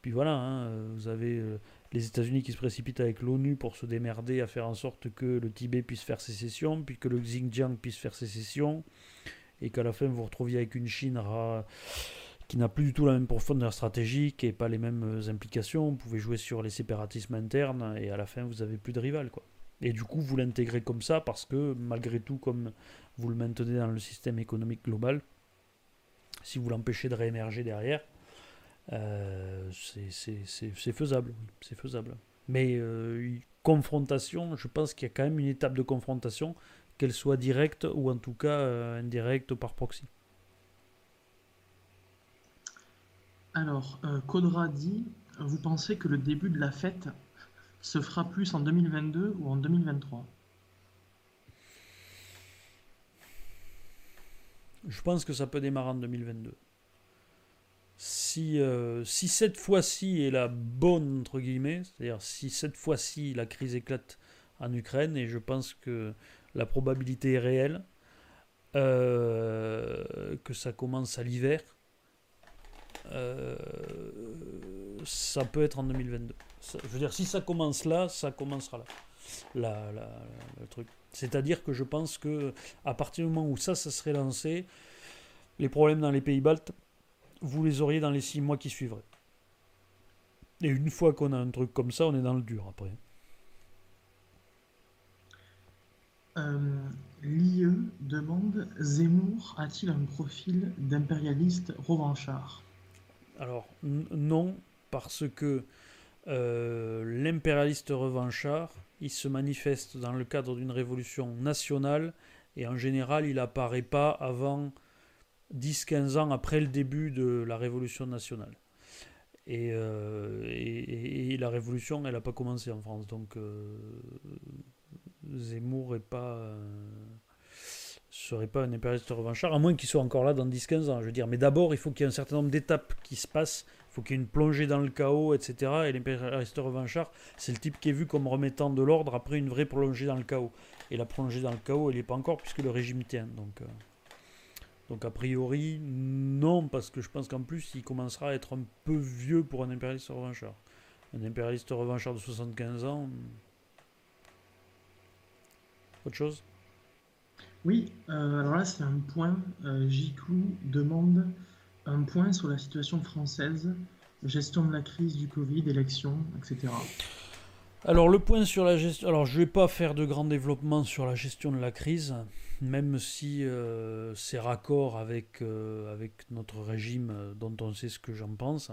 puis voilà, hein, vous avez euh, les États-Unis qui se précipitent avec l'ONU pour se démerder à faire en sorte que le Tibet puisse faire sécession, puis que le Xinjiang puisse faire sécession, et qu'à la fin vous retrouviez avec une Chine qui n'a plus du tout la même profondeur stratégique et pas les mêmes euh, implications. Vous pouvez jouer sur les séparatismes internes et à la fin vous avez plus de rival quoi. Et du coup vous l'intégrez comme ça parce que malgré tout comme vous le maintenez dans le système économique global, si vous l'empêchez de réémerger derrière, euh, c'est faisable, c'est faisable. Mais euh, confrontation, je pense qu'il y a quand même une étape de confrontation, qu'elle soit directe ou en tout cas indirecte par proxy. Alors, euh, dit, vous pensez que le début de la fête se fera plus en 2022 ou en 2023 Je pense que ça peut démarrer en 2022. Si, euh, si cette fois-ci est la bonne, entre guillemets, c'est-à-dire si cette fois-ci la crise éclate en Ukraine, et je pense que la probabilité est réelle, euh, que ça commence à l'hiver, euh, ça peut être en 2022. Je veux dire, si ça commence là, ça commencera là. le truc. C'est-à-dire que je pense que à partir du moment où ça, ça serait lancé, les problèmes dans les pays baltes, vous les auriez dans les six mois qui suivraient. Et une fois qu'on a un truc comme ça, on est dans le dur après. Euh, L'IE demande Zemmour a-t-il un profil d'impérialiste revanchard? Alors non, parce que euh, l'impérialiste revanchard, il se manifeste dans le cadre d'une révolution nationale et en général il n'apparaît pas avant 10-15 ans après le début de la révolution nationale. Et, euh, la révolution, elle n'a pas commencé en France, donc euh, Zemmour n'est pas serait pas un impérialiste revanchard, à moins qu'il soit encore là dans 10-15 ans, je veux dire. Mais d'abord, il faut qu'il y ait un certain nombre d'étapes qui se passent, faut qu'il y ait une plongée dans le chaos, etc. Et l'impérialiste revanchard, c'est le type qui est vu comme remettant de l'ordre après une vraie plongée dans le chaos. Et la plongée dans le chaos, elle n'est pas encore, puisque le régime tient. Donc, euh, donc a priori, non, parce que je pense qu'en plus, il commencera à être un peu vieux pour un impérialiste revanchard. Un impérialiste revanchard de 75 ans... Autre chose? Oui, euh, alors là, c'est un point. Euh, demande un point sur la situation française, gestion de la crise du Covid, élections, etc. Alors, le point sur la gestion. Alors, je ne vais pas faire de grand développement sur la gestion de la crise, même si euh, c'est raccord avec, euh, avec notre régime dont on sait ce que j'en pense.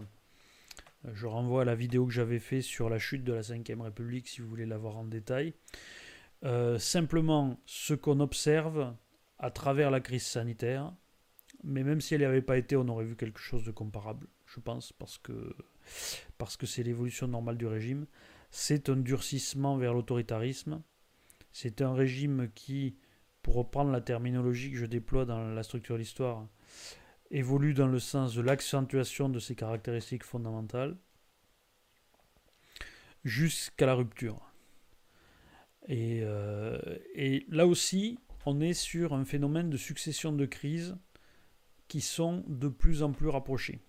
Je renvoie à la vidéo que j'avais faite sur la chute de la Ve République si vous voulez la voir en détail. Euh, simplement ce qu'on observe à travers la crise sanitaire, mais même si elle n'y avait pas été, on aurait vu quelque chose de comparable, je pense, parce que parce que c'est l'évolution normale du régime. C'est un durcissement vers l'autoritarisme. C'est un régime qui, pour reprendre la terminologie que je déploie dans la structure de l'histoire, évolue dans le sens de l'accentuation de ses caractéristiques fondamentales jusqu'à la rupture. Euh, et, là aussi, on est sur un phénomène de succession de crises qui sont de plus en plus rapprochées.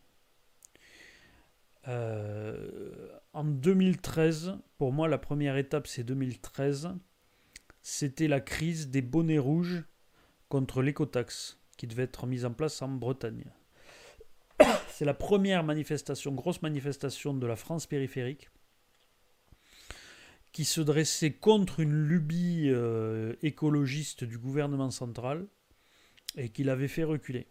Euh, en 2013, pour moi, la première étape, c'est 2013. C'était la crise des bonnets rouges contre l'écotaxe qui devait être mise en place en Bretagne. C'est la première manifestation, grosse manifestation de la France périphérique qui se dressait contre une lubie euh, écologiste du gouvernement central et qui l'avait fait reculer.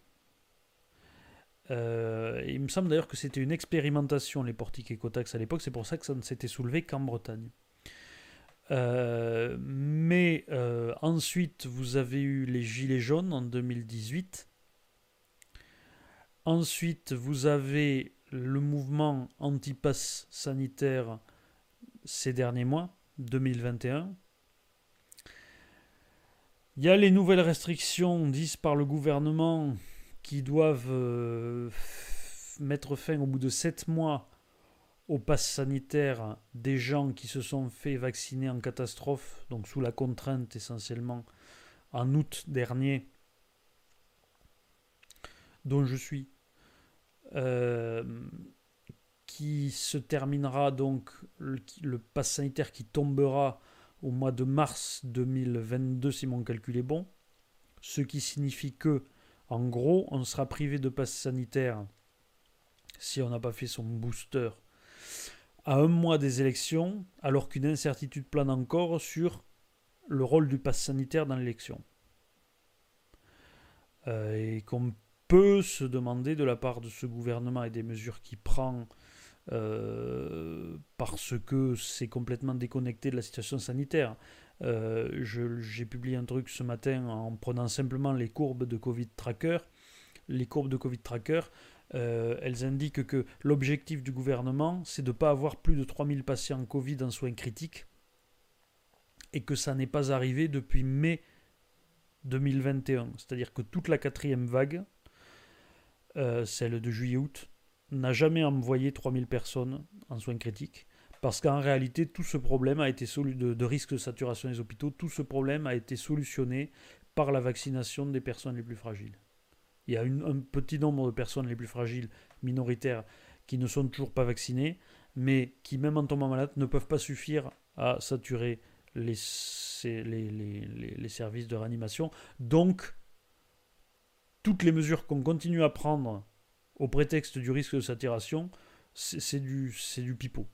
Euh, il me semble d'ailleurs que c'était une expérimentation, les portiques écotax à l'époque, c'est pour ça que ça ne s'était soulevé qu'en Bretagne. Euh, mais ensuite, vous avez eu les Gilets jaunes en 2018. Ensuite, vous avez le mouvement anti-pass sanitaire ces derniers mois, 2021. Il y a les nouvelles restrictions dites par le gouvernement qui doivent euh, mettre fin au bout de 7 mois au pass sanitaire des gens qui se sont fait vacciner en catastrophe, donc sous la contrainte essentiellement en août dernier, dont je suis. Euh, qui se terminera donc le, le pass sanitaire qui tombera au mois de mars 2022 si mon calcul est bon, ce qui signifie que en gros on sera privé de passe sanitaire si on n'a pas fait son booster à un mois des élections, alors qu'une incertitude plane encore sur le rôle du pass sanitaire dans l'élection. Euh, et qu'on peut se demander de la part de ce gouvernement et des mesures qu'il prend euh, parce que c'est complètement déconnecté de la situation sanitaire. Euh, j'ai publié un truc ce matin en prenant simplement les courbes de Covid Tracker. Les courbes de Covid Tracker, euh, elles indiquent que l'objectif du gouvernement, c'est de ne pas avoir plus de 3000 patients Covid en soins critiques et que ça n'est pas arrivé depuis mai 2021. C'est-à-dire que toute la quatrième vague, celle de juillet-août, n'a jamais envoyé 3000 personnes en soins critiques. Parce qu'en réalité, tout ce problème a été de, de risque de saturation des hôpitaux, tout ce problème a été solutionné par la vaccination des personnes les plus fragiles. Il y a un petit nombre de personnes les plus fragiles, minoritaires, qui ne sont toujours pas vaccinées, mais qui, même en tombant malade, ne peuvent pas suffire à saturer les services de réanimation. Donc, toutes les mesures qu'on continue à prendre au prétexte du risque de saturation, c'est du, du pipeau.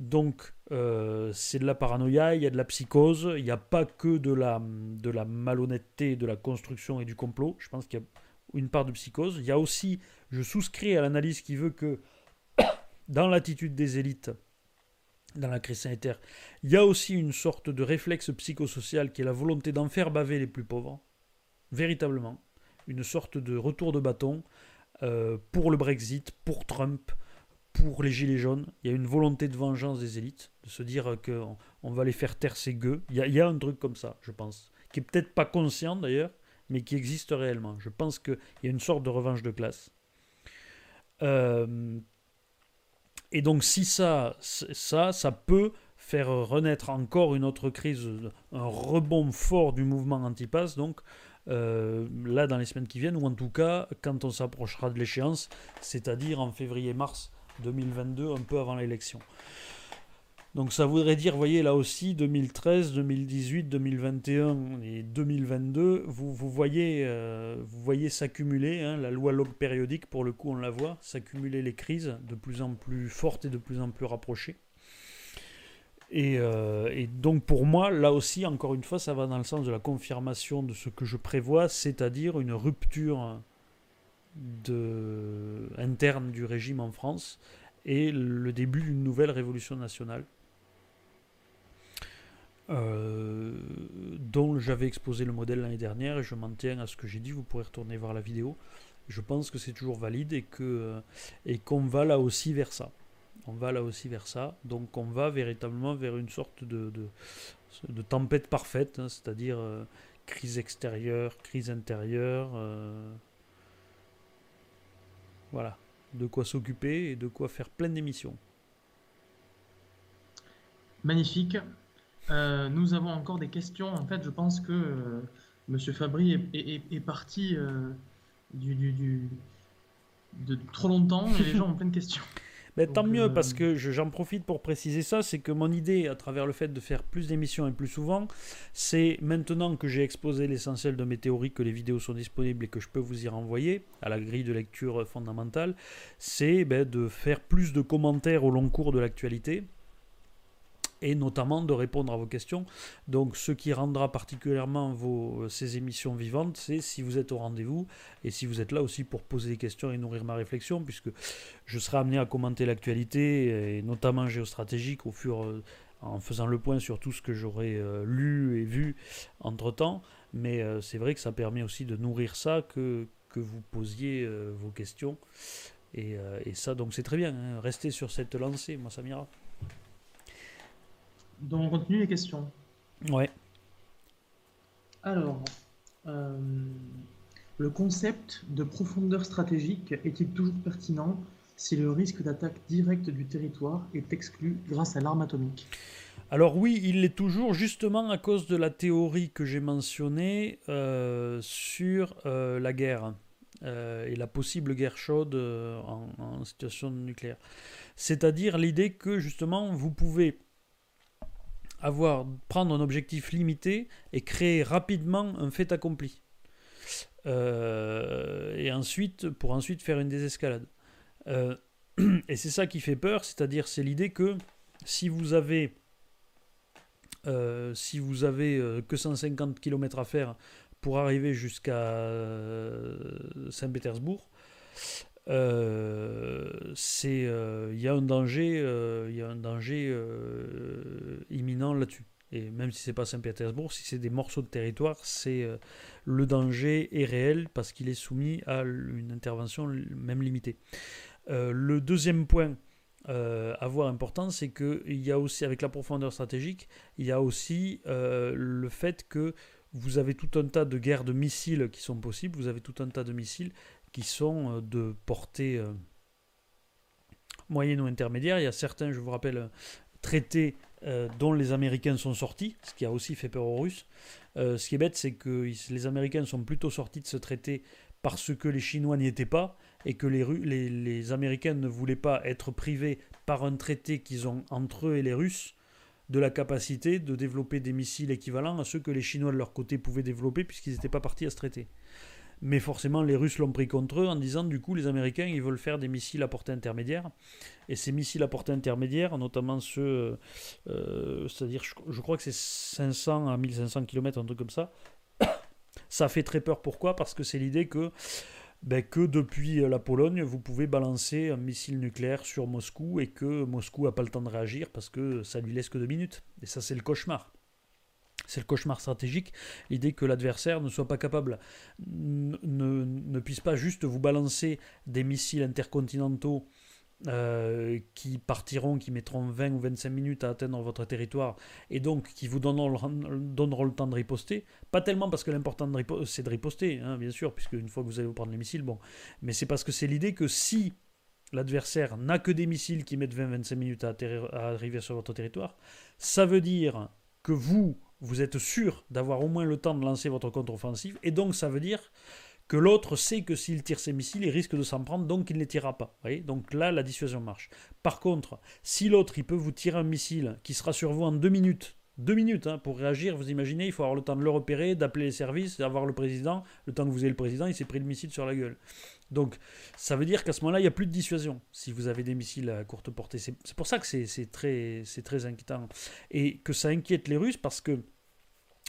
Donc, euh, c'est de la paranoïa, il y a de la psychose, il n'y a pas que de la, de la malhonnêteté, de la construction et du complot. Je pense qu'il y a une part de psychose. Il y a aussi, je souscris à l'analyse qui veut que dans l'attitude des élites, dans la crise sanitaire, il y a aussi une sorte de réflexe psychosocial qui est la volonté d'en faire baver les plus pauvres, véritablement, une sorte de retour de bâton, euh, pour le Brexit, pour Trump, pour les Gilets jaunes. Il y a une volonté de vengeance des élites, de se dire qu'on on va les faire taire ces gueux. Il y, a, un truc comme ça, je pense, qui est peut-être pas conscient d'ailleurs, mais qui existe réellement. Je pense qu'il y a une sorte de revanche de classe. Euh, et donc si ça, ça, ça peut faire renaître encore une autre crise, un rebond fort du mouvement anti-pass, donc euh, là dans les semaines qui viennent, ou en tout cas quand on s'approchera de l'échéance, c'est-à-dire en février-mars 2022, un peu avant l'élection. Donc ça voudrait dire, voyez là aussi, 2013, 2018, 2021 et 2022, vous, vous voyez, euh, voyez s'accumuler, hein, la loi log périodique, pour le coup on la voit, s'accumuler les crises de plus en plus fortes et de plus en plus rapprochées. Euh, et, donc pour moi, là aussi, encore une fois, ça va dans le sens de la confirmation de ce que je prévois, c'est-à-dire une rupture de, interne du régime en France et le début d'une nouvelle révolution nationale. Euh, dont j'avais exposé le modèle l'année dernière et je m'en tiens à ce que j'ai dit, vous pourrez retourner voir la vidéo. Je pense que c'est toujours valide et et qu'on va là aussi vers ça on va là aussi vers ça. Donc on va véritablement vers une sorte de, de, tempête parfaite, hein, c'est-à-dire euh, crise extérieure, crise intérieure. Euh, voilà, de quoi s'occuper et de quoi faire plein d'émissions. Magnifique. Euh, nous avons encore des questions. En fait, je pense que Monsieur Fabry est, parti du, du, de trop longtemps et les gens ont plein de questions. Mais tant mieux, parce que j'en profite pour préciser ça, c'est que mon idée, à travers le fait de faire plus d'émissions et plus souvent, c'est maintenant que j'ai exposé l'essentiel de mes théories, que les vidéos sont disponibles et que je peux vous y renvoyer à la grille de lecture fondamentale, c'est ben, de faire plus de commentaires au long cours de l'actualité et notamment de répondre à vos questions. Donc ce qui rendra particulièrement vos, ces émissions vivantes, c'est si vous êtes au rendez-vous et si vous êtes là aussi pour poser des questions et nourrir ma réflexion, puisque je serai amené à commenter l'actualité, et notamment géostratégique, au fur, euh, en faisant le point sur tout ce que j'aurai euh, lu et vu entre-temps. Mais euh, c'est vrai que ça permet aussi de nourrir ça, que, que vous posiez vos questions. Et, et, ça, donc c'est très bien. Hein. Restez sur cette lancée, moi ça m'ira. Donc on continue les questions. Ouais. Alors, euh, le concept de profondeur stratégique est-il toujours pertinent si le risque d'attaque directe du territoire est exclu grâce à l'arme atomique? Alors oui, il l'est toujours justement à cause de la théorie que j'ai mentionnée euh, sur euh, la guerre et la possible guerre chaude en, en, situation nucléaire. C'est-à-dire l'idée que justement vous pouvez avoir, prendre un objectif limité et créer rapidement un fait accompli. Euh, et ensuite, pour ensuite faire une désescalade. Euh, et c'est ça qui fait peur, c'est-à-dire c'est l'idée que si vous avez euh, si vous avez que 150 km à faire pour arriver jusqu'à Saint-Pétersbourg, euh, euh, il y a un danger euh, il y a un danger imminent là-dessus. Et même si c'est pas Saint-Pétersbourg si c'est des morceaux de territoire c'est le danger est réel parce qu'il est soumis à une intervention même limitée. Le deuxième point à voir important, c'est qu'il y a aussi, avec la profondeur stratégique, il y a aussi le fait que vous avez tout un tas de guerres de missiles qui sont possibles, vous avez tout un tas de missiles qui sont euh, de portée euh, moyenne ou intermédiaire. Il y a certains, je vous rappelle, traités euh, dont les Américains sont sortis, ce qui a aussi fait peur aux Russes. ce qui est bête, c'est que les Américains sont plutôt sortis de ce traité parce que les Chinois n'y étaient pas et que les, les, les, Américains ne voulaient pas être privés par un traité qu'ils ont entre eux et les Russes de la capacité de développer des missiles équivalents à ceux que les Chinois de leur côté pouvaient développer puisqu'ils n'étaient pas partis à ce traité. Mais forcément, les Russes l'ont pris contre eux en disant du coup, les Américains, ils veulent faire des missiles à portée intermédiaire. Et ces missiles à portée intermédiaire, notamment ceux, euh, c'est-à-dire, je, crois que c'est 500 à 1500 km, un truc comme ça, ça fait très peur. Pourquoi? Parce que c'est l'idée que, ben, que depuis la Pologne, vous pouvez balancer un missile nucléaire sur Moscou et que Moscou n'a pas le temps de réagir parce que ça lui laisse que deux minutes. Et ça, c'est le cauchemar. C'est le cauchemar stratégique, l'idée que l'adversaire ne soit pas capable, ne, ne, puisse pas juste vous balancer des missiles intercontinentaux euh, qui partiront, qui mettront 20 ou 25 minutes à atteindre votre territoire et donc qui vous donneront, le temps de riposter. Pas tellement parce que l'important c'est de riposter, hein, bien sûr, puisque une fois que vous allez vous prendre les missiles, bon, mais c'est parce que c'est l'idée que si l'adversaire n'a que des missiles qui mettent 20-25 minutes à arriver sur votre territoire, ça veut dire que vous, vous êtes sûr d'avoir au moins le temps de lancer votre contre-offensive, et donc ça veut dire que l'autre sait que s'il tire ses missiles, il risque de s'en prendre, donc il ne les tirera pas. donc là, la dissuasion marche. Par contre, si l'autre, il peut vous tirer un missile qui sera sur vous en deux minutes, deux minutes hein, pour réagir, vous imaginez, il faut avoir le temps de le repérer, d'appeler les services, d'avoir le président, le temps que vous ayez le président, il s'est pris le missile sur la gueule. Donc ça veut dire qu'à ce moment-là, il n'y a plus de dissuasion si vous avez des missiles à courte portée. C'est pour ça que c'est très, inquiétant. Et que ça inquiète les Russes parce que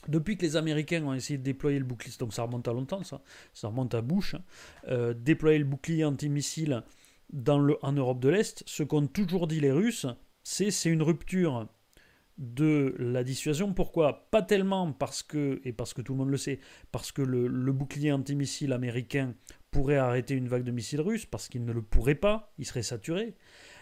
depuis que les Américains ont essayé de déployer le bouclier, donc ça remonte à longtemps, ça, ça remonte à Bush, hein, euh, déployer le bouclier antimissile dans le, en Europe de l'Est, ce qu'ont toujours dit les Russes, c'est c'est une rupture de la dissuasion. Pourquoi? Pas tellement parce que, et parce que tout le monde le sait, parce que le, bouclier antimissile américain pourrait arrêter une vague de missiles russes, parce qu'il ne le pourrait pas, il serait saturé,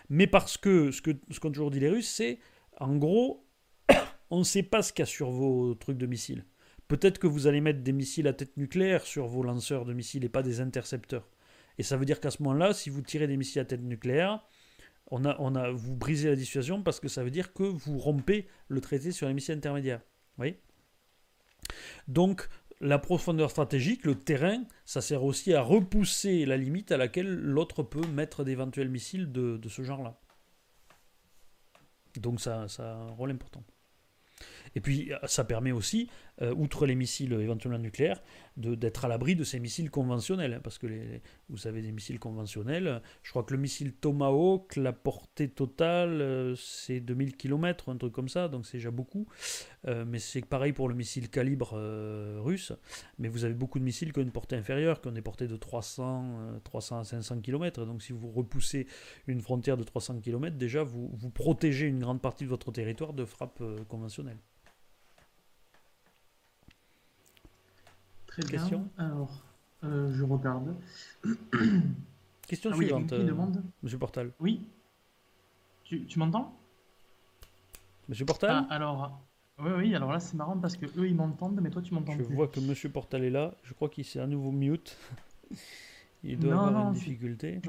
mais parce que ce qu'ont ce toujours dit les Russes, c'est en gros, on ne sait pas ce qu'il y a sur vos trucs de missiles. Peut-être que vous allez mettre des missiles à tête nucléaire sur vos lanceurs de missiles et pas des intercepteurs. Et ça veut dire qu'à ce moment-là, si vous tirez des missiles à tête nucléaire, on a, on vous brisez la dissuasion parce que ça veut dire que vous rompez le traité sur les missiles intermédiaires. Oui. Donc, la profondeur stratégique, le terrain, ça sert aussi à repousser la limite à laquelle l'autre peut mettre d'éventuels missiles de, ce genre-là. Donc ça, ça a un rôle important. Et puis, ça permet aussi, euh, outre les missiles éventuellement nucléaires, d'être à l'abri de ces missiles conventionnels. Hein, parce que les, vous savez, des missiles conventionnels, je crois que le missile Tomahawk, la portée totale, euh, c'est 2000 km, un truc comme ça, donc c'est déjà beaucoup. Euh, mais c'est pareil pour le missile calibre russe. Mais vous avez beaucoup de missiles qui ont une portée inférieure, qui ont des portées de 300, 300 à 500 km. Donc si vous repoussez une frontière de 300 km, déjà vous, vous protégez une grande partie de votre territoire de frappes conventionnelles. Question Alors, euh, je regarde. Question ah suivante, euh, demande Monsieur Portal. Oui. Tu, m'entends? Monsieur Portal? Ah, Alors, oui, oui, alors là c'est marrant parce que eux ils m'entendent, mais toi tu m'entends Je vois que Monsieur Portal est là. Je crois qu'il s'est à nouveau mute. Il doit avoir une difficulté.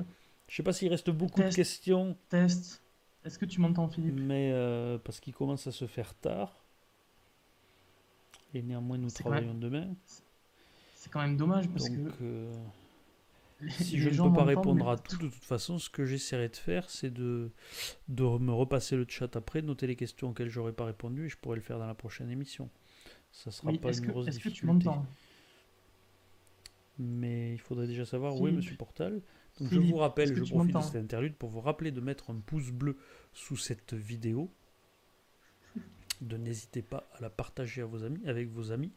Je sais pas s'il reste beaucoup de questions. Test. Est-ce que tu m'entends, Philippe? Mais euh, parce qu'il commence à se faire tard. Et néanmoins, nous travaillons demain. C'est quand même dommage parce que. Euh, si je ne peux pas répondre à tout, de toute façon, ce que j'essaierai de faire, c'est de, de me repasser le chat après, noter les questions auxquelles j'aurais pas répondu et je pourrais le faire dans la prochaine émission. Ça sera pas une grosse difficulté. Que tu m'entends Mais il faudrait déjà savoir où est Monsieur Portal. Donc je vous rappelle, je profite de cette interlude pour vous rappeler de mettre un pouce bleu sous cette vidéo. De n'hésitez pas à la partager à vos amis, avec vos amis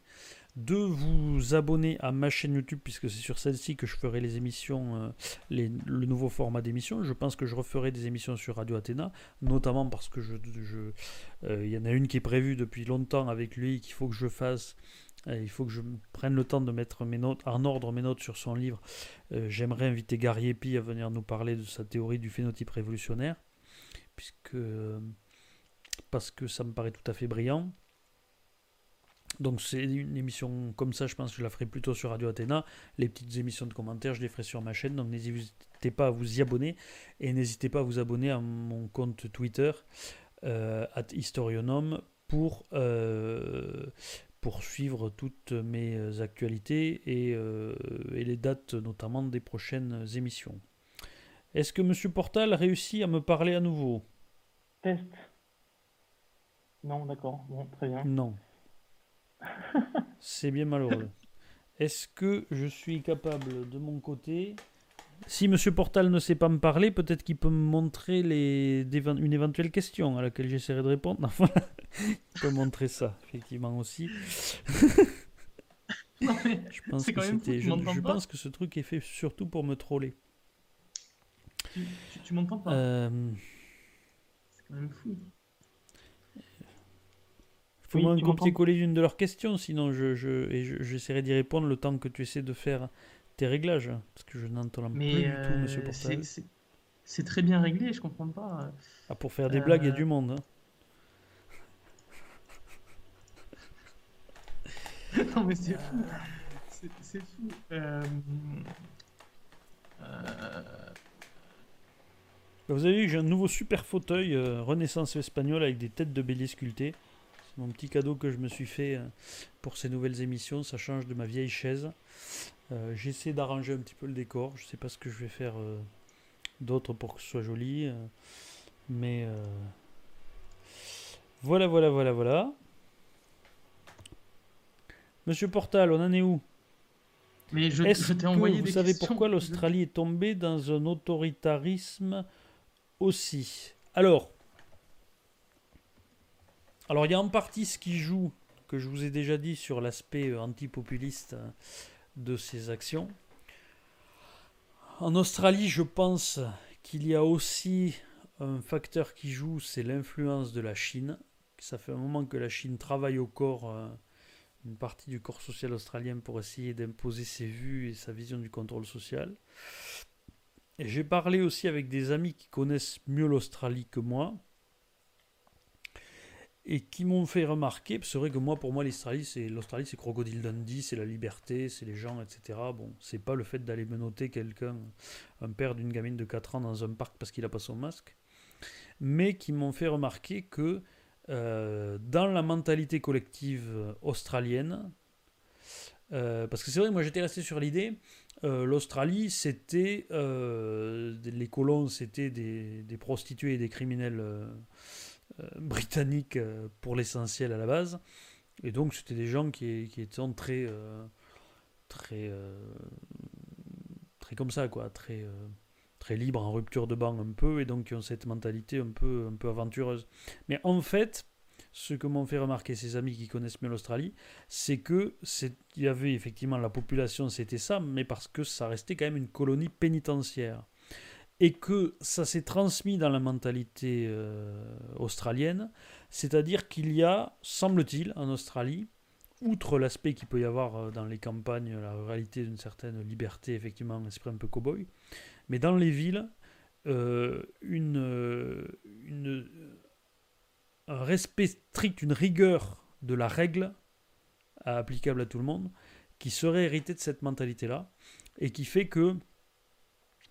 de vous abonner à ma chaîne YouTube, puisque c'est sur celle-ci que je ferai les émissions, euh, le nouveau format d'émission. Je pense que je referai des émissions sur Radio Athéna, notamment parce que je, euh, il y en a une qui est prévue depuis longtemps avec lui, qu'il faut que je fasse. Euh, il faut que je prenne le temps de mettre mes notes, en ordre mes notes sur son livre. J'aimerais inviter Gary Epi à venir nous parler de sa théorie du phénotype révolutionnaire, puisque parce que ça me paraît tout à fait brillant. Donc c'est une émission comme ça, je pense que je la ferai plutôt sur Radio Athéna. Les petites émissions de commentaires, je les ferai sur ma chaîne. Donc n'hésitez pas à vous y abonner. Et n'hésitez pas à vous abonner à mon compte Twitter, euh, historionome, pour, euh, pour suivre toutes mes actualités et, euh, et, les dates notamment des prochaines émissions. Est-ce que M. Portal réussit à me parler à nouveau? Test. Non, d'accord. Bon, très bien. Non. C'est bien malheureux. Est-ce que je suis capable de mon côté Si Monsieur Portal ne sait pas me parler, peut-être qu'il peut me montrer les, une éventuelle question à laquelle j'essaierai de répondre. il peut montrer ça, effectivement aussi. je pense, que, je, pense que ce truc est fait surtout pour me troller. Tu, m'entends pas? Euh, C'est quand même fou. Fais-moi un copier-coller d'une de leurs questions, sinon je, je, j'essaierai d'y répondre le temps que tu essaies de faire tes réglages. Parce que je n'entends plus du tout, monsieur euh, Portal. C'est, très bien réglé, je comprends pas. Ah, pour faire des blagues, il y a euh, du monde. Hein. non, mais c'est fou. C'est, fou. Euh, vous avez vu, j'ai un nouveau super fauteuil Renaissance espagnole avec des têtes de bélier sculptées mon petit cadeau que je me suis fait euh, pour ces nouvelles émissions. Ça change de ma vieille chaise. Euh, j'essaie d'arranger un petit peu le décor. Je ne sais pas ce que je vais faire euh, d'autre pour que ce soit joli. mais voilà, voilà, voilà, voilà. Monsieur Portal, on en est où? Mais je, Est-ce que envoyé vous savez pourquoi l'Australie est tombée dans un autoritarisme aussi? Alors, alors il y a en partie ce qui joue, que je vous ai déjà dit sur l'aspect euh, antipopuliste euh, de ces actions. En Australie, je pense qu'il y a aussi un facteur qui joue, c'est l'influence de la Chine. Ça fait un moment que la Chine travaille au corps, euh, une partie du corps social australien pour essayer d'imposer ses vues et sa vision du contrôle social. J'ai parlé aussi avec des amis qui connaissent mieux l'Australie que moi, et qui m'ont fait remarquer, c'est vrai que moi, pour moi, l'Australie, c'est l'Australie, c'est Crocodile Dundee, c'est la liberté, c'est les gens, etc. Bon, c'est pas le fait d'aller menotter quelqu'un, un père d'une gamine de 4 ans dans un parc parce qu'il a pas son masque, mais qui m'ont fait remarquer que euh, dans la mentalité collective australienne, parce que c'est vrai, moi j'étais resté sur l'idée, l'Australie, c'était les colons, c'était des, des, prostituées et des criminels britanniques pour l'essentiel à la base. Et donc c'était des gens qui, qui étaient très, très, très comme ça, quoi, très très libres, en rupture de banc un peu, et donc qui ont cette mentalité un peu, un peu aventureuse. Mais en fait, ce que m'ont fait remarquer ces amis qui connaissent mieux l'Australie, c'est que il y avait effectivement la population, c'était ça, mais parce que ça restait quand même une colonie pénitentiaire. Et que ça s'est transmis dans la mentalité euh, australienne, c'est-à-dire qu'il y a, semble-t-il, en Australie, outre l'aspect qu'il peut y avoir euh, dans les campagnes, la réalité d'une certaine liberté, effectivement, un esprit un peu cow-boy, mais dans les villes, euh, un respect strict, une rigueur de la règle applicable à tout le monde, qui serait hérité de cette mentalité-là, et qui fait que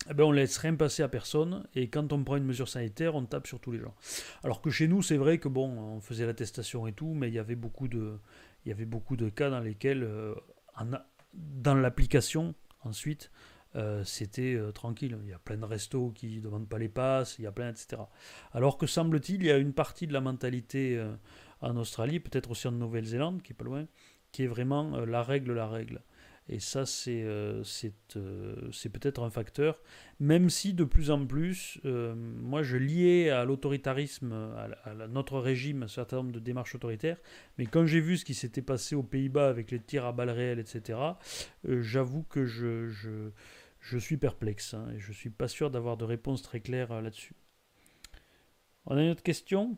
eh ben, on laisse rien passer à personne, et quand on prend une mesure sanitaire, on tape sur tous les gens. Alors que chez nous, c'est vrai que bon, on faisait l'attestation et tout, mais il y avait beaucoup de, il y avait beaucoup de cas dans lesquels, euh, dans l'application, ensuite, euh, c'était euh, tranquille. Il y a plein de restos qui ne demandent pas les passes, il y a plein, etc. Alors que semble-t-il, il y a une partie de la mentalité en Australie, peut-être aussi en Nouvelle-Zélande, qui est pas loin, qui est vraiment la règle, la règle. Et ça, c'est c'est peut-être un facteur, même si de plus en plus, moi je liais à l'autoritarisme, à, notre régime, un certain nombre de démarches autoritaires, mais quand j'ai vu ce qui s'était passé aux Pays-Bas avec les tirs à balles réelles, etc., j'avoue que je, je je suis perplexe hein, et je ne suis pas sûr d'avoir de réponse très claire euh, là-dessus. On a une autre question?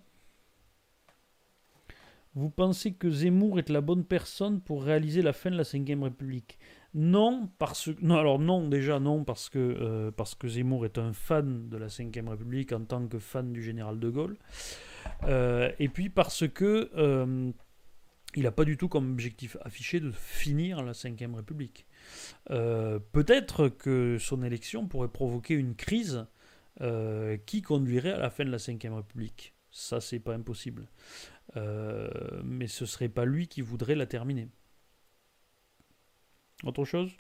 Vous pensez que Zemmour est la bonne personne pour réaliser la fin de la Ve République? Non, parce que non, alors non déjà non parce que euh, parce que Zemmour est un fan de la Ve République en tant que fan du général de Gaulle, euh, et puis parce que il n'a pas du tout comme objectif affiché de finir la Ve République. Euh, peut-être que son élection pourrait provoquer une crise euh, qui conduirait à la fin de la Ve République. Ça, c'est pas impossible. Euh, mais ce serait pas lui qui voudrait la terminer. Autre chose?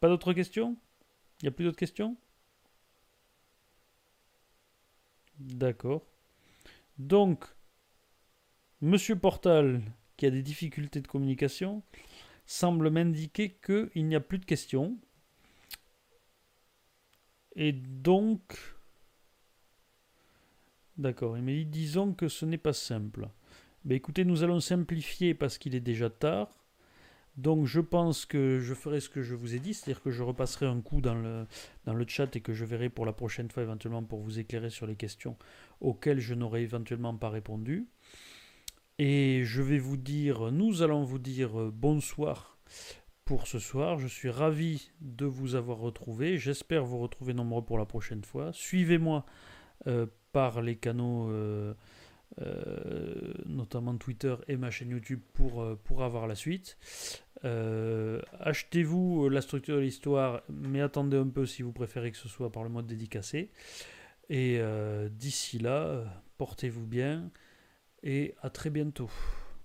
Pas d'autres questions? Il n'y a plus d'autres questions? D'accord. Donc, Monsieur Portal, qui a des difficultés de communication, semble m'indiquer qu'il n'y a plus de questions. Et donc... D'accord, il m'a dit disons que ce n'est pas simple. Écoutez, nous allons simplifier parce qu'il est déjà tard. Donc je pense que je ferai ce que je vous ai dit, c'est-à-dire que je repasserai un coup dans le, dans le chat et que je verrai pour la prochaine fois éventuellement pour vous éclairer sur les questions auxquelles je n'aurai éventuellement pas répondu. Et je vais vous dire, nous allons vous dire euh, bonsoir pour ce soir. Je suis ravi de vous avoir retrouvé. J'espère vous retrouver nombreux pour la prochaine fois. Suivez-moi euh, par les canaux, euh, notamment Twitter et ma chaîne YouTube pour, pour avoir la suite. Achetez-vous la structure de l'histoire, mais attendez un peu si vous préférez que ce soit par le mode dédicacé. Et d'ici là, portez-vous bien et à très bientôt.